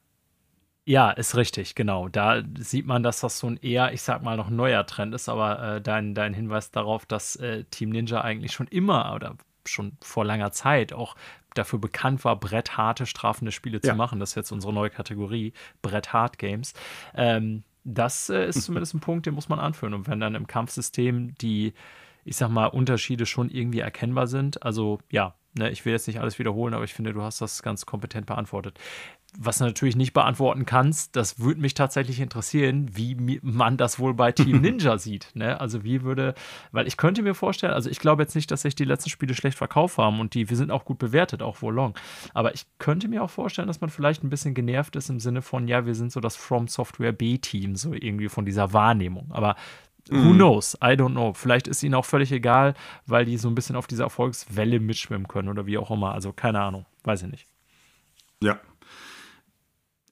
[SPEAKER 2] Ja, ist richtig, genau. Da sieht man, dass das so ein eher, ich sag mal, noch neuer Trend ist, aber äh, dein, dein Hinweis darauf, dass äh, Team Ninja eigentlich schon immer oder schon vor langer Zeit auch dafür bekannt war, brettharte, strafende Spiele ja. zu machen. Das ist jetzt unsere neue Kategorie, Bretthart Games. Ähm, das äh, ist zumindest ein Punkt, den muss man anführen. Und wenn dann im Kampfsystem die ich sag mal, Unterschiede schon irgendwie erkennbar sind. Also ja, ne, ich will jetzt nicht alles wiederholen, aber ich finde, du hast das ganz kompetent beantwortet. Was du natürlich nicht beantworten kannst, das würde mich tatsächlich interessieren, wie man das wohl bei Team Ninja sieht. Ne? Also wie würde, weil ich könnte mir vorstellen, also ich glaube jetzt nicht, dass sich die letzten Spiele schlecht verkauft haben und die, wir sind auch gut bewertet, auch wohl long. Aber ich könnte mir auch vorstellen, dass man vielleicht ein bisschen genervt ist im Sinne von, ja, wir sind so das From Software B-Team, so irgendwie von dieser Wahrnehmung. Aber Who mhm. knows? I don't know. Vielleicht ist ihnen auch völlig egal, weil die so ein bisschen auf dieser Erfolgswelle mitschwimmen können oder wie auch immer. Also keine Ahnung. Weiß ich nicht.
[SPEAKER 1] Ja.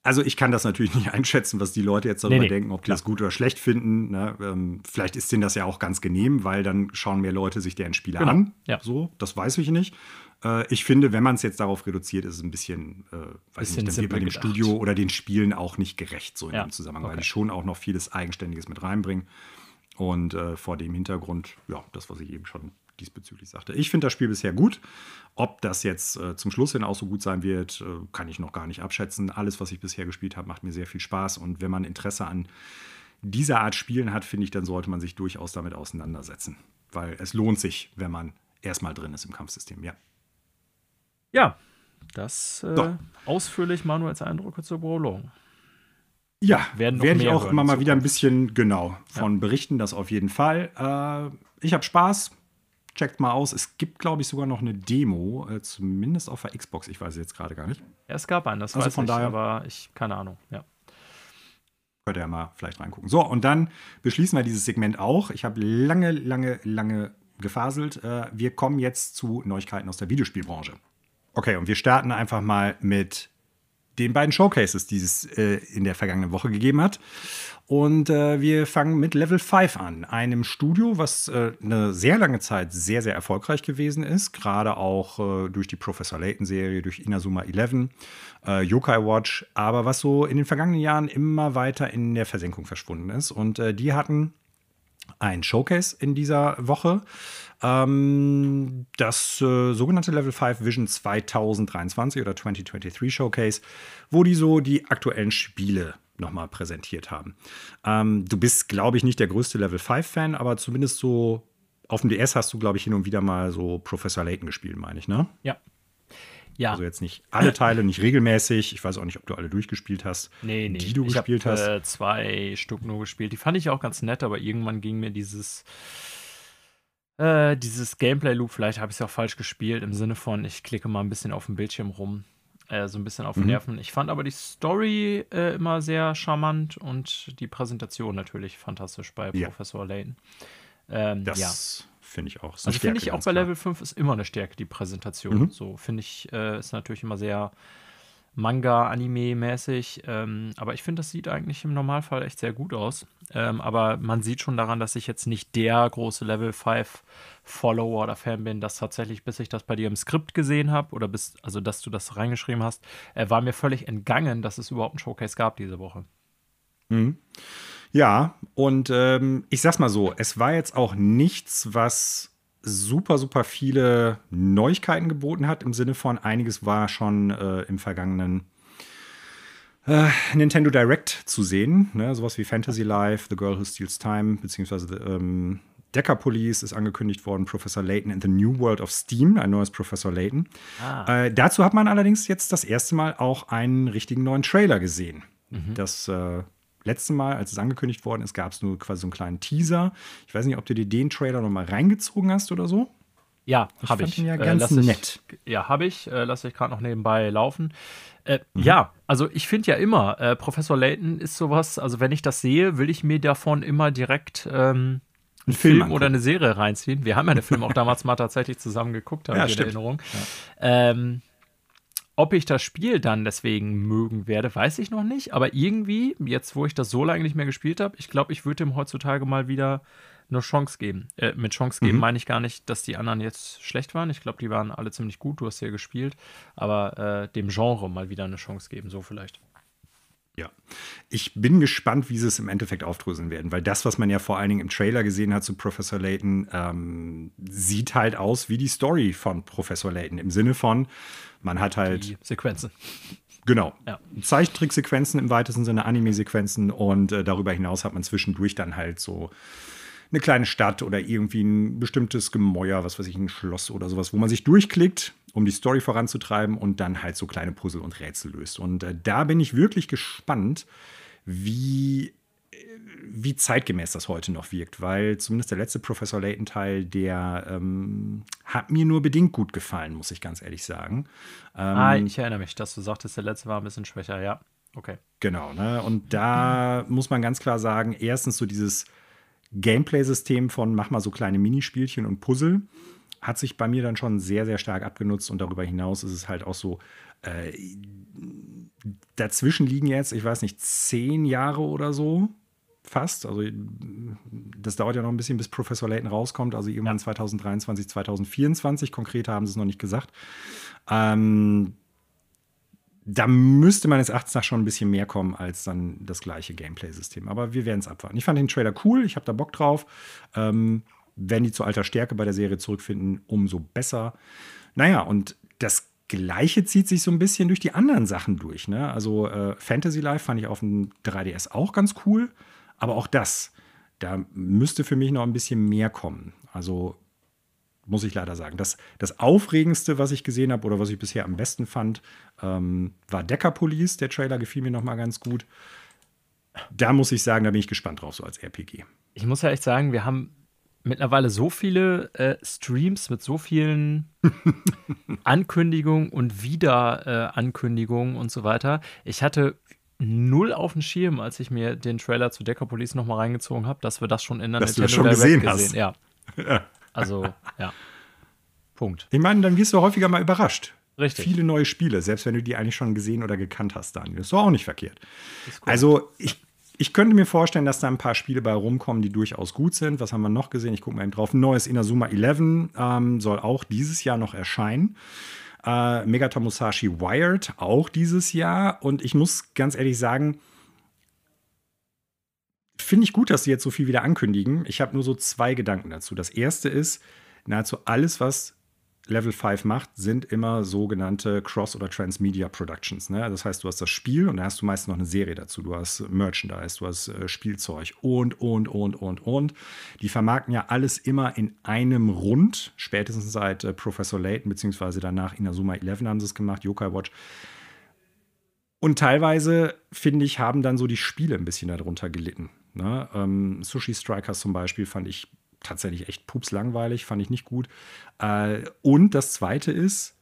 [SPEAKER 1] Also ich kann das natürlich nicht einschätzen, was die Leute jetzt darüber nee, nee, denken, ob die klar. das gut oder schlecht finden. Ne? Ähm, vielleicht ist denen das ja auch ganz genehm, weil dann schauen mehr Leute sich deren Spiele genau. an. Ja. So, das weiß ich nicht. Äh, ich finde, wenn man es jetzt darauf reduziert, ist es ein bisschen, äh, weiß bisschen nicht, dann wird man dem gedacht. Studio oder den Spielen auch nicht gerecht, so in ja. dem Zusammenhang, okay. weil die schon auch noch vieles Eigenständiges mit reinbringen. Und äh, vor dem Hintergrund, ja, das, was ich eben schon diesbezüglich sagte. Ich finde das Spiel bisher gut. Ob das jetzt äh, zum Schluss hin auch so gut sein wird, äh, kann ich noch gar nicht abschätzen. Alles, was ich bisher gespielt habe, macht mir sehr viel Spaß. Und wenn man Interesse an dieser Art Spielen hat, finde ich, dann sollte man sich durchaus damit auseinandersetzen. Weil es lohnt sich, wenn man erstmal drin ist im Kampfsystem, ja.
[SPEAKER 2] Ja, das äh, ausführlich Manuels Eindrücke zur Prolong.
[SPEAKER 1] Ja, werden werde ich auch immer mal wieder ein bisschen genau von ja. berichten, das auf jeden Fall. Äh, ich habe Spaß. Checkt mal aus. Es gibt, glaube ich, sogar noch eine Demo, äh, zumindest auf der Xbox. Ich weiß jetzt gerade gar nicht.
[SPEAKER 2] Ja, es gab einen, das also weiß von ich, daher, aber ich keine Ahnung. Ja.
[SPEAKER 1] Könnt ihr ja mal vielleicht reingucken. So, und dann beschließen wir dieses Segment auch. Ich habe lange, lange, lange gefaselt. Äh, wir kommen jetzt zu Neuigkeiten aus der Videospielbranche. Okay, und wir starten einfach mal mit den beiden Showcases, die es äh, in der vergangenen Woche gegeben hat. Und äh, wir fangen mit Level 5 an, einem Studio, was äh, eine sehr lange Zeit sehr, sehr erfolgreich gewesen ist, gerade auch äh, durch die Professor Layton-Serie, durch Inazuma 11, äh, Yokai Watch, aber was so in den vergangenen Jahren immer weiter in der Versenkung verschwunden ist. Und äh, die hatten ein Showcase in dieser Woche. Ähm, das äh, sogenannte Level 5 Vision 2023 oder 2023 Showcase, wo die so die aktuellen Spiele nochmal präsentiert haben. Ähm, du bist, glaube ich, nicht der größte Level 5-Fan, aber zumindest so auf dem DS hast du, glaube ich, hin und wieder mal so Professor Layton gespielt, meine ich, ne?
[SPEAKER 2] Ja. Ja.
[SPEAKER 1] Also jetzt nicht alle Teile, nicht regelmäßig. Ich weiß auch nicht, ob du alle durchgespielt hast.
[SPEAKER 2] Nee, nee.
[SPEAKER 1] Die du
[SPEAKER 2] ich
[SPEAKER 1] gespielt
[SPEAKER 2] hab,
[SPEAKER 1] hast.
[SPEAKER 2] Äh, zwei Stück nur gespielt. Die fand ich auch ganz nett, aber irgendwann ging mir dieses äh, dieses Gameplay-Loop, vielleicht habe ich es auch falsch gespielt, im Sinne von, ich klicke mal ein bisschen auf dem Bildschirm rum. Äh, so ein bisschen auf mhm. Nerven. Ich fand aber die Story äh, immer sehr charmant und die Präsentation natürlich fantastisch bei ja. Professor Layton.
[SPEAKER 1] Ähm, das ja. finde ich auch.
[SPEAKER 2] Also finde ich auch bei Level 5 ist immer eine Stärke, die Präsentation. Mhm. So finde ich, äh, ist natürlich immer sehr Manga-Anime-mäßig. Ähm, aber ich finde, das sieht eigentlich im Normalfall echt sehr gut aus. Ähm, aber man sieht schon daran, dass ich jetzt nicht der große Level 5 Follower oder Fan bin, dass tatsächlich, bis ich das bei dir im Skript gesehen habe, oder bis, also dass du das reingeschrieben hast, äh, war mir völlig entgangen, dass es überhaupt ein Showcase gab diese Woche.
[SPEAKER 1] Mhm. Ja, und ähm, ich sag's mal so, es war jetzt auch nichts, was super, super viele Neuigkeiten geboten hat, im Sinne von einiges war schon äh, im vergangenen äh, Nintendo Direct zu sehen. Ne? Sowas wie Fantasy Life, The Girl Who Steals Time, beziehungsweise ähm, Decker Police ist angekündigt worden, Professor Layton in the New World of Steam, ein neues Professor Layton. Ah. Äh, dazu hat man allerdings jetzt das erste Mal auch einen richtigen neuen Trailer gesehen. Mhm. Das äh, letzte Mal, als es angekündigt worden ist, gab es nur quasi so einen kleinen Teaser. Ich weiß nicht, ob du dir den Trailer noch mal reingezogen hast oder so.
[SPEAKER 2] Ja, habe ich.
[SPEAKER 1] Ja äh, ganz äh, nett.
[SPEAKER 2] Ich, ja, habe ich. Äh, lasse ich gerade noch nebenbei laufen. Äh, mhm. Ja, also ich finde ja immer, äh, Professor Layton ist sowas, also wenn ich das sehe, will ich mir davon immer direkt ähm, einen Film, Film oder eine Serie reinziehen. Wir haben ja den Film auch damals mal tatsächlich zusammen geguckt, habe ja, ich in Erinnerung. Ja. Ähm, ob ich das Spiel dann deswegen mögen werde, weiß ich noch nicht. Aber irgendwie, jetzt wo ich das so lange nicht mehr gespielt habe, ich glaube, ich würde ihm heutzutage mal wieder eine Chance geben. Äh, mit Chance geben mhm. meine ich gar nicht, dass die anderen jetzt schlecht waren. Ich glaube, die waren alle ziemlich gut. Du hast ja gespielt. Aber äh, dem Genre mal wieder eine Chance geben, so vielleicht.
[SPEAKER 1] Ja, ich bin gespannt, wie sie es im Endeffekt aufdröseln werden, weil das, was man ja vor allen Dingen im Trailer gesehen hat zu Professor Layton, ähm, sieht halt aus wie die Story von Professor Layton im Sinne von, man hat halt
[SPEAKER 2] die Sequenzen.
[SPEAKER 1] Genau. Ja. Zeichentricksequenzen im weitesten Sinne, Anime-Sequenzen und äh, darüber hinaus hat man zwischendurch dann halt so eine kleine Stadt oder irgendwie ein bestimmtes Gemäuer, was weiß ich, ein Schloss oder sowas, wo man sich durchklickt, um die Story voranzutreiben und dann halt so kleine Puzzle und Rätsel löst. Und äh, da bin ich wirklich gespannt, wie wie zeitgemäß das heute noch wirkt, weil zumindest der letzte Professor Layton-Teil, der ähm, hat mir nur bedingt gut gefallen, muss ich ganz ehrlich sagen.
[SPEAKER 2] Ähm, ah, ich erinnere mich, dass du sagtest, der letzte war ein bisschen schwächer, ja. Okay.
[SPEAKER 1] Genau, ne? Und da mhm. muss man ganz klar sagen, erstens so dieses Gameplay-System von mach mal so kleine Minispielchen und Puzzle hat sich bei mir dann schon sehr, sehr stark abgenutzt und darüber hinaus ist es halt auch so, äh, dazwischen liegen jetzt, ich weiß nicht, zehn Jahre oder so fast. Also das dauert ja noch ein bisschen, bis Professor Layton rauskommt. Also irgendwann ja. 2023, 2024. Konkret haben sie es noch nicht gesagt. Ähm, da müsste meines Erachtens nach schon ein bisschen mehr kommen als dann das gleiche Gameplay-System. Aber wir werden es abwarten. Ich fand den Trailer cool, ich habe da Bock drauf. Ähm, wenn die zu alter Stärke bei der Serie zurückfinden, umso besser. Naja, und das Gleiche zieht sich so ein bisschen durch die anderen Sachen durch. Ne? Also äh, Fantasy Life fand ich auf dem 3DS auch ganz cool. Aber auch das, da müsste für mich noch ein bisschen mehr kommen. Also muss ich leider sagen. Das, das Aufregendste, was ich gesehen habe oder was ich bisher am besten fand, ähm, war Decker Police. Der Trailer gefiel mir noch mal ganz gut. Da muss ich sagen, da bin ich gespannt drauf, so als RPG.
[SPEAKER 2] Ich muss ja echt sagen, wir haben mittlerweile so viele äh, Streams mit so vielen Ankündigungen und Wiederankündigungen äh, und so weiter. Ich hatte null auf dem Schirm, als ich mir den Trailer zu Decapolis noch mal reingezogen habe, dass wir das schon in der
[SPEAKER 1] dass Nintendo du das schon Direct gesehen,
[SPEAKER 2] gesehen. Hast. Ja. Also, ja. Punkt.
[SPEAKER 1] Ich meine, dann wirst du häufiger mal überrascht.
[SPEAKER 2] Richtig.
[SPEAKER 1] Viele neue Spiele, selbst wenn du die eigentlich schon gesehen oder gekannt hast, Daniel. Das ist doch auch nicht verkehrt. Also, ich, ich könnte mir vorstellen, dass da ein paar Spiele bei rumkommen, die durchaus gut sind. Was haben wir noch gesehen? Ich gucke mal eben drauf. Neues Inazuma 11 ähm, soll auch dieses Jahr noch erscheinen. Äh, Megata Musashi Wired auch dieses Jahr. Und ich muss ganz ehrlich sagen, finde ich gut, dass sie jetzt so viel wieder ankündigen. Ich habe nur so zwei Gedanken dazu. Das erste ist, nahezu alles, was Level 5 macht, sind immer sogenannte Cross- oder Transmedia Productions. Ne? Das heißt, du hast das Spiel und da hast du meistens noch eine Serie dazu. Du hast Merchandise, du hast äh, Spielzeug und, und, und, und, und. Die vermarkten ja alles immer in einem Rund. Spätestens seit äh, Professor Layton, beziehungsweise danach Inazuma 11 haben sie es gemacht, Yokai Watch. Und teilweise, finde ich, haben dann so die Spiele ein bisschen darunter gelitten. Ne? Ähm, Sushi Strikers zum Beispiel fand ich tatsächlich echt pups langweilig, fand ich nicht gut. Äh, und das Zweite ist,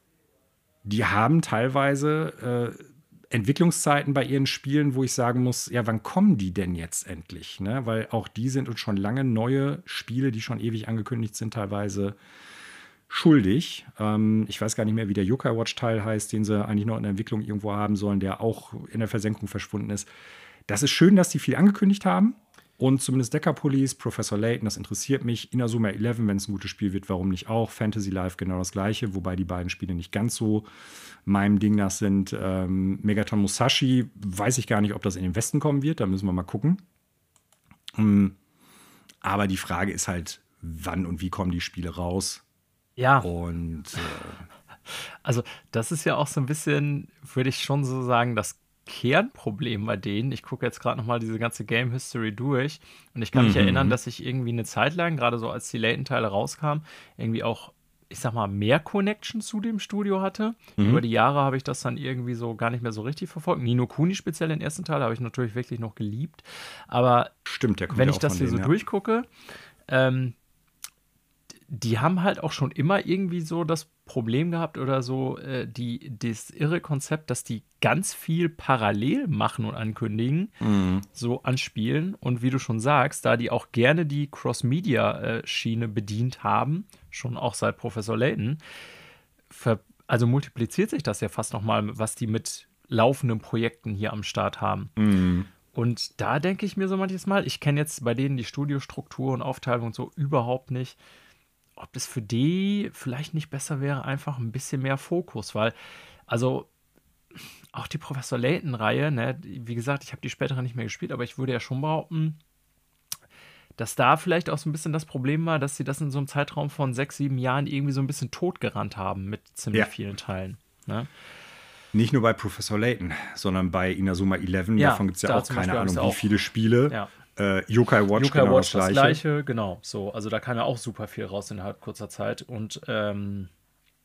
[SPEAKER 1] die haben teilweise äh, Entwicklungszeiten bei ihren Spielen, wo ich sagen muss, ja, wann kommen die denn jetzt endlich? Ne? Weil auch die sind uns schon lange neue Spiele, die schon ewig angekündigt sind, teilweise schuldig. Ähm, ich weiß gar nicht mehr, wie der Yokai Watch Teil heißt, den sie eigentlich noch in der Entwicklung irgendwo haben sollen, der auch in der Versenkung verschwunden ist. Das ist schön, dass die viel angekündigt haben. Und zumindest Decker Police, Professor Layton, das interessiert mich. Inazuma 11, wenn es ein gutes Spiel wird, warum nicht auch? Fantasy Life genau das gleiche, wobei die beiden Spiele nicht ganz so meinem Ding nach sind. Ähm, Megaton Musashi, weiß ich gar nicht, ob das in den Westen kommen wird, da müssen wir mal gucken. Ähm, aber die Frage ist halt, wann und wie kommen die Spiele raus.
[SPEAKER 2] Ja.
[SPEAKER 1] Und äh,
[SPEAKER 2] also, das ist ja auch so ein bisschen, würde ich schon so sagen, das Kernproblem bei denen. Ich gucke jetzt gerade nochmal diese ganze Game History durch und ich kann mich
[SPEAKER 1] Mhm.
[SPEAKER 2] erinnern, dass ich irgendwie eine Zeit lang, gerade so als die Layton-Teile rauskamen, irgendwie auch, ich sag mal, mehr Connection zu dem Studio hatte.
[SPEAKER 1] Mhm.
[SPEAKER 2] Über die Jahre habe ich das dann irgendwie so gar nicht mehr so richtig verfolgt. Nino Kuni speziell den ersten Teil habe ich natürlich wirklich noch geliebt. Aber
[SPEAKER 1] stimmt, der kommt
[SPEAKER 2] wenn
[SPEAKER 1] ja
[SPEAKER 2] ich das hier so
[SPEAKER 1] denen, ja.
[SPEAKER 2] durchgucke, ähm, die haben halt auch schon immer irgendwie so das Problem gehabt oder so äh, die, das irre Konzept, dass die ganz viel parallel machen und ankündigen,
[SPEAKER 1] Mhm.
[SPEAKER 2] so anspielen. Und wie du schon sagst, da die auch gerne die Cross-Media-Schiene bedient haben, schon auch seit Professor Layton, also multipliziert sich das ja fast nochmal, was die mit laufenden Projekten hier am Start haben.
[SPEAKER 1] Mhm.
[SPEAKER 2] Und da denke ich mir so manches Mal, ich kenne jetzt bei denen die Studiostruktur und Aufteilung und so überhaupt nicht, ob es für die vielleicht nicht besser wäre, einfach ein bisschen mehr Fokus, weil, also auch die Professor Layton-Reihe, ne, wie gesagt, ich habe die spätere nicht mehr gespielt, aber ich würde ja schon behaupten, dass da vielleicht auch so ein bisschen das Problem war, dass sie das in so einem Zeitraum von sechs, sieben Jahren irgendwie so ein bisschen totgerannt haben mit ziemlich
[SPEAKER 1] Ja.
[SPEAKER 2] vielen Teilen. Ne?
[SPEAKER 1] Nicht nur bei Professor Layton, sondern bei Inazuma 11.
[SPEAKER 2] Ja,
[SPEAKER 1] Davon gibt es ja auch keine Ahnung,
[SPEAKER 2] habe
[SPEAKER 1] wie
[SPEAKER 2] auch.
[SPEAKER 1] viele Spiele.
[SPEAKER 2] Ja.
[SPEAKER 1] Äh, Yokai Watch,
[SPEAKER 2] Yokai
[SPEAKER 1] genau
[SPEAKER 2] Watch
[SPEAKER 1] das
[SPEAKER 2] das
[SPEAKER 1] gleiche.
[SPEAKER 2] gleiche, genau. So, also da kam ja auch super viel raus innerhalb kurzer Zeit. Und ähm,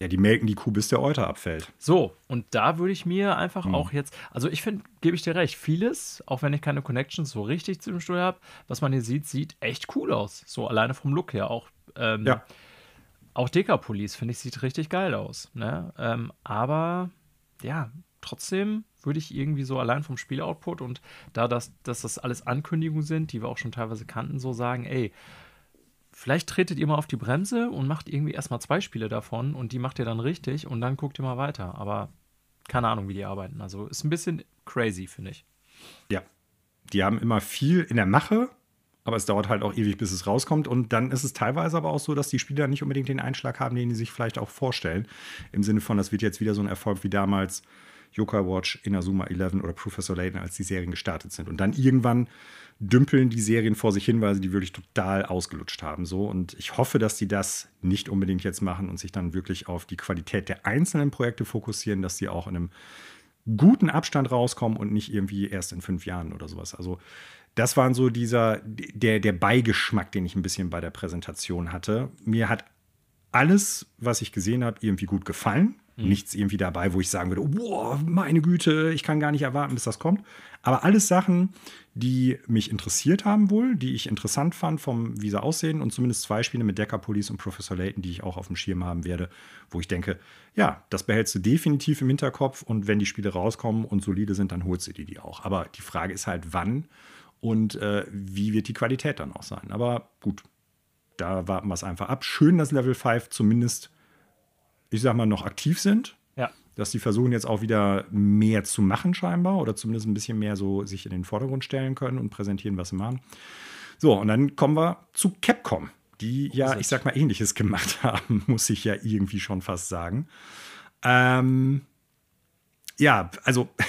[SPEAKER 1] Ja, die melken die Kuh, bis der Euter abfällt.
[SPEAKER 2] so, und da würde ich mir einfach
[SPEAKER 1] Hm.
[SPEAKER 2] auch jetzt, also ich finde, gebe ich dir recht, vieles, auch wenn ich keine Connections so richtig zu dem Studio habe, was man hier sieht, sieht echt cool aus. So alleine vom Look her. Auch, ähm,
[SPEAKER 1] Ja.
[SPEAKER 2] auch Dekapolis, finde ich, sieht richtig geil aus. Ne? Ähm, aber ja, trotzdem würde ich irgendwie so allein vom Spieloutput und da das, dass das alles Ankündigungen sind, die wir auch schon teilweise kannten, so sagen, ey, vielleicht tretet ihr mal auf die Bremse und macht irgendwie erstmal zwei Spiele davon und die macht ihr dann richtig und dann guckt ihr mal weiter. Aber keine Ahnung, wie die arbeiten. Also ist ein bisschen crazy, finde ich.
[SPEAKER 1] Ja. Die haben immer viel in der Mache, aber es dauert halt auch ewig, bis es rauskommt. Und dann ist es teilweise aber auch so, dass die Spieler nicht unbedingt den Einschlag haben, den die sich vielleicht auch vorstellen. Im Sinne von, das wird jetzt wieder so ein Erfolg wie damals Yokai Watch, Inazuma 11 oder Professor Layton, als die Serien gestartet sind. Und dann irgendwann dümpeln die Serien vor sich hin, weil sie die wirklich total ausgelutscht haben. So. Und ich hoffe, dass die das nicht unbedingt jetzt machen und sich dann wirklich auf die Qualität der einzelnen Projekte fokussieren, dass die auch in einem guten Abstand rauskommen und nicht irgendwie erst in fünf Jahren oder sowas. Also das waren so dieser, der, der Beigeschmack, den ich ein bisschen bei der Präsentation hatte. Mir hat alles, was ich gesehen habe, irgendwie gut gefallen. Nichts irgendwie dabei, wo ich sagen würde, wow, meine Güte, ich kann gar nicht erwarten, bis das kommt. Aber alles Sachen, die mich interessiert haben wohl, die ich interessant fand, vom wie sie aussehen und zumindest zwei Spiele mit Decker Police und Professor Layton, die ich auch auf dem Schirm haben werde, wo ich denke, ja, das behältst du definitiv im Hinterkopf und wenn die Spiele rauskommen und solide sind, dann holst du dir die auch. Aber die Frage ist halt, wann und äh, wie wird die Qualität dann auch sein. Aber gut, da warten wir es einfach ab. Schön, dass Level 5 zumindest, ich sag mal, noch aktiv sind.
[SPEAKER 2] Ja.
[SPEAKER 1] Dass die versuchen jetzt auch wieder mehr zu machen, scheinbar, oder zumindest ein bisschen mehr so sich in den Vordergrund stellen können und präsentieren, was sie machen. So, und dann kommen wir zu Capcom, die ja, ich sag mal, ähnliches gemacht haben, muss ich ja irgendwie schon fast sagen. Ähm, ja, also.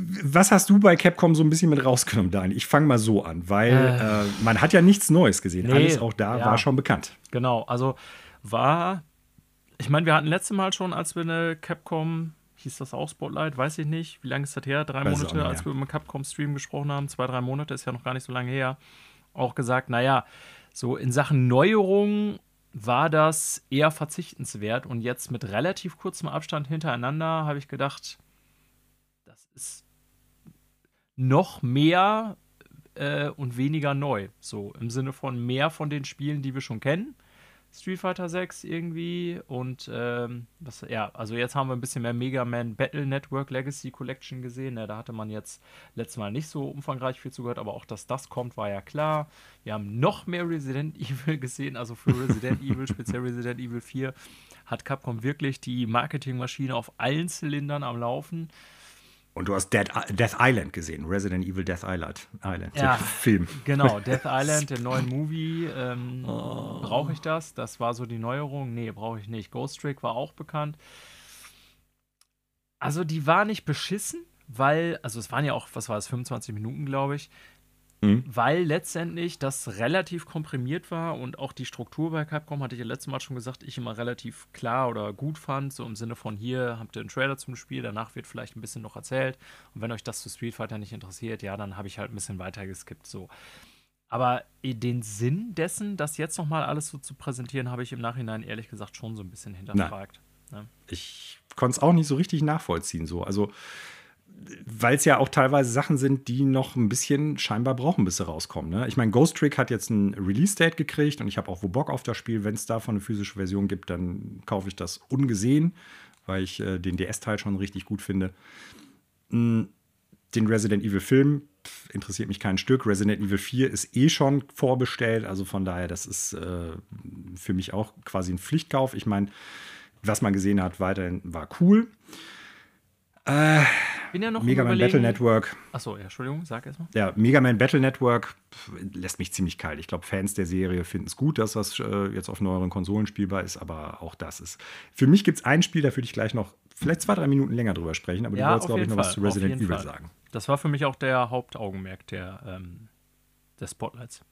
[SPEAKER 1] Was hast du bei Capcom so ein bisschen mit rausgenommen, Daniel? Ich fange mal so an, weil
[SPEAKER 2] Äh.
[SPEAKER 1] äh, man hat ja nichts Neues gesehen.
[SPEAKER 2] Nee,
[SPEAKER 1] Alles auch da
[SPEAKER 2] ja.
[SPEAKER 1] war schon bekannt.
[SPEAKER 2] Genau, also war, ich meine, wir hatten letztes Mal schon, als wir eine Capcom, hieß das auch Spotlight, weiß ich nicht, wie lange ist das her? Drei
[SPEAKER 1] Weiß
[SPEAKER 2] Monate, als wir über einen Capcom-Stream gesprochen haben, zwei, drei Monate, ist ja noch gar nicht so lange her, auch gesagt, naja, so in Sachen Neuerung war das eher verzichtenswert und jetzt mit relativ kurzem Abstand hintereinander habe ich gedacht, das ist noch mehr äh, und weniger neu. So im Sinne von mehr von den Spielen, die wir schon kennen. Street Fighter 6 irgendwie und ähm, was, ja, also jetzt haben wir ein bisschen mehr Mega Man Battle Network Legacy Collection gesehen. Ne? Da hatte man jetzt letztes Mal nicht so umfangreich viel zugehört, aber auch, dass das kommt, war ja klar. Wir haben noch mehr Resident Evil gesehen, also für Resident Evil, speziell Resident Evil 4, hat Capcom wirklich die Marketingmaschine auf allen Zylindern am Laufen.
[SPEAKER 1] Und du hast Dead, Death Island gesehen, Resident Evil Death Island. Island
[SPEAKER 2] Ja.
[SPEAKER 1] Film.
[SPEAKER 2] Genau, Death Island, den neuen Movie. Ähm, Brauche ich das? Das war so die Neuerung. Nee, brauche ich nicht. Ghost Trick war auch bekannt. Also, die war nicht beschissen, weil, also es waren ja auch, was war es, 25 Minuten, glaube ich. Mhm. Weil letztendlich das relativ komprimiert war und auch die Struktur bei Capcom, hatte ich ja letztes Mal schon gesagt, ich immer relativ klar oder gut fand. So im Sinne von hier habt ihr einen Trailer zum Spiel, danach wird vielleicht ein bisschen noch erzählt. Und wenn euch das zu Street Fighter nicht interessiert, ja, dann habe ich halt ein bisschen weiter geskippt. So. Aber den Sinn dessen, das jetzt nochmal alles so zu präsentieren, habe ich im Nachhinein ehrlich gesagt schon so ein bisschen hinterfragt.
[SPEAKER 1] Ne? Ich konnte es auch nicht so richtig nachvollziehen. So. Also weil es ja auch teilweise Sachen sind, die noch ein bisschen scheinbar brauchen, bis sie rauskommen. Ne? Ich meine, Ghost Trick hat jetzt ein Release-Date gekriegt und ich habe auch wo Bock auf das Spiel. Wenn es davon eine physische Version gibt, dann kaufe ich das ungesehen, weil ich äh, den DS-Teil schon richtig gut finde. Mhm. Den Resident Evil-Film interessiert mich kein Stück. Resident Evil 4 ist eh schon vorbestellt, also von daher, das ist äh, für mich auch quasi ein Pflichtkauf. Ich meine, was man gesehen hat, weiterhin war cool.
[SPEAKER 2] Äh, Bin ja noch
[SPEAKER 1] Mega Man Battle Network.
[SPEAKER 2] Achso, ja, Entschuldigung, sag erstmal.
[SPEAKER 1] Ja, Mega Man Battle Network lässt mich ziemlich kalt. Ich glaube, Fans der Serie finden es gut, dass das äh, jetzt auf neueren Konsolen spielbar ist, aber auch das ist. Für mich gibt es ein Spiel, da würde ich gleich noch vielleicht zwei, drei Minuten länger drüber sprechen, aber ja, du wolltest, glaube ich, noch Fall. was zu Resident Evil Fall. sagen.
[SPEAKER 2] Das war für mich auch der Hauptaugenmerk der, ähm, des Spotlights.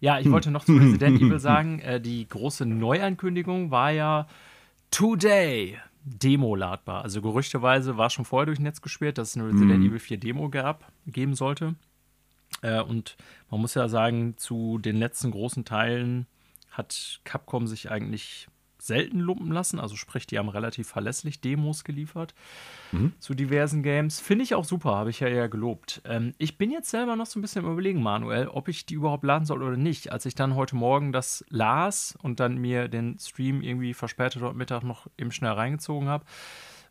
[SPEAKER 2] Ja, ich hm. wollte noch zu Resident Evil sagen, äh, die große Neuankündigung war ja Today Demo ladbar. Also gerüchteweise war schon vorher durch Netz gesperrt, dass es eine Resident mhm. Evil 4 Demo gab, geben sollte. Äh, und man muss ja sagen, zu den letzten großen Teilen hat Capcom sich eigentlich selten lumpen lassen. Also sprich, die haben relativ verlässlich Demos geliefert mhm. zu diversen Games. Finde ich auch super, habe ich ja eher gelobt. Ähm, ich bin jetzt selber noch so ein bisschen im Überlegen, Manuel, ob ich die überhaupt laden soll oder nicht. Als ich dann heute Morgen das las und dann mir den Stream irgendwie verspätet heute Mittag noch eben schnell reingezogen habe,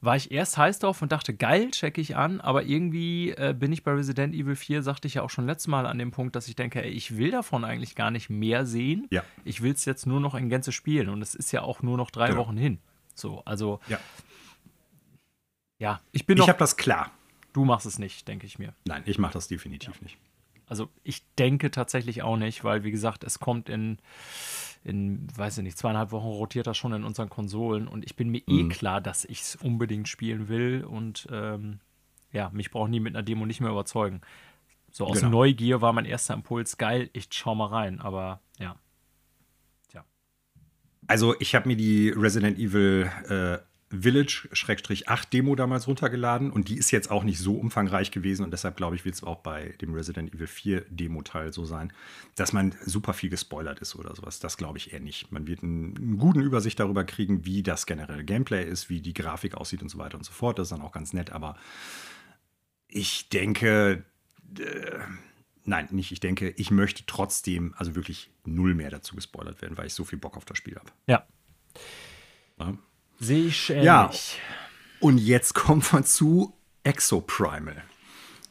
[SPEAKER 2] war ich erst heiß drauf und dachte, geil, checke ich an, aber irgendwie äh, bin ich bei Resident Evil 4, sagte ich ja auch schon letztes Mal an dem Punkt, dass ich denke, ey, ich will davon eigentlich gar nicht mehr sehen.
[SPEAKER 1] Ja.
[SPEAKER 2] Ich will es jetzt nur noch in Gänze spielen und es ist ja auch nur noch drei genau. Wochen hin. So, also.
[SPEAKER 1] Ja.
[SPEAKER 2] Ja, ich bin noch.
[SPEAKER 1] Ich habe das klar.
[SPEAKER 2] Du machst es nicht, denke ich mir.
[SPEAKER 1] Nein, ich mache das definitiv ja. nicht.
[SPEAKER 2] Also ich denke tatsächlich auch nicht, weil wie gesagt, es kommt in in, weiß ich nicht, zweieinhalb Wochen rotiert das schon in unseren Konsolen und ich bin mir eh mhm. eh klar, dass ich es unbedingt spielen will und ähm, ja, mich braucht nie mit einer Demo nicht mehr überzeugen. So aus genau. Neugier war mein erster Impuls, geil, ich schau mal rein, aber ja.
[SPEAKER 1] Tja. Also ich habe mir die Resident Evil äh, Village-8 Demo damals runtergeladen und die ist jetzt auch nicht so umfangreich gewesen und deshalb glaube ich, wird es auch bei dem Resident Evil 4 Demo-Teil so sein, dass man super viel gespoilert ist oder sowas. Das glaube ich eher nicht. Man wird einen, einen guten Übersicht darüber kriegen, wie das generelle Gameplay ist, wie die Grafik aussieht und so weiter und so fort. Das ist dann auch ganz nett, aber ich denke, äh, nein, nicht ich denke, ich möchte trotzdem also wirklich null mehr dazu gespoilert werden, weil ich so viel Bock auf das Spiel habe.
[SPEAKER 2] Ja. ja. Sehe ich ähnlich.
[SPEAKER 1] Ja. Und jetzt kommen wir zu Exoprimal.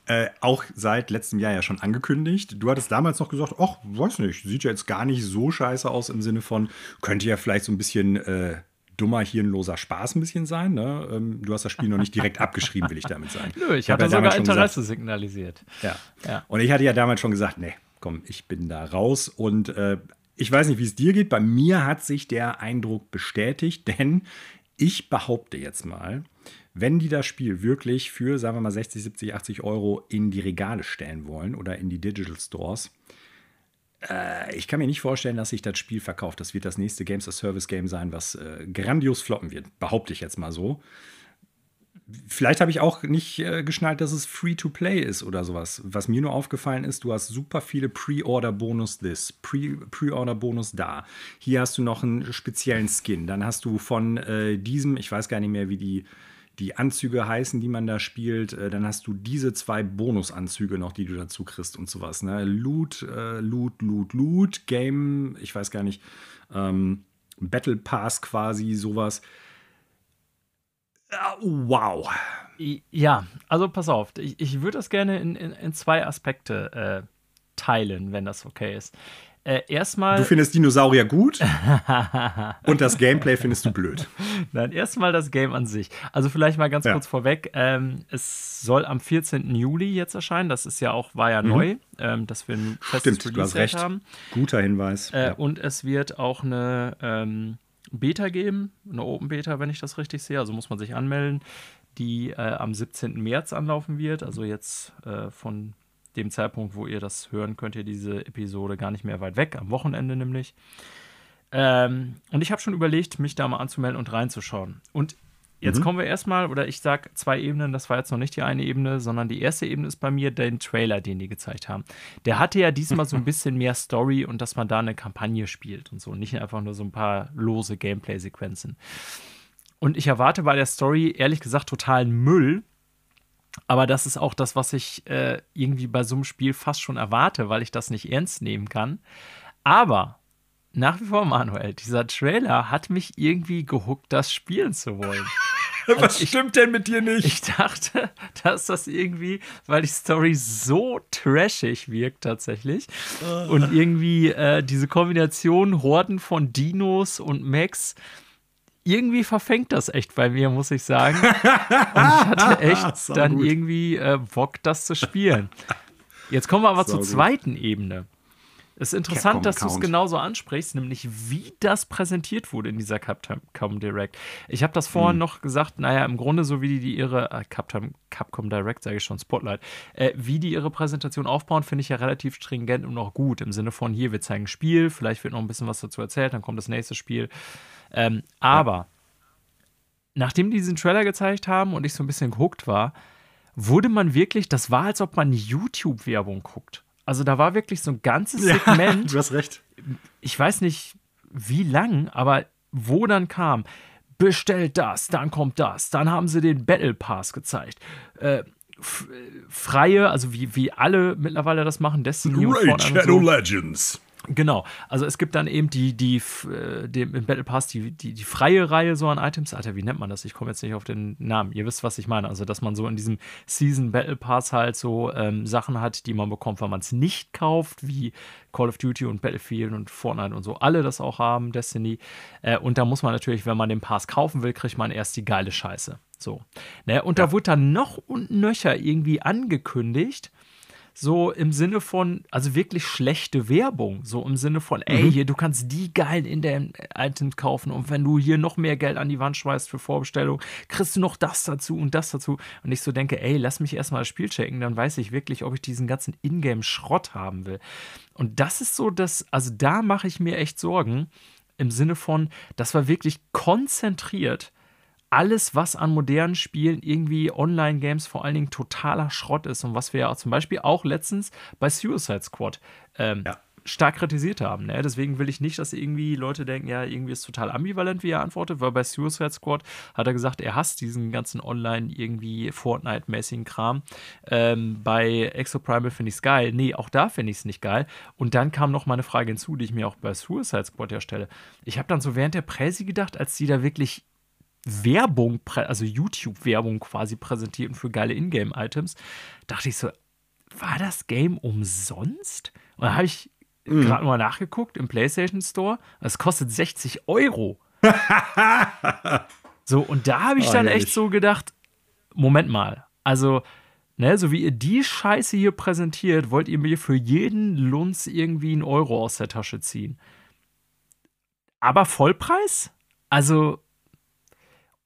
[SPEAKER 1] Äh, auch seit letztem Jahr ja schon angekündigt. Du hattest damals noch gesagt, ach, weiß nicht, sieht ja jetzt gar nicht so scheiße aus im Sinne von, könnte ja vielleicht so ein bisschen äh, dummer, hirnloser Spaß ein bisschen sein. Ne? Ähm, du hast das Spiel noch nicht direkt abgeschrieben, will ich damit sagen.
[SPEAKER 2] Nö, ich, ich hatte ja sogar Interesse gesagt, signalisiert.
[SPEAKER 1] Ja. ja. Und ich hatte ja damals schon gesagt, nee, komm, ich bin da raus. Und äh, ich weiß nicht, wie es dir geht. Bei mir hat sich der Eindruck bestätigt, denn ich behaupte jetzt mal, wenn die das Spiel wirklich für, sagen wir mal, 60, 70, 80 Euro in die Regale stellen wollen oder in die Digital Stores, äh, ich kann mir nicht vorstellen, dass sich das Spiel verkauft. Das wird das nächste Games as Service Game sein, was äh, grandios floppen wird, behaupte ich jetzt mal so. Vielleicht habe ich auch nicht äh, geschnallt, dass es Free-to-Play ist oder sowas. Was mir nur aufgefallen ist, du hast super viele Pre-Order-Bonus this, Pre-Order-Bonus da. Hier hast du noch einen speziellen Skin. Dann hast du von äh, diesem, ich weiß gar nicht mehr, wie die, die Anzüge heißen, die man da spielt. Äh, dann hast du diese zwei Bonusanzüge noch, die du dazu kriegst und sowas. Ne? Loot, äh, Loot, Loot, Loot, Game, ich weiß gar nicht, ähm, Battle Pass quasi, sowas. Wow.
[SPEAKER 2] Ja, also pass auf, ich, ich würde das gerne in, in, in zwei Aspekte äh, teilen, wenn das okay ist. Äh, erstmal.
[SPEAKER 1] Du findest Dinosaurier gut und das Gameplay findest du blöd.
[SPEAKER 2] Nein, erstmal das Game an sich. Also vielleicht mal ganz ja. kurz vorweg. Ähm, es soll am 14. Juli jetzt erscheinen. Das ist ja auch, war ja mhm. neu, ähm, dass wir ein
[SPEAKER 1] festes Stimmt, Release du hast recht. haben. Guter Hinweis.
[SPEAKER 2] Äh, ja. Und es wird auch eine ähm, Beta geben, eine Open Beta, wenn ich das richtig sehe. Also muss man sich anmelden, die äh, am 17. März anlaufen wird. Also jetzt äh, von dem Zeitpunkt, wo ihr das hören könnt, ihr diese Episode gar nicht mehr weit weg, am Wochenende nämlich. Ähm, und ich habe schon überlegt, mich da mal anzumelden und reinzuschauen. Und Jetzt mhm. kommen wir erstmal, oder ich sage zwei Ebenen, das war jetzt noch nicht die eine Ebene, sondern die erste Ebene ist bei mir den Trailer, den die gezeigt haben. Der hatte ja diesmal so ein bisschen mehr Story und dass man da eine Kampagne spielt und so, nicht einfach nur so ein paar lose Gameplay-Sequenzen. Und ich erwarte bei der Story ehrlich gesagt totalen Müll, aber das ist auch das, was ich äh, irgendwie bei so einem Spiel fast schon erwarte, weil ich das nicht ernst nehmen kann. Aber nach wie vor, Manuel, dieser Trailer hat mich irgendwie gehuckt, das spielen zu wollen.
[SPEAKER 1] Was also ich, stimmt denn mit dir nicht?
[SPEAKER 2] Ich dachte, dass das irgendwie, weil die Story so trashig wirkt tatsächlich uh. und irgendwie äh, diese Kombination Horden von Dinos und Max irgendwie verfängt das echt bei mir, muss ich sagen. Und ich hatte echt dann gut. irgendwie äh, Bock, das zu spielen. Jetzt kommen wir aber so zur zweiten gut. Ebene. Es ist interessant, dass du es genauso ansprichst, nämlich wie das präsentiert wurde in dieser Capcom Direct. Ich habe das vorhin hm. noch gesagt, naja, im Grunde so wie die, die ihre äh, Capcom, Capcom Direct, sage ich schon, Spotlight, äh, wie die ihre Präsentation aufbauen, finde ich ja relativ stringent und auch gut. Im Sinne von, hier, wir zeigen ein Spiel, vielleicht wird noch ein bisschen was dazu erzählt, dann kommt das nächste Spiel. Ähm, aber ja. nachdem die diesen Trailer gezeigt haben und ich so ein bisschen gehuckt war, wurde man wirklich, das war, als ob man YouTube-Werbung guckt. Also da war wirklich so ein ganzes Segment.
[SPEAKER 1] Ja, du hast recht.
[SPEAKER 2] Ich weiß nicht, wie lang, aber wo dann kam, bestellt das, dann kommt das, dann haben sie den Battle Pass gezeigt. Äh, freie, also wie, wie alle mittlerweile das machen, Destiny
[SPEAKER 1] Raid Shadow so. Legends.
[SPEAKER 2] Genau, also es gibt dann eben die, die, äh, die im Battle Pass die, die, die freie Reihe so an Items. Alter, wie nennt man das? Ich komme jetzt nicht auf den Namen. Ihr wisst, was ich meine. Also, dass man so in diesem Season Battle Pass halt so ähm, Sachen hat, die man bekommt, wenn man es nicht kauft, wie Call of Duty und Battlefield und Fortnite und so. Alle das auch haben, Destiny. Äh, und da muss man natürlich, wenn man den Pass kaufen will, kriegt man erst die geile Scheiße. So. Ne? Und ja. da wurde dann noch und nöcher irgendwie angekündigt, so im Sinne von, also wirklich schlechte Werbung, so im Sinne von, ey, mhm. hier, du kannst die geilen In-Items kaufen und wenn du hier noch mehr Geld an die Wand schmeißt für Vorbestellung, kriegst du noch das dazu und das dazu. Und ich so denke, ey, lass mich erstmal das Spiel checken, dann weiß ich wirklich, ob ich diesen ganzen Ingame-Schrott haben will. Und das ist so, dass, also da mache ich mir echt Sorgen im Sinne von, das war wirklich konzentriert alles, was an modernen Spielen irgendwie Online-Games vor allen Dingen totaler Schrott ist und was wir ja zum Beispiel auch letztens bei Suicide Squad ähm, ja. stark kritisiert haben. Ne? Deswegen will ich nicht, dass irgendwie Leute denken, ja, irgendwie ist total ambivalent, wie er antwortet, weil bei Suicide Squad hat er gesagt, er hasst diesen ganzen Online irgendwie Fortnite-mäßigen Kram. Ähm, bei Exoprimal finde ich es geil. Nee, auch da finde ich es nicht geil. Und dann kam noch mal eine Frage hinzu, die ich mir auch bei Suicide Squad ja stelle. Ich habe dann so während der Präsi gedacht, als die da wirklich Werbung, also YouTube-Werbung quasi präsentierten für geile Ingame-Items, dachte ich so, war das Game umsonst? Und dann habe ich mhm. gerade mal nachgeguckt im PlayStation Store. Es kostet 60 Euro. so, und da habe ich oh, dann echt so gedacht: Moment mal, also, ne, so wie ihr die Scheiße hier präsentiert, wollt ihr mir für jeden Lunz irgendwie einen Euro aus der Tasche ziehen. Aber Vollpreis? Also,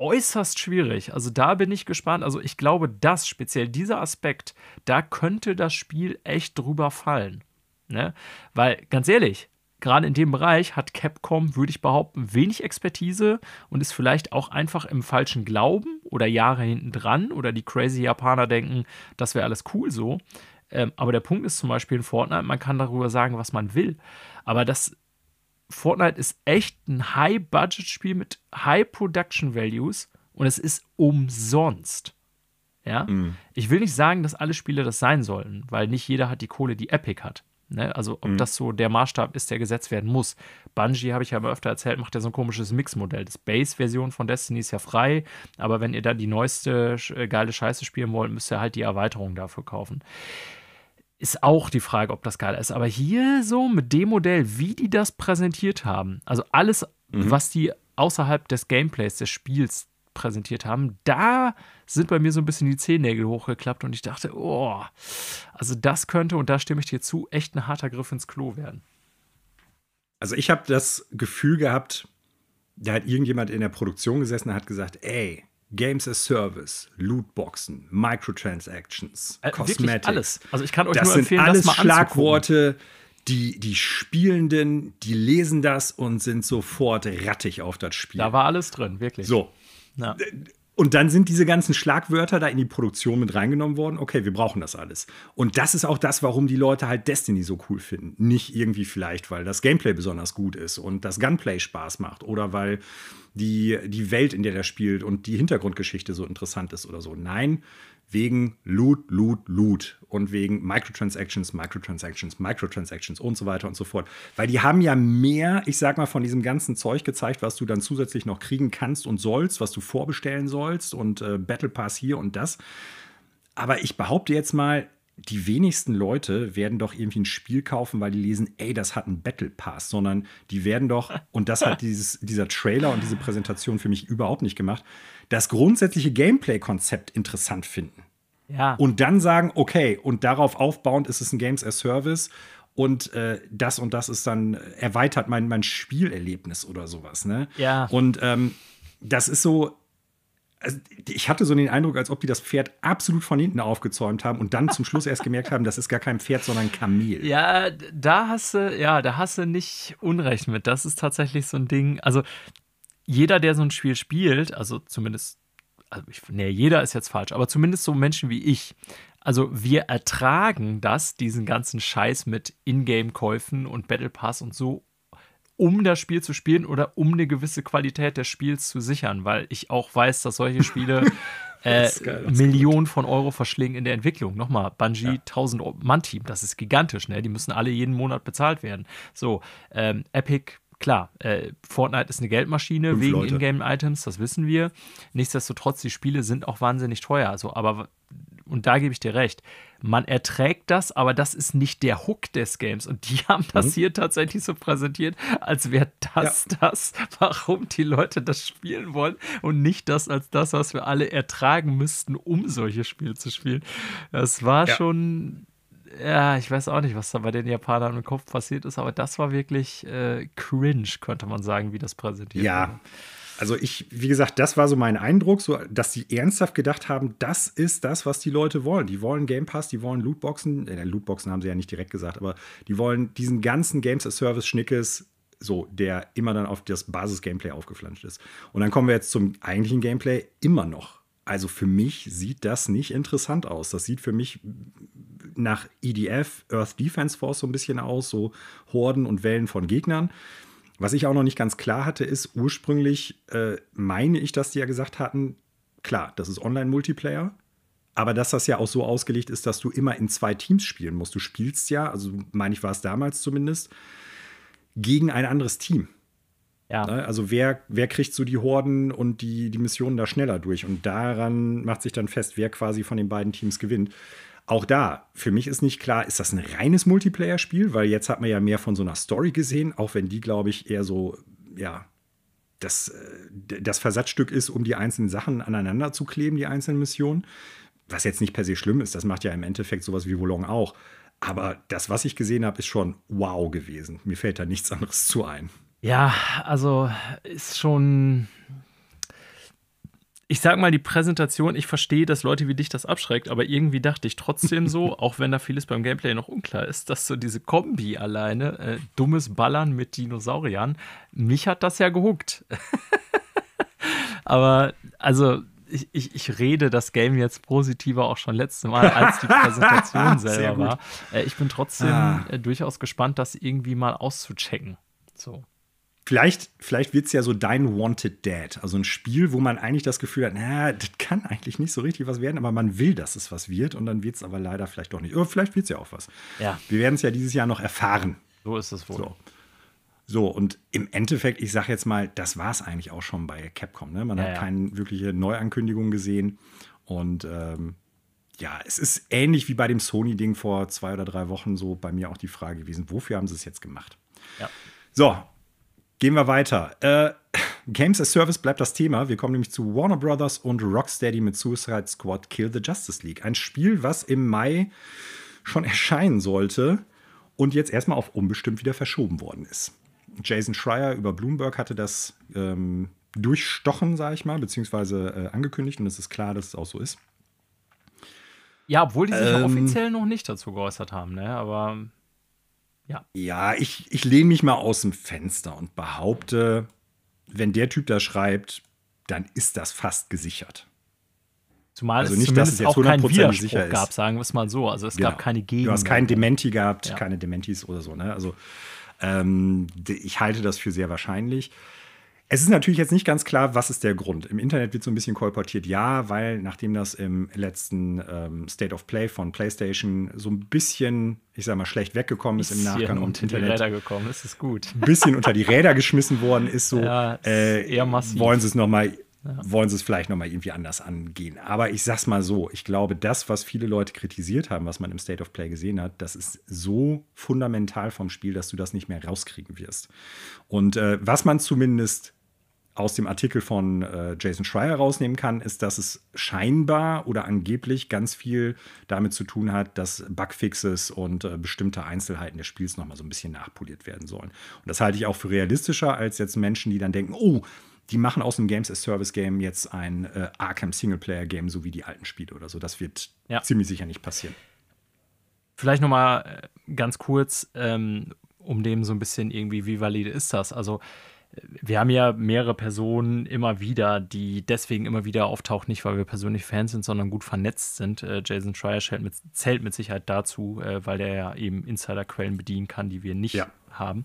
[SPEAKER 2] äußerst schwierig. Also da bin ich gespannt. Also ich glaube, dass speziell dieser Aspekt, da könnte das Spiel echt drüber fallen. Ne? Weil, ganz ehrlich, gerade in dem Bereich hat Capcom, würde ich behaupten, wenig Expertise und ist vielleicht auch einfach im falschen Glauben oder Jahre hinten dran oder die crazy Japaner denken, das wäre alles cool so. Ähm, aber der Punkt ist zum Beispiel in Fortnite, man kann darüber sagen, was man will. Aber das Fortnite ist echt ein High-Budget-Spiel mit High-Production-Values und es ist umsonst. Ja? Mm. Ich will nicht sagen, dass alle Spiele das sein sollten, weil nicht jeder hat die Kohle, die Epic hat. Ne? Also, ob mm. das so der Maßstab ist, der gesetzt werden muss. Bungie, habe ich ja aber öfter erzählt, macht ja so ein komisches Mix-Modell. Das Base-Version von Destiny ist ja frei, aber wenn ihr dann die neueste äh, geile Scheiße spielen wollt, müsst ihr halt die Erweiterung dafür kaufen ist auch die Frage, ob das geil ist. Aber hier so mit dem Modell, wie die das präsentiert haben, also alles, mhm. was die außerhalb des Gameplays des Spiels präsentiert haben, da sind bei mir so ein bisschen die Zehennägel hochgeklappt und ich dachte, oh, also das könnte, und da stimme ich dir zu, echt ein harter Griff ins Klo werden.
[SPEAKER 1] Also ich habe das Gefühl gehabt, da hat irgendjemand in der Produktion gesessen und hat gesagt, ey, Games as Service, Lootboxen, Microtransactions,
[SPEAKER 2] Äh,
[SPEAKER 1] Cosmetics.
[SPEAKER 2] alles. Also ich kann euch
[SPEAKER 1] das
[SPEAKER 2] nur
[SPEAKER 1] sind
[SPEAKER 2] empfehlen,
[SPEAKER 1] alles
[SPEAKER 2] das mal anzugucken.
[SPEAKER 1] Schlagworte, die, die Spielenden, die lesen das und sind sofort rattig auf das Spiel.
[SPEAKER 2] Da war alles drin, wirklich.
[SPEAKER 1] so.
[SPEAKER 2] Ja.
[SPEAKER 1] Und dann sind diese ganzen Schlagwörter da in die Produktion mit reingenommen worden. Okay, wir brauchen das alles. Und das ist auch das, warum die Leute halt Destiny so cool finden. Nicht irgendwie vielleicht, weil das Gameplay besonders gut ist und das Gunplay Spaß macht oder weil die, die Welt, in der der spielt und die Hintergrundgeschichte so interessant ist oder so. Nein, wegen Loot, Loot, Loot und wegen Microtransactions, Microtransactions, Microtransactions und so weiter und so fort. Weil die haben ja mehr, ich sag mal, von diesem ganzen Zeug gezeigt, was du dann zusätzlich noch kriegen kannst und sollst, was du vorbestellen sollst und äh, Battle Pass hier und das. Aber ich behaupte jetzt mal, die wenigsten Leute werden doch irgendwie ein Spiel kaufen, weil die lesen, ey, das hat einen Battle Pass, sondern die werden doch, und das hat dieses, dieser Trailer und diese Präsentation für mich überhaupt nicht gemacht, das grundsätzliche Gameplay-Konzept interessant finden.
[SPEAKER 2] Ja.
[SPEAKER 1] Und dann sagen, okay, und darauf aufbauend ist es ein Games as Service und äh, das und das ist dann erweitert mein, mein Spielerlebnis oder sowas. Ne?
[SPEAKER 2] Ja.
[SPEAKER 1] Und ähm, das ist so, also ich hatte so den Eindruck, als ob die das Pferd absolut von hinten aufgezäumt haben und dann zum Schluss erst gemerkt haben, das ist gar kein Pferd, sondern ein Kamel.
[SPEAKER 2] Ja, da hast du, ja, da hast du nicht Unrecht mit. Das ist tatsächlich so ein Ding. Also jeder, der so ein Spiel spielt, also zumindest, also ich, nee, jeder ist jetzt falsch, aber zumindest so Menschen wie ich. Also wir ertragen das, diesen ganzen Scheiß mit Ingame-Käufen und Battle Pass und so, um das Spiel zu spielen oder um eine gewisse Qualität des Spiels zu sichern, weil ich auch weiß, dass solche Spiele äh,
[SPEAKER 1] geil,
[SPEAKER 2] Millionen von Euro verschlingen in der Entwicklung. Nochmal, Bungie 1000 Mann-Team, das ist gigantisch, ne? Die müssen alle jeden Monat bezahlt werden. So, ähm, Epic, klar, äh, Fortnite ist eine Geldmaschine
[SPEAKER 1] Fünf
[SPEAKER 2] wegen. Ingame-Items, das wissen wir. Nichtsdestotrotz, die Spiele sind auch wahnsinnig teuer. Also, aber und da gebe ich dir recht. Man erträgt das, aber das ist nicht der Hook des Games. Und die haben das
[SPEAKER 1] Mhm.
[SPEAKER 2] hier tatsächlich so präsentiert, als wäre das das, warum die Leute das spielen wollen und nicht das als das, was wir alle ertragen müssten, um solche Spiele zu spielen. Das war
[SPEAKER 1] Ja.
[SPEAKER 2] schon, ja, ich weiß auch nicht, was da bei den Japanern im Kopf passiert ist, aber das war wirklich äh, cringe, könnte man sagen, wie das präsentiert wurde.
[SPEAKER 1] Ja. Also ich, wie gesagt, das war so mein Eindruck, so, dass die ernsthaft gedacht haben, das ist das, was die Leute wollen. Die wollen Game Pass, die wollen Lootboxen. Äh, Lootboxen haben sie ja nicht direkt gesagt, aber die wollen diesen ganzen Games as Service Schnickes, so, der immer dann auf das Basis-Gameplay aufgeflanscht ist. Und dann kommen wir jetzt zum eigentlichen Gameplay immer noch. Also für mich sieht das nicht interessant aus. Das sieht für mich nach EDF, Earth Defense Force so ein bisschen aus, so Horden und Wellen von Gegnern. Was ich auch noch nicht ganz klar hatte, ist, ursprünglich äh, meine ich, dass die ja gesagt hatten, klar, das ist Online-Multiplayer, aber dass das ja auch so ausgelegt ist, dass du immer in zwei Teams spielen musst. Du spielst ja, also meine ich war es damals zumindest, gegen ein anderes Team.
[SPEAKER 2] Ja.
[SPEAKER 1] Ne? Also wer, wer kriegt so die Horden und die, die Missionen da schneller durch? Und daran macht sich dann fest, wer quasi von den beiden Teams gewinnt. Auch da, für mich ist nicht klar, ist das ein reines Multiplayer-Spiel? Weil jetzt hat man ja mehr von so einer Story gesehen, auch wenn die, glaube ich, eher so, ja, das, äh, das Versatzstück ist, um die einzelnen Sachen aneinander zu kleben, die einzelnen Missionen. Was jetzt nicht per se schlimm ist, das macht ja im Endeffekt sowas wie Wolong auch. Aber das, was ich gesehen habe, ist schon wow gewesen. Mir fällt da nichts anderes zu ein.
[SPEAKER 2] Ja, also ist schon. Ich sag mal, die Präsentation, ich verstehe, dass Leute wie dich das abschreckt, aber irgendwie dachte ich trotzdem so, auch wenn da vieles beim Gameplay noch unklar ist, dass so diese Kombi alleine, äh, dummes Ballern mit Dinosauriern, mich hat das ja gehuckt. aber also. Ich, ich, ich rede das Game jetzt positiver auch schon letzte Mal, als die Präsentation selber war. Äh, ich bin trotzdem
[SPEAKER 1] Ah.
[SPEAKER 2] äh, durchaus gespannt, das irgendwie mal auszuchecken. So.
[SPEAKER 1] Vielleicht, vielleicht wird es ja so dein Wanted Dad. Also ein Spiel, wo man eigentlich das Gefühl hat, na, das kann eigentlich nicht so richtig was werden, aber man will, dass es was wird und dann wird es aber leider vielleicht doch nicht. Oder vielleicht wird es ja auch was.
[SPEAKER 2] Ja.
[SPEAKER 1] Wir werden es ja dieses Jahr noch erfahren.
[SPEAKER 2] So ist es wohl.
[SPEAKER 1] So. So, und im Endeffekt, ich sage jetzt mal, das war es eigentlich auch schon bei Capcom. Ne? Man
[SPEAKER 2] Ja,
[SPEAKER 1] hat
[SPEAKER 2] ja.
[SPEAKER 1] keine wirkliche Neuankündigung gesehen. Und ähm, ja, es ist ähnlich wie bei dem Sony-Ding vor zwei oder drei Wochen so bei mir auch die Frage gewesen, wofür haben sie es jetzt gemacht?
[SPEAKER 2] Ja.
[SPEAKER 1] So, gehen wir weiter. Äh, Games as Service bleibt das Thema. Wir kommen nämlich zu Warner Brothers und Rocksteady mit Suicide Squad Kill the Justice League. Ein Spiel, was im Mai schon erscheinen sollte und jetzt erstmal auf unbestimmt wieder verschoben worden ist. Jason Schreier über Bloomberg hatte das ähm, durchstochen, sage ich mal, beziehungsweise äh, angekündigt und es ist klar, dass es auch so ist.
[SPEAKER 2] Ja, obwohl die sich ähm, offiziell noch nicht dazu geäußert haben, ne? Aber ja.
[SPEAKER 1] Ja, ich, ich lehne mich mal aus dem Fenster und behaupte, wenn der Typ da schreibt, dann ist das fast gesichert.
[SPEAKER 2] Zumal also es nicht, dass es jetzt auch keinen Widerspruch gab, sagen wir es mal so. Also es genau. gab keine Gegend.
[SPEAKER 1] Du hast keinen Dementi gehabt, ja. keine Dementis oder so. Ne? Also ähm, ich halte das für sehr wahrscheinlich. Es ist natürlich jetzt nicht ganz klar, was ist der Grund. Im Internet wird so ein bisschen kolportiert, ja, weil nachdem das im letzten ähm, State of Play von PlayStation so ein bisschen, ich sag mal, schlecht weggekommen ist im Nachgang
[SPEAKER 2] und unter Internet die Räder gekommen, das ist gut.
[SPEAKER 1] Ein bisschen unter die Räder geschmissen worden ist, so ja, äh, eher massiv. wollen sie es noch mal ja. wollen sie es vielleicht nochmal irgendwie anders angehen. Aber ich sag's mal so, ich glaube, das, was viele Leute kritisiert haben, was man im State of Play gesehen hat, das ist so fundamental vom Spiel, dass du das nicht mehr rauskriegen wirst. Und äh, was man zumindest aus dem Artikel von äh, Jason Schreier rausnehmen kann, ist, dass es scheinbar oder angeblich ganz viel damit zu tun hat, dass Bugfixes und äh, bestimmte Einzelheiten des Spiels nochmal so ein bisschen nachpoliert werden sollen. Und das halte ich auch für realistischer als jetzt Menschen, die dann denken, oh, die machen aus dem Games as Service Game jetzt ein äh, Arkham Singleplayer Game, so wie die alten Spiele oder so. Das wird ja. ziemlich sicher nicht passieren.
[SPEAKER 2] Vielleicht noch mal äh, ganz kurz, ähm, um dem so ein bisschen irgendwie, wie valide ist das? Also wir haben ja mehrere Personen immer wieder, die deswegen immer wieder auftauchen, nicht weil wir persönlich Fans sind, sondern gut vernetzt sind. Äh, Jason Schreier zählt mit, zählt mit Sicherheit dazu, äh, weil der ja eben Insiderquellen bedienen kann, die wir nicht ja. haben.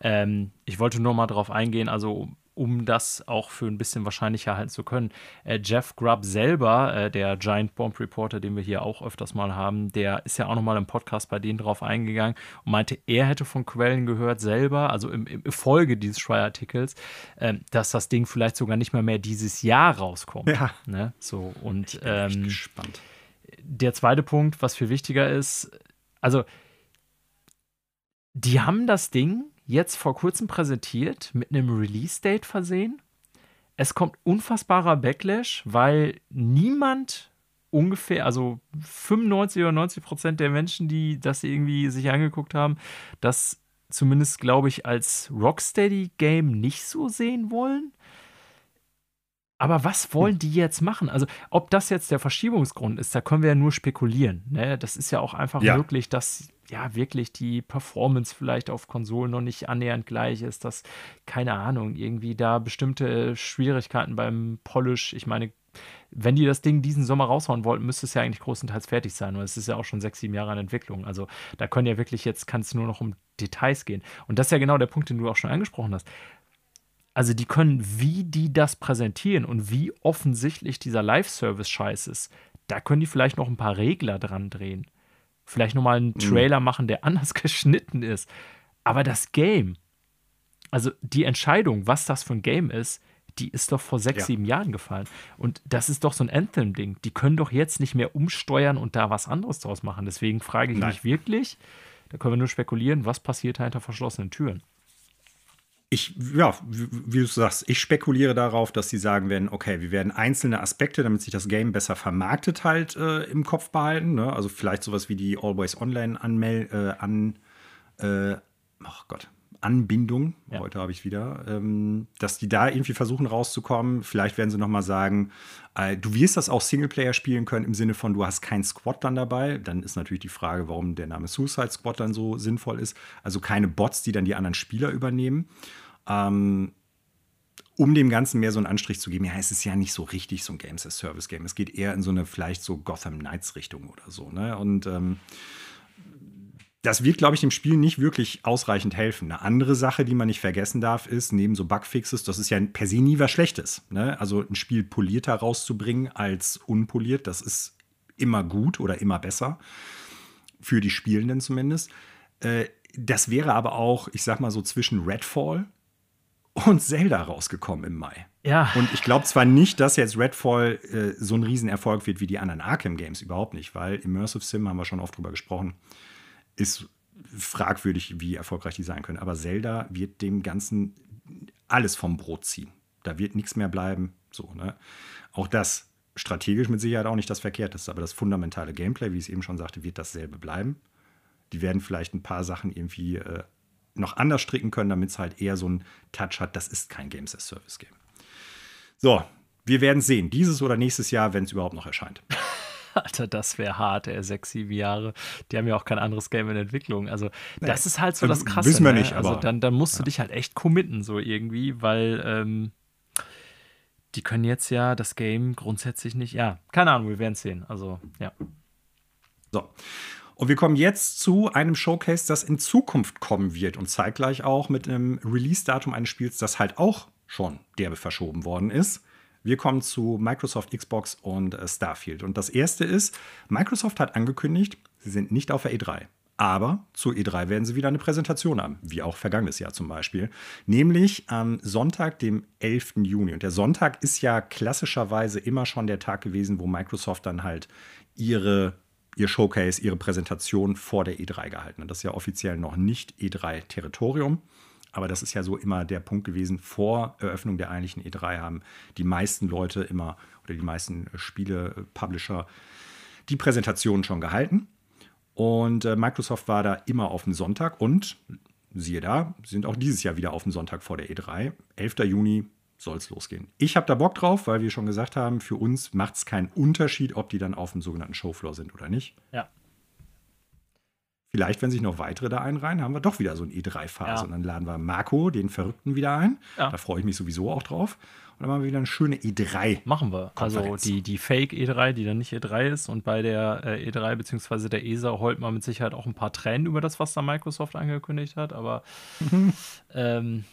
[SPEAKER 2] Ähm, ich wollte nur mal darauf eingehen, also um das auch für ein bisschen wahrscheinlicher halten zu können. Äh, Jeff Grubb selber, äh, der Giant Bomb Reporter, den wir hier auch öfters mal haben, der ist ja auch nochmal im Podcast bei denen drauf eingegangen und meinte, er hätte von Quellen gehört selber, also im, im Folge dieses Schreier-Artikels, äh, dass das Ding vielleicht sogar nicht mehr mehr dieses Jahr rauskommt. Ja. Ne? So, und ich bin ähm, gespannt. Der zweite Punkt, was viel wichtiger ist, also die haben das Ding jetzt vor kurzem präsentiert, mit einem Release-Date versehen. Es kommt unfassbarer Backlash, weil niemand ungefähr, also 95 oder 90 Prozent der Menschen, die das irgendwie sich angeguckt haben, das zumindest, glaube ich, als Rocksteady-Game nicht so sehen wollen. Aber was wollen die jetzt machen? Also, ob das jetzt der Verschiebungsgrund ist, da können wir ja nur spekulieren. Ne? Das ist ja auch einfach ja. möglich, dass ja wirklich die Performance vielleicht auf Konsolen noch nicht annähernd gleich ist, dass, keine Ahnung, irgendwie da bestimmte Schwierigkeiten beim Polish, ich meine, wenn die das Ding diesen Sommer raushauen wollten, müsste es ja eigentlich großenteils fertig sein. Und es ist ja auch schon sechs, sieben Jahre an Entwicklung. Also da können ja wirklich jetzt, kann es nur noch um Details gehen. Und das ist ja genau der Punkt, den du auch schon angesprochen hast. Also die können, wie die das präsentieren und wie offensichtlich dieser Live-Service-Scheiß ist, da können die vielleicht noch ein paar Regler dran drehen. Vielleicht nochmal einen mhm. Trailer mhm. machen, der anders geschnitten ist. Aber das Game, also die Entscheidung, was das für ein Game ist, die ist doch vor sechs, ja. sieben Jahren gefallen. Und das ist doch so ein Anthem-Ding. Die können doch jetzt nicht mehr umsteuern und da was anderes draus machen. Deswegen frage ich Nein. mich wirklich, da können wir nur spekulieren, was passiert hinter verschlossenen Türen
[SPEAKER 1] ich, ja, wie du sagst, ich spekuliere darauf, dass sie sagen werden, okay, wir werden einzelne Aspekte, damit sich das Game besser vermarktet, halt äh, im Kopf behalten. Ne? Also vielleicht sowas wie die Always Online Anmel äh, an, äh, oh Gott, Anbindung, ja. heute habe ich wieder, ähm, dass die da irgendwie versuchen rauszukommen. Vielleicht werden sie noch mal sagen, äh, du wirst das auch Singleplayer spielen können im Sinne von, du hast keinen Squad dann dabei. Dann ist natürlich die Frage, warum der Name Suicide Squad dann so sinnvoll ist. Also keine Bots, die dann die anderen Spieler übernehmen. Ähm, um dem Ganzen mehr so einen Anstrich zu geben, ja, es ist ja nicht so richtig so ein Games as Service Game. Es geht eher in so eine vielleicht so Gotham Knights Richtung oder so. Ne? Und ähm, das wird, glaube ich, dem Spiel nicht wirklich ausreichend helfen. Eine andere Sache, die man nicht vergessen darf, ist, neben so Bugfixes, das ist ja per se nie was Schlechtes. Ne? Also ein Spiel polierter rauszubringen als unpoliert, das ist immer gut oder immer besser. Für die Spielenden zumindest. Äh, das wäre aber auch, ich sag mal so, zwischen Redfall und Zelda rausgekommen im Mai.
[SPEAKER 2] Ja.
[SPEAKER 1] Und ich glaube zwar nicht, dass jetzt Redfall äh, so ein Riesenerfolg wird wie die anderen Arkham-Games, überhaupt nicht, weil Immersive Sim, haben wir schon oft drüber gesprochen, ist fragwürdig, wie erfolgreich die sein können. Aber Zelda wird dem Ganzen alles vom Brot ziehen. Da wird nichts mehr bleiben. So, ne? Auch das strategisch mit Sicherheit auch nicht das Verkehrteste, aber das fundamentale Gameplay, wie ich es eben schon sagte, wird dasselbe bleiben. Die werden vielleicht ein paar Sachen irgendwie äh, noch anders stricken können, damit es halt eher so einen Touch hat. Das ist kein Games as Service Game. So, wir werden sehen, dieses oder nächstes Jahr, wenn es überhaupt noch erscheint.
[SPEAKER 2] Alter, das wäre hart, ey, sechs, sieben Jahre. Die haben ja auch kein anderes Game in Entwicklung. Also, das nee, ist halt so das Krasse.
[SPEAKER 1] Wissen wir ne? nicht,
[SPEAKER 2] also,
[SPEAKER 1] aber.
[SPEAKER 2] Dann, dann musst du ja. dich halt echt committen, so irgendwie, weil ähm, die können jetzt ja das Game grundsätzlich nicht. Ja, keine Ahnung, wir werden es sehen. Also, ja.
[SPEAKER 1] So. Und wir kommen jetzt zu einem Showcase, das in Zukunft kommen wird und zeitgleich auch mit einem Release-Datum eines Spiels, das halt auch schon derbe verschoben worden ist. Wir kommen zu Microsoft, Xbox und äh, Starfield. Und das erste ist, Microsoft hat angekündigt, sie sind nicht auf der E3. Aber zu E3 werden sie wieder eine Präsentation haben, wie auch vergangenes Jahr zum Beispiel. Nämlich am Sonntag, dem 11. Juni. Und der Sonntag ist ja klassischerweise immer schon der Tag gewesen, wo Microsoft dann halt ihre, ihr Showcase, ihre Präsentation vor der E3 gehalten hat. Das ist ja offiziell noch nicht E3-Territorium. Aber das ist ja so immer der Punkt gewesen, vor Eröffnung der eigentlichen E3 haben die meisten Leute immer oder die meisten Spiele, Publisher die Präsentation schon gehalten. Und äh, Microsoft war da immer auf dem Sonntag und siehe da, sind auch dieses Jahr wieder auf dem Sonntag vor der E3. 11. Juni soll es losgehen. Ich habe da Bock drauf, weil wir schon gesagt haben, für uns macht es keinen Unterschied, ob die dann auf dem sogenannten Showfloor sind oder nicht.
[SPEAKER 2] Ja.
[SPEAKER 1] Vielleicht, wenn sich noch weitere da einreihen, haben wir doch wieder so eine E3-Phase. Ja. Und dann laden wir Marco, den Verrückten, wieder ein. Ja. Da freue ich mich sowieso auch drauf. Und dann machen wir wieder eine schöne E3.
[SPEAKER 2] Machen wir. Also die, die Fake E3, die dann nicht E3 ist. Und bei der äh, E3 bzw. der ESA heult man mit Sicherheit auch ein paar Tränen über das, was da Microsoft angekündigt hat. Aber ähm,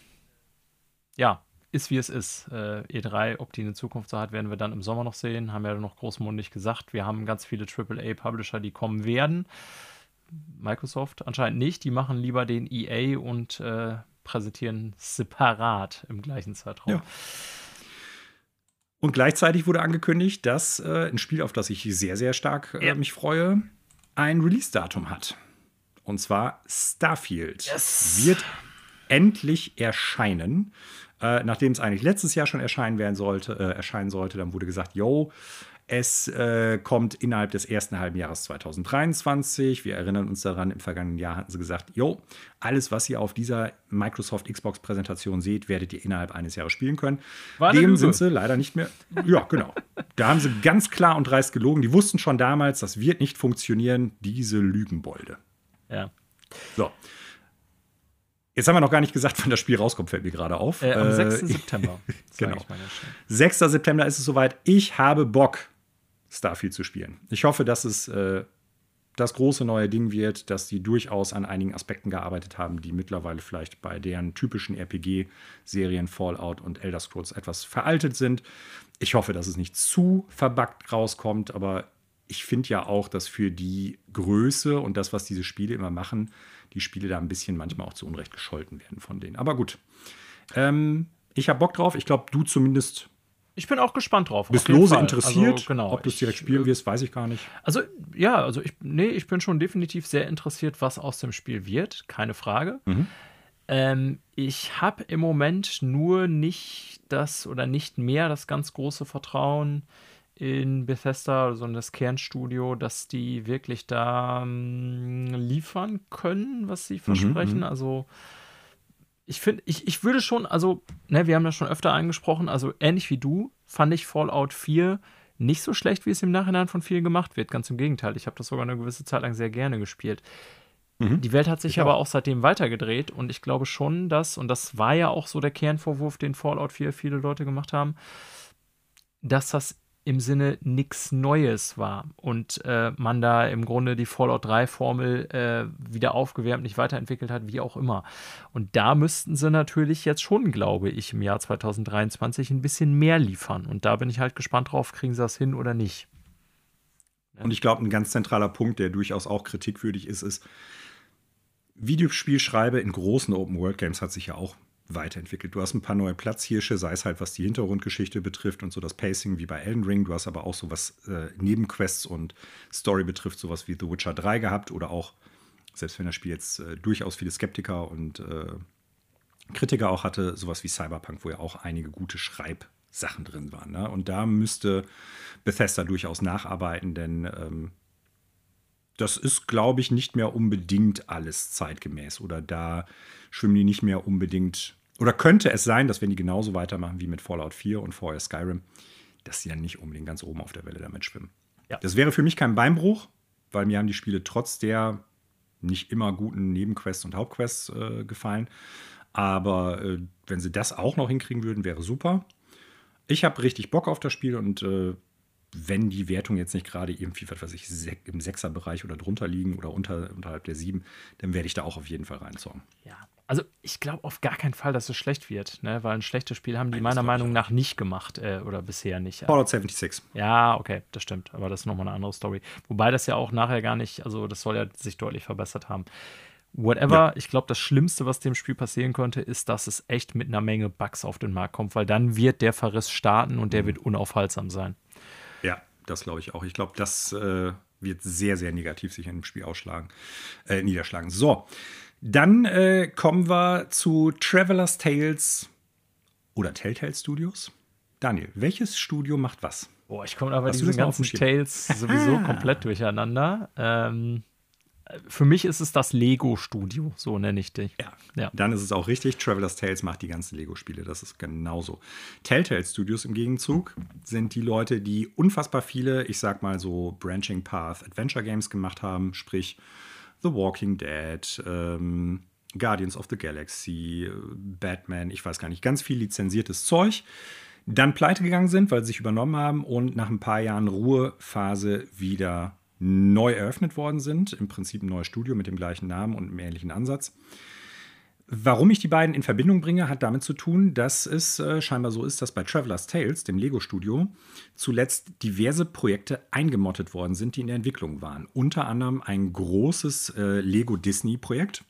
[SPEAKER 2] ja, ist wie es ist. Äh, E3, ob die eine Zukunft so hat, werden wir dann im Sommer noch sehen. Haben ja noch großmundig gesagt. Wir haben ganz viele AAA-Publisher, die kommen werden. Microsoft anscheinend nicht. Die machen lieber den EA und äh, präsentieren separat im gleichen Zeitraum. Ja.
[SPEAKER 1] Und gleichzeitig wurde angekündigt, dass äh, ein Spiel, auf das ich sehr, sehr stark äh, ja. mich freue, ein Release-Datum hat. Und zwar Starfield yes. wird endlich erscheinen. Äh, nachdem es eigentlich letztes Jahr schon erscheinen werden sollte, äh, erscheinen sollte, dann wurde gesagt, yo, es äh, kommt innerhalb des ersten halben Jahres 2023. Wir erinnern uns daran, im vergangenen Jahr hatten sie gesagt, jo, alles, was ihr auf dieser Microsoft Xbox-Präsentation seht, werdet ihr innerhalb eines Jahres spielen können. War Dem sind sie leider nicht mehr. Ja, genau. da haben sie ganz klar und dreist gelogen. Die wussten schon damals, das wird nicht funktionieren, diese Lügenbolde.
[SPEAKER 2] Ja.
[SPEAKER 1] So. Jetzt haben wir noch gar nicht gesagt, wann das Spiel rauskommt, fällt mir gerade auf.
[SPEAKER 2] Äh, am 6. Äh, September.
[SPEAKER 1] genau. 6. September ist es soweit. Ich habe Bock. Starfield zu spielen. Ich hoffe, dass es äh, das große neue Ding wird, dass die durchaus an einigen Aspekten gearbeitet haben, die mittlerweile vielleicht bei deren typischen RPG-Serien Fallout und Elder Scrolls etwas veraltet sind. Ich hoffe, dass es nicht zu verbuggt rauskommt, aber ich finde ja auch, dass für die Größe und das, was diese Spiele immer machen, die Spiele da ein bisschen manchmal auch zu Unrecht gescholten werden von denen. Aber gut. Ähm, ich habe Bock drauf. Ich glaube, du zumindest
[SPEAKER 2] ich bin auch gespannt drauf.
[SPEAKER 1] Bist lose Fall. interessiert?
[SPEAKER 2] Also, genau.
[SPEAKER 1] Ob du es direkt spielen wirst, weiß ich gar nicht.
[SPEAKER 2] Also, ja, also ich, nee, ich bin schon definitiv sehr interessiert, was aus dem Spiel wird. Keine Frage. Mhm. Ähm, ich habe im Moment nur nicht das oder nicht mehr das ganz große Vertrauen in Bethesda, also in das Kernstudio, dass die wirklich da ähm, liefern können, was sie mhm, versprechen. Mhm, also ich finde, ich, ich würde schon, also, ne, wir haben das schon öfter angesprochen, also ähnlich wie du, fand ich Fallout 4 nicht so schlecht, wie es im Nachhinein von vielen gemacht wird. Ganz im Gegenteil. Ich habe das sogar eine gewisse Zeit lang sehr gerne gespielt. Mhm. Die Welt hat sich ich aber auch. auch seitdem weitergedreht und ich glaube schon, dass, und das war ja auch so der Kernvorwurf, den Fallout 4 viele Leute gemacht haben, dass das im Sinne nichts Neues war und äh, man da im Grunde die Fallout 3 Formel äh, wieder aufgewärmt, nicht weiterentwickelt hat, wie auch immer. Und da müssten sie natürlich jetzt schon, glaube ich, im Jahr 2023 ein bisschen mehr liefern. Und da bin ich halt gespannt drauf, kriegen sie das hin oder nicht.
[SPEAKER 1] Und ich glaube, ein ganz zentraler Punkt, der durchaus auch kritikwürdig ist, ist, Videospielschreibe in großen Open-World-Games hat sich ja auch weiterentwickelt. Du hast ein paar neue Platzhirsche, sei es halt was die Hintergrundgeschichte betrifft und so das Pacing wie bei Elden Ring. Du hast aber auch so was äh, Nebenquests und Story betrifft, sowas wie The Witcher 3 gehabt oder auch, selbst wenn das Spiel jetzt äh, durchaus viele Skeptiker und äh, Kritiker auch hatte, sowas wie Cyberpunk, wo ja auch einige gute Schreibsachen drin waren. Ne? Und da müsste Bethesda durchaus nacharbeiten, denn ähm, das ist, glaube ich, nicht mehr unbedingt alles zeitgemäß oder da schwimmen die nicht mehr unbedingt oder könnte es sein, dass wenn die genauso weitermachen wie mit Fallout 4 und vorher Skyrim, dass sie dann nicht unbedingt ganz oben auf der Welle damit schwimmen. Ja. Das wäre für mich kein Beinbruch, weil mir haben die Spiele trotz der nicht immer guten Nebenquests und Hauptquests äh, gefallen. Aber äh, wenn sie das auch noch hinkriegen würden, wäre super. Ich habe richtig Bock auf das Spiel und äh, wenn die Wertungen jetzt nicht gerade irgendwie, was weiß ich, im Sechserbereich oder drunter liegen oder unter, unterhalb der sieben, dann werde ich da auch auf jeden Fall reinzocken.
[SPEAKER 2] Ja, also ich glaube auf gar keinen Fall, dass es schlecht wird, ne? weil ein schlechtes Spiel haben die Nein, meiner Meinung nach nicht gemacht äh, oder bisher nicht.
[SPEAKER 1] Fallout 76.
[SPEAKER 2] Ja, okay, das stimmt, aber das ist nochmal eine andere Story. Wobei das ja auch nachher gar nicht, also das soll ja sich deutlich verbessert haben. Whatever, ja. ich glaube, das Schlimmste, was dem Spiel passieren konnte, ist, dass es echt mit einer Menge Bugs auf den Markt kommt, weil dann wird der Verriss starten und der mhm. wird unaufhaltsam sein.
[SPEAKER 1] Ja, das glaube ich auch. Ich glaube, das äh, wird sehr, sehr negativ sich in dem Spiel ausschlagen, äh, niederschlagen. So, dann äh, kommen wir zu Traveler's Tales oder Telltale Studios. Daniel, welches Studio macht was?
[SPEAKER 2] Boah, ich komme aber diesen ganzen Tales sowieso komplett durcheinander. Ähm, für mich ist es das Lego-Studio, so nenne ich dich.
[SPEAKER 1] Ja, ja, dann ist es auch richtig. Traveler's Tales macht die ganzen Lego-Spiele, das ist genauso. Telltale Studios im Gegenzug sind die Leute, die unfassbar viele, ich sag mal so Branching Path Adventure Games gemacht haben, sprich The Walking Dead, ähm, Guardians of the Galaxy, Batman, ich weiß gar nicht, ganz viel lizenziertes Zeug. Dann pleite gegangen sind, weil sie sich übernommen haben und nach ein paar Jahren Ruhephase wieder neu eröffnet worden sind. Im Prinzip ein neues Studio mit dem gleichen Namen und einem ähnlichen Ansatz. Warum ich die beiden in Verbindung bringe, hat damit zu tun, dass es äh, scheinbar so ist, dass bei Traveler's Tales, dem Lego-Studio, zuletzt diverse Projekte eingemottet worden sind, die in der Entwicklung waren. Unter anderem ein großes äh, Lego-Disney-Projekt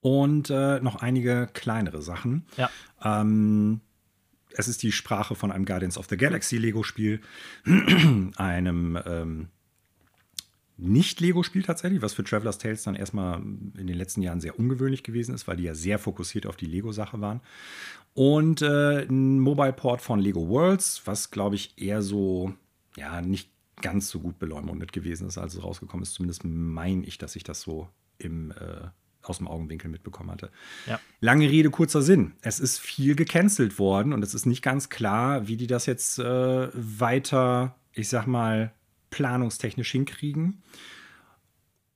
[SPEAKER 1] und äh, noch einige kleinere Sachen.
[SPEAKER 2] Ja.
[SPEAKER 1] Ähm, es ist die Sprache von einem Guardians of the Galaxy Lego-Spiel, einem ähm, nicht-Lego-Spiel tatsächlich, was für Traveler's Tales dann erstmal in den letzten Jahren sehr ungewöhnlich gewesen ist, weil die ja sehr fokussiert auf die Lego-Sache waren. Und äh, ein Mobile-Port von Lego Worlds, was glaube ich eher so, ja, nicht ganz so gut beleumundet gewesen ist, als es rausgekommen ist. Zumindest meine ich, dass ich das so im, äh, aus dem Augenwinkel mitbekommen hatte.
[SPEAKER 2] Ja.
[SPEAKER 1] Lange Rede, kurzer Sinn. Es ist viel gecancelt worden und es ist nicht ganz klar, wie die das jetzt äh, weiter, ich sag mal, planungstechnisch hinkriegen.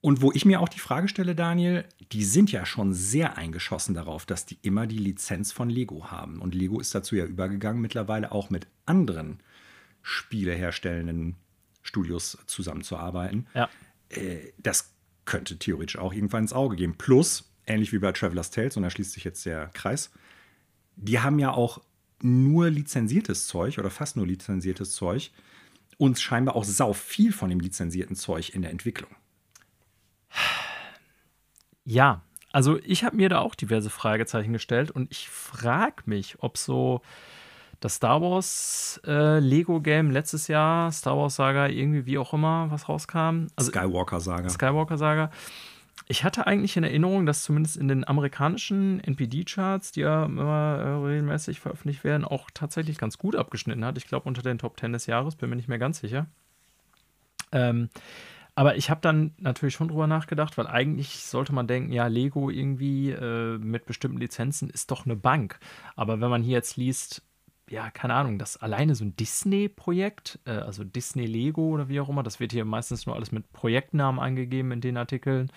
[SPEAKER 1] Und wo ich mir auch die Frage stelle, Daniel, die sind ja schon sehr eingeschossen darauf, dass die immer die Lizenz von Lego haben. Und Lego ist dazu ja übergegangen, mittlerweile auch mit anderen spieleherstellenden Studios zusammenzuarbeiten.
[SPEAKER 2] Ja.
[SPEAKER 1] Äh, das könnte theoretisch auch irgendwann ins Auge gehen. Plus, ähnlich wie bei Traveler's Tales, und da schließt sich jetzt der Kreis, die haben ja auch nur lizenziertes Zeug oder fast nur lizenziertes Zeug uns scheinbar auch sau viel von dem lizenzierten Zeug in der Entwicklung.
[SPEAKER 2] Ja, also ich habe mir da auch diverse Fragezeichen gestellt und ich frage mich, ob so das Star Wars äh, Lego Game letztes Jahr, Star Wars Saga, irgendwie wie auch immer, was rauskam.
[SPEAKER 1] Also, Skywalker Saga.
[SPEAKER 2] Skywalker Saga ich hatte eigentlich in Erinnerung, dass zumindest in den amerikanischen NPD-Charts, die ja immer äh, regelmäßig veröffentlicht werden, auch tatsächlich ganz gut abgeschnitten hat. Ich glaube, unter den Top 10 des Jahres, bin mir nicht mehr ganz sicher. Ähm, aber ich habe dann natürlich schon drüber nachgedacht, weil eigentlich sollte man denken, ja, Lego irgendwie äh, mit bestimmten Lizenzen ist doch eine Bank. Aber wenn man hier jetzt liest, ja, keine Ahnung, das alleine so ein Disney-Projekt, äh, also Disney Lego oder wie auch immer, das wird hier meistens nur alles mit Projektnamen angegeben in den Artikeln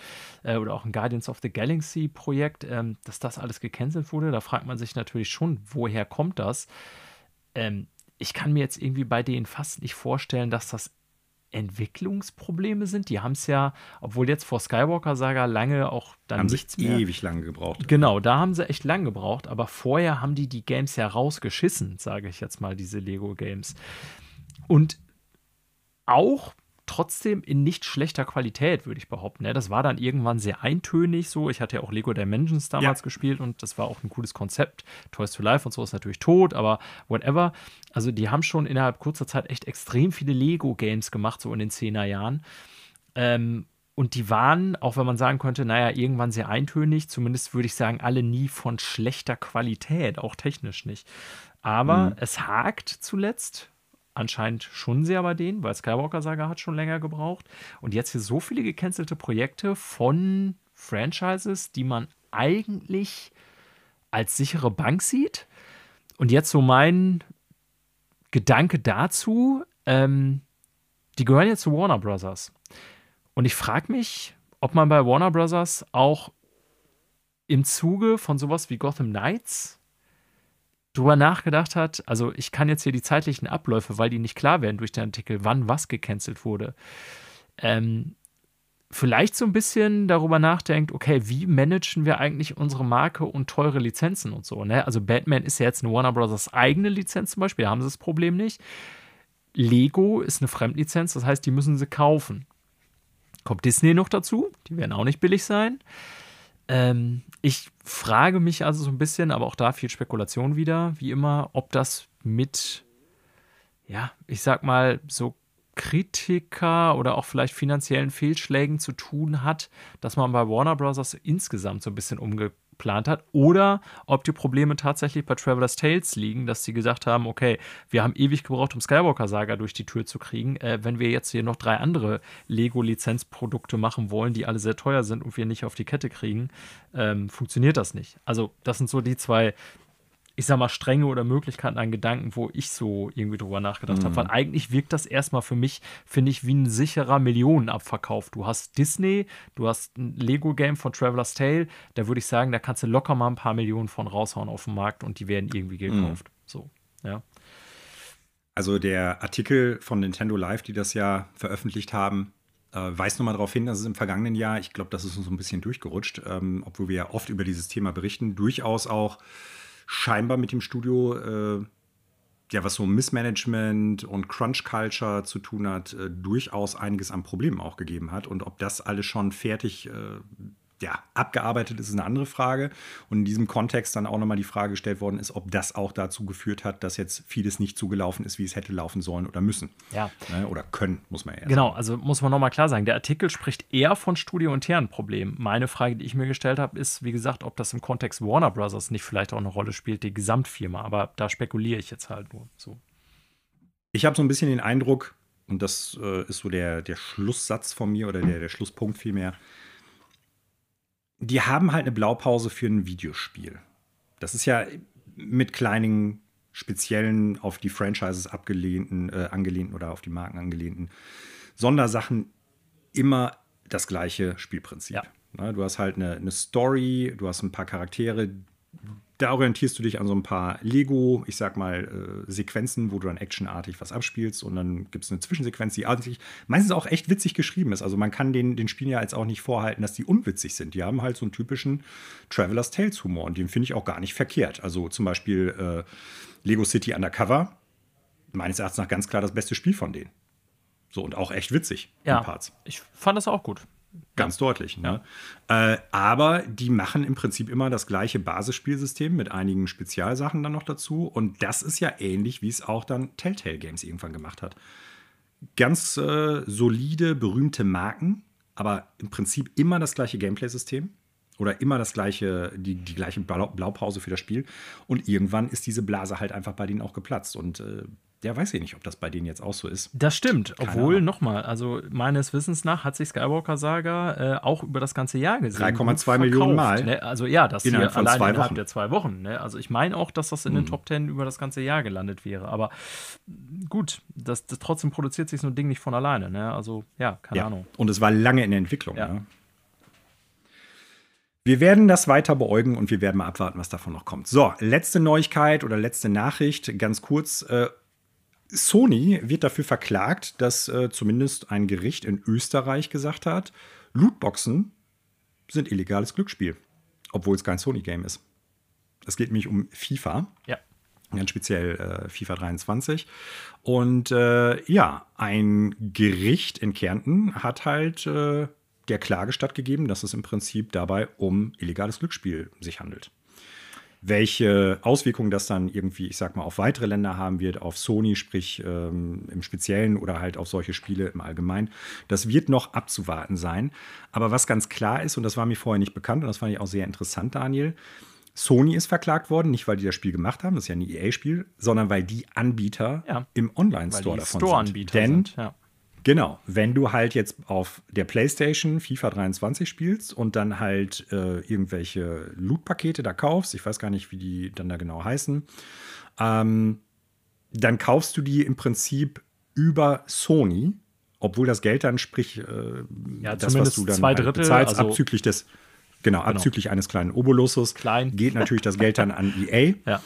[SPEAKER 2] äh, oder auch ein Guardians of the Galaxy-Projekt, ähm, dass das alles gecancelt wurde. Da fragt man sich natürlich schon, woher kommt das? Ähm, ich kann mir jetzt irgendwie bei denen fast nicht vorstellen, dass das Entwicklungsprobleme sind. Die haben es ja, obwohl jetzt vor Skywalker Saga lange auch dann
[SPEAKER 1] haben
[SPEAKER 2] nichts
[SPEAKER 1] mehr. ewig lange gebraucht.
[SPEAKER 2] Genau, da haben sie echt lang gebraucht, aber vorher haben die die Games ja rausgeschissen, sage ich jetzt mal, diese Lego Games. Und auch trotzdem in nicht schlechter Qualität, würde ich behaupten. Ja, das war dann irgendwann sehr eintönig so. Ich hatte ja auch Lego Dimensions damals ja. gespielt und das war auch ein cooles Konzept. Toys to Life und so ist natürlich tot, aber whatever. Also die haben schon innerhalb kurzer Zeit echt extrem viele Lego-Games gemacht, so in den 10er Jahren. Ähm, und die waren, auch wenn man sagen könnte, naja, irgendwann sehr eintönig, zumindest würde ich sagen, alle nie von schlechter Qualität, auch technisch nicht. Aber mhm. es hakt zuletzt, anscheinend schon sehr bei denen, weil Skywalker Saga hat schon länger gebraucht. Und jetzt hier so viele gecancelte Projekte von Franchises, die man eigentlich als sichere Bank sieht. Und jetzt so mein Gedanke dazu, ähm, die gehören jetzt zu Warner Brothers. Und ich frage mich, ob man bei Warner Brothers auch im Zuge von sowas wie Gotham Knights drüber nachgedacht hat, also ich kann jetzt hier die zeitlichen Abläufe, weil die nicht klar werden durch den Artikel, wann was gecancelt wurde, ähm, vielleicht so ein bisschen darüber nachdenkt, okay, wie managen wir eigentlich unsere Marke und teure Lizenzen und so. Ne? Also Batman ist ja jetzt eine Warner Brothers eigene Lizenz zum Beispiel, da haben sie das Problem nicht. Lego ist eine Fremdlizenz, das heißt, die müssen sie kaufen. Kommt Disney noch dazu, die werden auch nicht billig sein. Ähm, ich frage mich also so ein bisschen, aber auch da viel Spekulation wieder, wie immer, ob das mit, ja, ich sag mal, so Kritiker oder auch vielleicht finanziellen Fehlschlägen zu tun hat, dass man bei Warner Bros. insgesamt so ein bisschen umgeplant hat oder ob die Probleme tatsächlich bei Traveler's Tales liegen, dass sie gesagt haben, okay, wir haben ewig gebraucht, um Skywalker Saga durch die Tür zu kriegen. Äh, wenn wir jetzt hier noch drei andere Lego-Lizenzprodukte machen wollen, die alle sehr teuer sind und wir nicht auf die Kette kriegen, ähm, funktioniert das nicht. Also das sind so die zwei ich sag mal, Stränge oder Möglichkeiten an Gedanken, wo ich so irgendwie drüber nachgedacht mhm. habe. Weil eigentlich wirkt das erstmal für mich, finde ich, wie ein sicherer Millionenabverkauf. Du hast Disney, du hast ein Lego-Game von Traveler's Tale, da würde ich sagen, da kannst du locker mal ein paar Millionen von raushauen auf dem Markt und die werden irgendwie gekauft. Mhm. So, ja.
[SPEAKER 1] Also der Artikel von Nintendo Live, die das ja veröffentlicht haben, äh, weist nochmal darauf hin, dass es im vergangenen Jahr, ich glaube, das ist uns so ein bisschen durchgerutscht, ähm, obwohl wir ja oft über dieses Thema berichten, durchaus auch scheinbar mit dem Studio, äh, ja, was so Missmanagement und Crunch Culture zu tun hat, äh, durchaus einiges an Problemen auch gegeben hat. Und ob das alles schon fertig äh, ja, abgearbeitet ist, ist eine andere Frage. Und in diesem Kontext dann auch nochmal die Frage gestellt worden ist, ob das auch dazu geführt hat, dass jetzt vieles nicht so gelaufen ist, wie es hätte laufen sollen oder müssen.
[SPEAKER 2] Ja.
[SPEAKER 1] Ne? Oder können, muss man ja
[SPEAKER 2] Genau, sagen. also muss man nochmal klar sagen, der Artikel spricht eher von studiointernen Problemen. Meine Frage, die ich mir gestellt habe, ist, wie gesagt, ob das im Kontext Warner Brothers nicht vielleicht auch eine Rolle spielt, die Gesamtfirma. Aber da spekuliere ich jetzt halt nur so.
[SPEAKER 1] Ich habe so ein bisschen den Eindruck, und das äh, ist so der, der Schlusssatz von mir oder der, der Schlusspunkt vielmehr, die haben halt eine Blaupause für ein Videospiel. Das ist ja mit kleinen, speziellen, auf die Franchises abgelehnten, äh, angelehnten oder auf die Marken angelehnten Sondersachen immer das gleiche Spielprinzip. Ja. Na, du hast halt eine, eine Story, du hast ein paar Charaktere, da orientierst du dich an so ein paar Lego, ich sag mal, äh, Sequenzen, wo du dann actionartig was abspielst und dann gibt es eine Zwischensequenz, die eigentlich meistens auch echt witzig geschrieben ist. Also man kann den, den Spielen ja jetzt auch nicht vorhalten, dass die unwitzig sind. Die haben halt so einen typischen Traveler's Tales Humor und den finde ich auch gar nicht verkehrt. Also zum Beispiel äh, Lego City Undercover, meines Erachtens nach ganz klar das beste Spiel von denen. So und auch echt witzig.
[SPEAKER 2] Ja, Parts. ich fand das auch gut.
[SPEAKER 1] Ganz deutlich. Ne? Äh, aber die machen im Prinzip immer das gleiche Basisspielsystem mit einigen Spezialsachen dann noch dazu. Und das ist ja ähnlich, wie es auch dann Telltale Games irgendwann gemacht hat. Ganz äh, solide, berühmte Marken, aber im Prinzip immer das gleiche Gameplay-System oder immer das gleiche, die, die gleiche Blaupause für das Spiel. Und irgendwann ist diese Blase halt einfach bei denen auch geplatzt. Und äh, ja, weiß ich nicht, ob das bei denen jetzt auch so ist.
[SPEAKER 2] Das stimmt, Keine obwohl nochmal, also meines Wissens nach hat sich Skywalker Saga äh, auch über das ganze Jahr gesehen.
[SPEAKER 1] 3,2 Millionen Mal.
[SPEAKER 2] Ne? Also ja, das
[SPEAKER 1] innerhalb hier allein innerhalb Wochen.
[SPEAKER 2] der zwei Wochen. Ne? Also ich meine auch, dass das in mhm. den Top 10 über das ganze Jahr gelandet wäre. Aber gut, das, das trotzdem produziert sich so ein Ding nicht von alleine. Ne? Also ja, keine
[SPEAKER 1] ja.
[SPEAKER 2] Ahnung.
[SPEAKER 1] Und es war lange in der Entwicklung. Ja. Ne? Wir werden das weiter beäugen und wir werden mal abwarten, was davon noch kommt. So, letzte Neuigkeit oder letzte Nachricht, ganz kurz. Äh, Sony wird dafür verklagt, dass äh, zumindest ein Gericht in Österreich gesagt hat, Lootboxen sind illegales Glücksspiel, obwohl es kein Sony-Game ist. Es geht nämlich um FIFA.
[SPEAKER 2] Ja.
[SPEAKER 1] Ganz speziell äh, FIFA 23. Und äh, ja, ein Gericht in Kärnten hat halt äh, der Klage stattgegeben, dass es im Prinzip dabei um illegales Glücksspiel sich handelt. Welche Auswirkungen das dann irgendwie, ich sag mal, auf weitere Länder haben wird, auf Sony, sprich ähm, im Speziellen oder halt auf solche Spiele im Allgemeinen, das wird noch abzuwarten sein. Aber was ganz klar ist, und das war mir vorher nicht bekannt, und das fand ich auch sehr interessant, Daniel, Sony ist verklagt worden, nicht weil die das Spiel gemacht haben, das ist ja ein EA-Spiel, sondern weil die Anbieter ja. im Online-Store davon
[SPEAKER 2] Store sind.
[SPEAKER 1] Denn
[SPEAKER 2] sind, ja
[SPEAKER 1] Genau, wenn du halt jetzt auf der PlayStation FIFA 23 spielst und dann halt äh, irgendwelche Loot-Pakete da kaufst, ich weiß gar nicht, wie die dann da genau heißen, ähm, dann kaufst du die im Prinzip über Sony, obwohl das Geld dann, sprich, äh,
[SPEAKER 2] ja, das, was du dann zwei halt Drittel,
[SPEAKER 1] bezahlst, also, abzüglich des, genau, genau, abzüglich eines kleinen Obolosses,
[SPEAKER 2] Klein.
[SPEAKER 1] geht natürlich das Geld dann an EA.
[SPEAKER 2] Ja.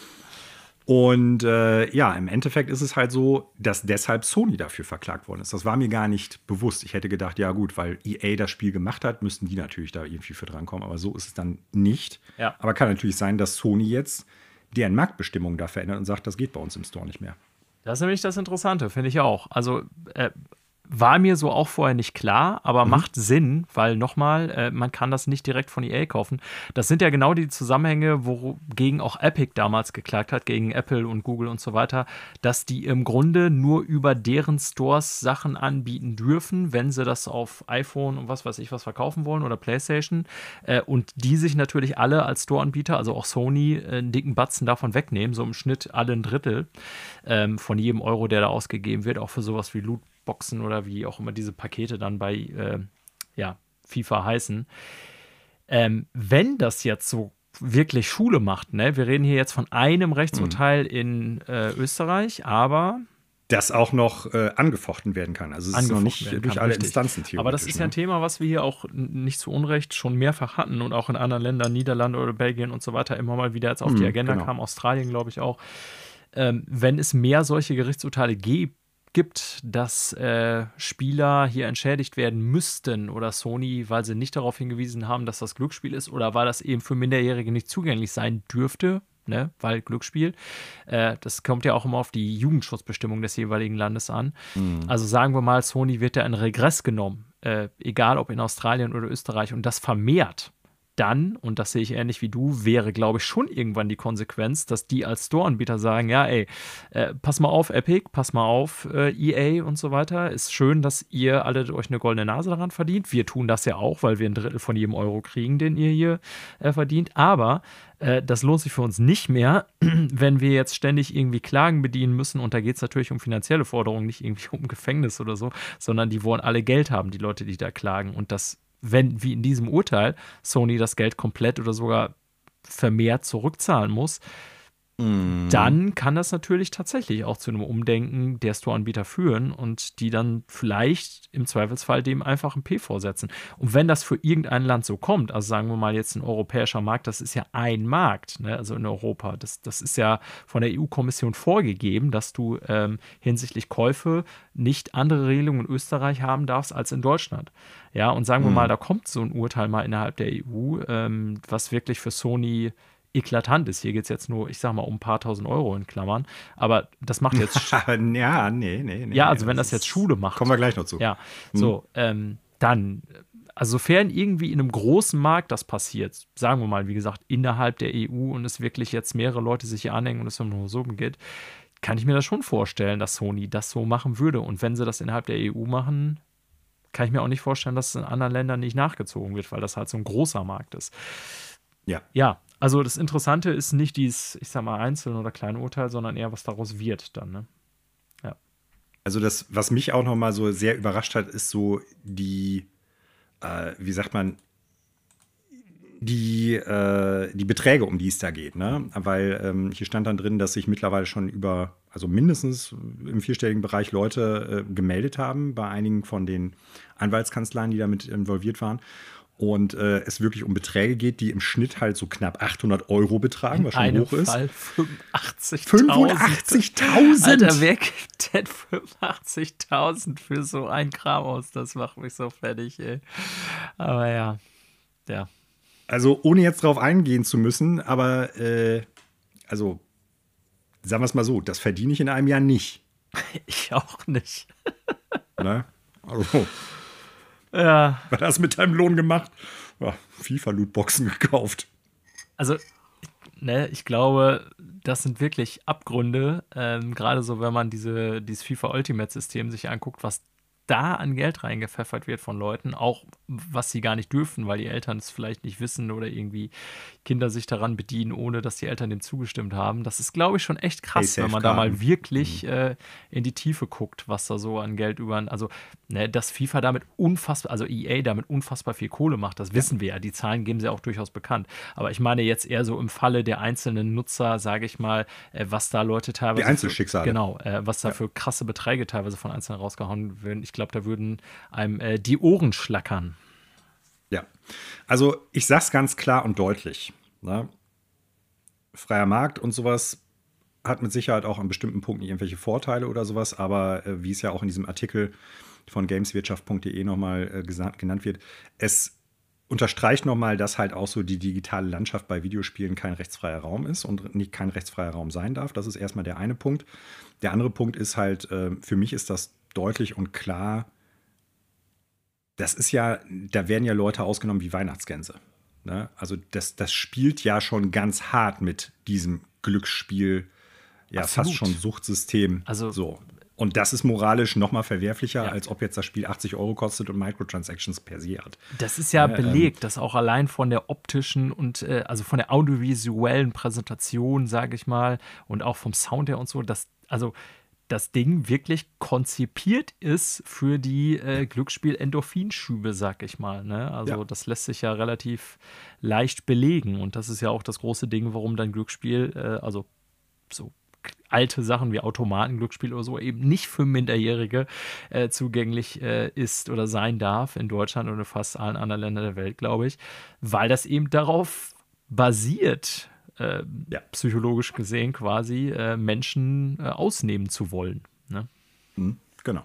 [SPEAKER 1] Und äh, ja, im Endeffekt ist es halt so, dass deshalb Sony dafür verklagt worden ist. Das war mir gar nicht bewusst. Ich hätte gedacht, ja gut, weil EA das Spiel gemacht hat, müssten die natürlich da irgendwie für drankommen. Aber so ist es dann nicht.
[SPEAKER 2] Ja.
[SPEAKER 1] Aber kann natürlich sein, dass Sony jetzt deren Marktbestimmung da verändert und sagt, das geht bei uns im Store nicht mehr.
[SPEAKER 2] Das ist nämlich das Interessante, finde ich auch. Also äh, war mir so auch vorher nicht klar, aber mhm. macht Sinn, weil nochmal, äh, man kann das nicht direkt von EA kaufen. Das sind ja genau die Zusammenhänge, wogegen auch Epic damals geklagt hat, gegen Apple und Google und so weiter, dass die im Grunde nur über deren Stores Sachen anbieten dürfen, wenn sie das auf iPhone und was weiß ich was verkaufen wollen oder PlayStation. Äh, und die sich natürlich alle als Store-Anbieter, also auch Sony, äh, einen dicken Batzen davon wegnehmen, so im Schnitt alle ein Drittel ähm, von jedem Euro, der da ausgegeben wird, auch für sowas wie Loot Boxen oder wie auch immer diese Pakete dann bei äh, ja, FIFA heißen. Ähm, wenn das jetzt so wirklich Schule macht, ne? wir reden hier jetzt von einem Rechtsurteil mhm. in äh, Österreich, aber
[SPEAKER 1] das auch noch äh, angefochten werden kann. Also es ist noch nicht durch kann, alle richtig. Instanzen
[SPEAKER 2] Aber das ist ja ein ne? Thema, was wir hier auch nicht zu Unrecht schon mehrfach hatten und auch in anderen Ländern, Niederlande oder Belgien und so weiter, immer mal wieder jetzt auf mhm, die Agenda genau. kam, Australien, glaube ich auch. Ähm, wenn es mehr solche Gerichtsurteile gibt, gibt, dass äh, Spieler hier entschädigt werden müssten oder Sony, weil sie nicht darauf hingewiesen haben, dass das Glücksspiel ist oder weil das eben für Minderjährige nicht zugänglich sein dürfte, ne, weil Glücksspiel. Äh, das kommt ja auch immer auf die Jugendschutzbestimmung des jeweiligen Landes an. Mhm. Also sagen wir mal, Sony wird da in Regress genommen, äh, egal ob in Australien oder Österreich und das vermehrt dann, und das sehe ich ähnlich wie du, wäre, glaube ich, schon irgendwann die Konsequenz, dass die als Store-Anbieter sagen, ja, ey, äh, pass mal auf Epic, pass mal auf äh, EA und so weiter. Ist schön, dass ihr alle euch eine goldene Nase daran verdient. Wir tun das ja auch, weil wir ein Drittel von jedem Euro kriegen, den ihr hier äh, verdient. Aber äh, das lohnt sich für uns nicht mehr, wenn wir jetzt ständig irgendwie Klagen bedienen müssen. Und da geht es natürlich um finanzielle Forderungen, nicht irgendwie um Gefängnis oder so, sondern die wollen alle Geld haben, die Leute, die da klagen. Und das wenn, wie in diesem Urteil, Sony das Geld komplett oder sogar vermehrt zurückzahlen muss, Mhm. dann kann das natürlich tatsächlich auch zu einem Umdenken der Store-Anbieter führen und die dann vielleicht im Zweifelsfall dem einfach ein P vorsetzen. Und wenn das für irgendein Land so kommt, also sagen wir mal jetzt ein europäischer Markt, das ist ja ein Markt, ne, also in Europa, das, das ist ja von der EU-Kommission vorgegeben, dass du ähm, hinsichtlich Käufe nicht andere Regelungen in Österreich haben darfst als in Deutschland. Ja, und sagen wir mhm. mal, da kommt so ein Urteil mal innerhalb der EU, ähm, was wirklich für Sony eklatant ist. Hier geht es jetzt nur, ich sag mal, um ein paar tausend Euro in Klammern. Aber das macht jetzt.
[SPEAKER 1] ja, nee, nee, nee.
[SPEAKER 2] Ja, also wenn das jetzt Schule macht.
[SPEAKER 1] Kommen wir gleich noch zu.
[SPEAKER 2] Ja, hm. so, ähm, dann. Also sofern irgendwie in einem großen Markt das passiert, sagen wir mal, wie gesagt, innerhalb der EU und es wirklich jetzt mehrere Leute sich hier anhängen und es um nur so geht, kann ich mir das schon vorstellen, dass Sony das so machen würde. Und wenn sie das innerhalb der EU machen, kann ich mir auch nicht vorstellen, dass es in anderen Ländern nicht nachgezogen wird, weil das halt so ein großer Markt ist.
[SPEAKER 1] Ja.
[SPEAKER 2] Ja, also das Interessante ist nicht dieses, ich sag mal, Einzel- oder Kleinurteil, sondern eher, was daraus wird dann, ne? Ja.
[SPEAKER 1] Also das, was mich auch noch mal so sehr überrascht hat, ist so die, äh, wie sagt man, die, äh, die Beträge, um die es da geht. Ne? Weil ähm, hier stand dann drin, dass sich mittlerweile schon über, also mindestens im vierstelligen Bereich Leute äh, gemeldet haben bei einigen von den Anwaltskanzleien, die damit involviert waren und äh, es wirklich um Beträge geht, die im Schnitt halt so knapp 800 Euro betragen, was schon hoch ist.
[SPEAKER 2] Fall 85.000. 85.000! Alter, wer gibt denn 85.000 für so ein Kram aus? Das macht mich so fertig, ey. Aber ja, ja.
[SPEAKER 1] Also, ohne jetzt drauf eingehen zu müssen, aber äh, also, sagen wir es mal so, das verdiene ich in einem Jahr nicht.
[SPEAKER 2] Ich auch nicht.
[SPEAKER 1] ne? Also.
[SPEAKER 2] Ja.
[SPEAKER 1] Was hast du mit deinem Lohn gemacht? Ja, FIFA-Lootboxen gekauft.
[SPEAKER 2] Also, ne, ich glaube, das sind wirklich Abgründe. Ähm, Gerade so, wenn man diese, dieses FIFA Ultimate-System sich anguckt, was da an Geld reingepfeffert wird von Leuten, auch was sie gar nicht dürfen, weil die Eltern es vielleicht nicht wissen oder irgendwie Kinder sich daran bedienen, ohne dass die Eltern dem zugestimmt haben. Das ist, glaube ich, schon echt krass, hey, wenn man da mal wirklich mhm. äh, in die Tiefe guckt, was da so an Geld über. Also, ne, dass FIFA damit unfassbar, also EA damit unfassbar viel Kohle macht, das wissen wir ja. Die Zahlen geben sie auch durchaus bekannt. Aber ich meine jetzt eher so im Falle der einzelnen Nutzer, sage ich mal, äh, was da Leute teilweise.
[SPEAKER 1] Die Einzelschicksale.
[SPEAKER 2] Für, genau, äh, was da ja. für krasse Beträge teilweise von Einzelnen rausgehauen werden. Ich glaube, da würden einem äh, die Ohren schlackern.
[SPEAKER 1] Ja, also ich sag's ganz klar und deutlich. Ne? Freier Markt und sowas hat mit Sicherheit auch an bestimmten Punkten irgendwelche Vorteile oder sowas, aber äh, wie es ja auch in diesem Artikel von gameswirtschaft.de nochmal äh, genannt wird, es unterstreicht nochmal, dass halt auch so die digitale Landschaft bei Videospielen kein rechtsfreier Raum ist und nicht kein rechtsfreier Raum sein darf. Das ist erstmal der eine Punkt. Der andere Punkt ist halt, äh, für mich ist das deutlich und klar, das ist ja, da werden ja Leute ausgenommen wie Weihnachtsgänse. Ne? Also das, das spielt ja schon ganz hart mit diesem Glücksspiel, ja Absolut. fast schon Suchtsystem. Also so. Und das ist moralisch noch mal verwerflicher, ja. als ob jetzt das Spiel 80 Euro kostet und Microtransactions per se hat.
[SPEAKER 2] Das ist ja äh, belegt, ähm, dass auch allein von der optischen und äh, also von der audiovisuellen Präsentation, sage ich mal, und auch vom Sound her und so, dass also das Ding wirklich konzipiert ist für die äh, Glücksspiel-Endorphinschübe, sag ich mal. Ne? Also ja. das lässt sich ja relativ leicht belegen und das ist ja auch das große Ding, warum dann Glücksspiel, äh, also so alte Sachen wie Automatenglücksspiel oder so eben nicht für Minderjährige äh, zugänglich äh, ist oder sein darf in Deutschland in fast allen anderen Ländern der Welt, glaube ich, weil das eben darauf basiert, äh, ja. psychologisch gesehen quasi äh, Menschen äh, ausnehmen zu wollen. Ne?
[SPEAKER 1] Mhm, genau.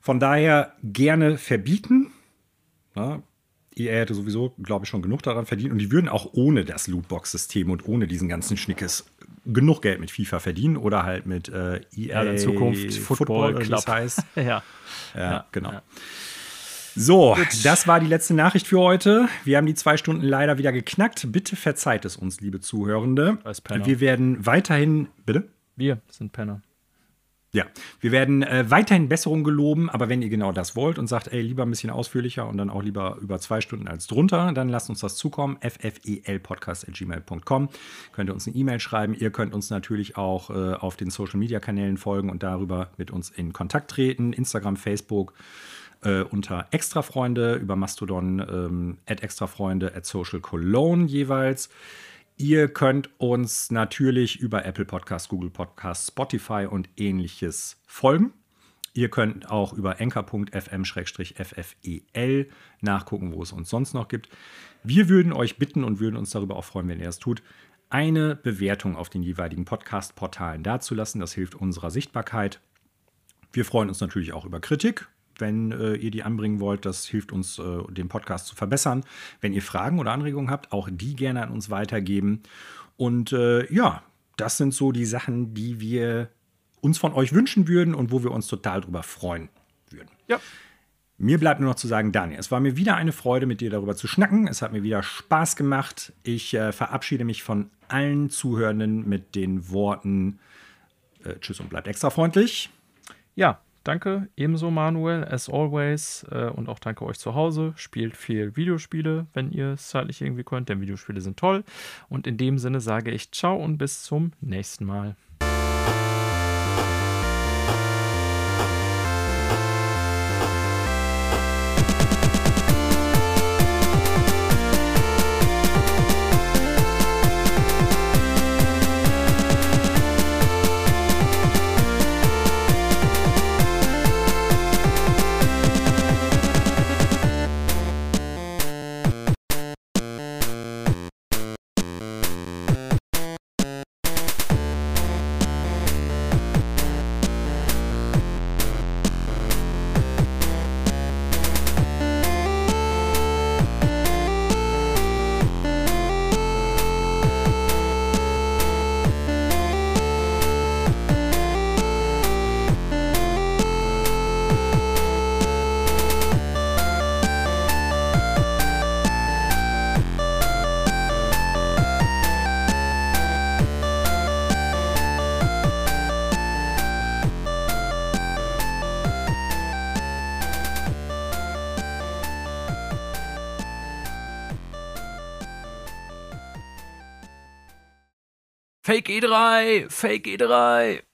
[SPEAKER 1] Von daher gerne verbieten. Ja, EA hätte sowieso, glaube ich, schon genug daran verdient. Und die würden auch ohne das Lootbox-System und ohne diesen ganzen Schnickes genug Geld mit FIFA verdienen oder halt mit äh, EA
[SPEAKER 2] ja, in Zukunft Football, Football Club.
[SPEAKER 1] heißt. ja. ja. ja. genau. Ja. So, Gut. das war die letzte Nachricht für heute. Wir haben die zwei Stunden leider wieder geknackt. Bitte verzeiht es uns, liebe Zuhörende. Wir werden weiterhin. Bitte?
[SPEAKER 2] Wir sind Penner.
[SPEAKER 1] Ja, wir werden äh, weiterhin Besserungen geloben, aber wenn ihr genau das wollt und sagt, ey, lieber ein bisschen ausführlicher und dann auch lieber über zwei Stunden als drunter, dann lasst uns das zukommen. ffelpodcast.gmail.com. Könnt ihr uns eine E-Mail schreiben. Ihr könnt uns natürlich auch äh, auf den Social Media Kanälen folgen und darüber mit uns in Kontakt treten. Instagram, Facebook äh, unter Extrafreunde, über Mastodon, ähm, at Extrafreunde, at Social Cologne jeweils. Ihr könnt uns natürlich über Apple Podcasts, Google Podcasts, Spotify und ähnliches folgen. Ihr könnt auch über enker.fm-ffel nachgucken, wo es uns sonst noch gibt. Wir würden euch bitten und würden uns darüber auch freuen, wenn ihr es tut, eine Bewertung auf den jeweiligen Podcast-Portalen dazulassen. Das hilft unserer Sichtbarkeit. Wir freuen uns natürlich auch über Kritik wenn äh, ihr die anbringen wollt. Das hilft uns, äh, den Podcast zu verbessern. Wenn ihr Fragen oder Anregungen habt, auch die gerne an uns weitergeben. Und äh, ja, das sind so die Sachen, die wir uns von euch wünschen würden und wo wir uns total drüber freuen würden. Ja. Mir bleibt nur noch zu sagen, Daniel, es war mir wieder eine Freude, mit dir darüber zu schnacken. Es hat mir wieder Spaß gemacht. Ich äh, verabschiede mich von allen Zuhörenden mit den Worten äh, Tschüss und bleibt extra freundlich.
[SPEAKER 2] Ja, Danke, ebenso Manuel, as always. Äh, und auch danke euch zu Hause. Spielt viel Videospiele, wenn ihr es zeitlich irgendwie könnt, denn Videospiele sind toll. Und in dem Sinne sage ich ciao und bis zum nächsten Mal. Fake E3, Fake E3.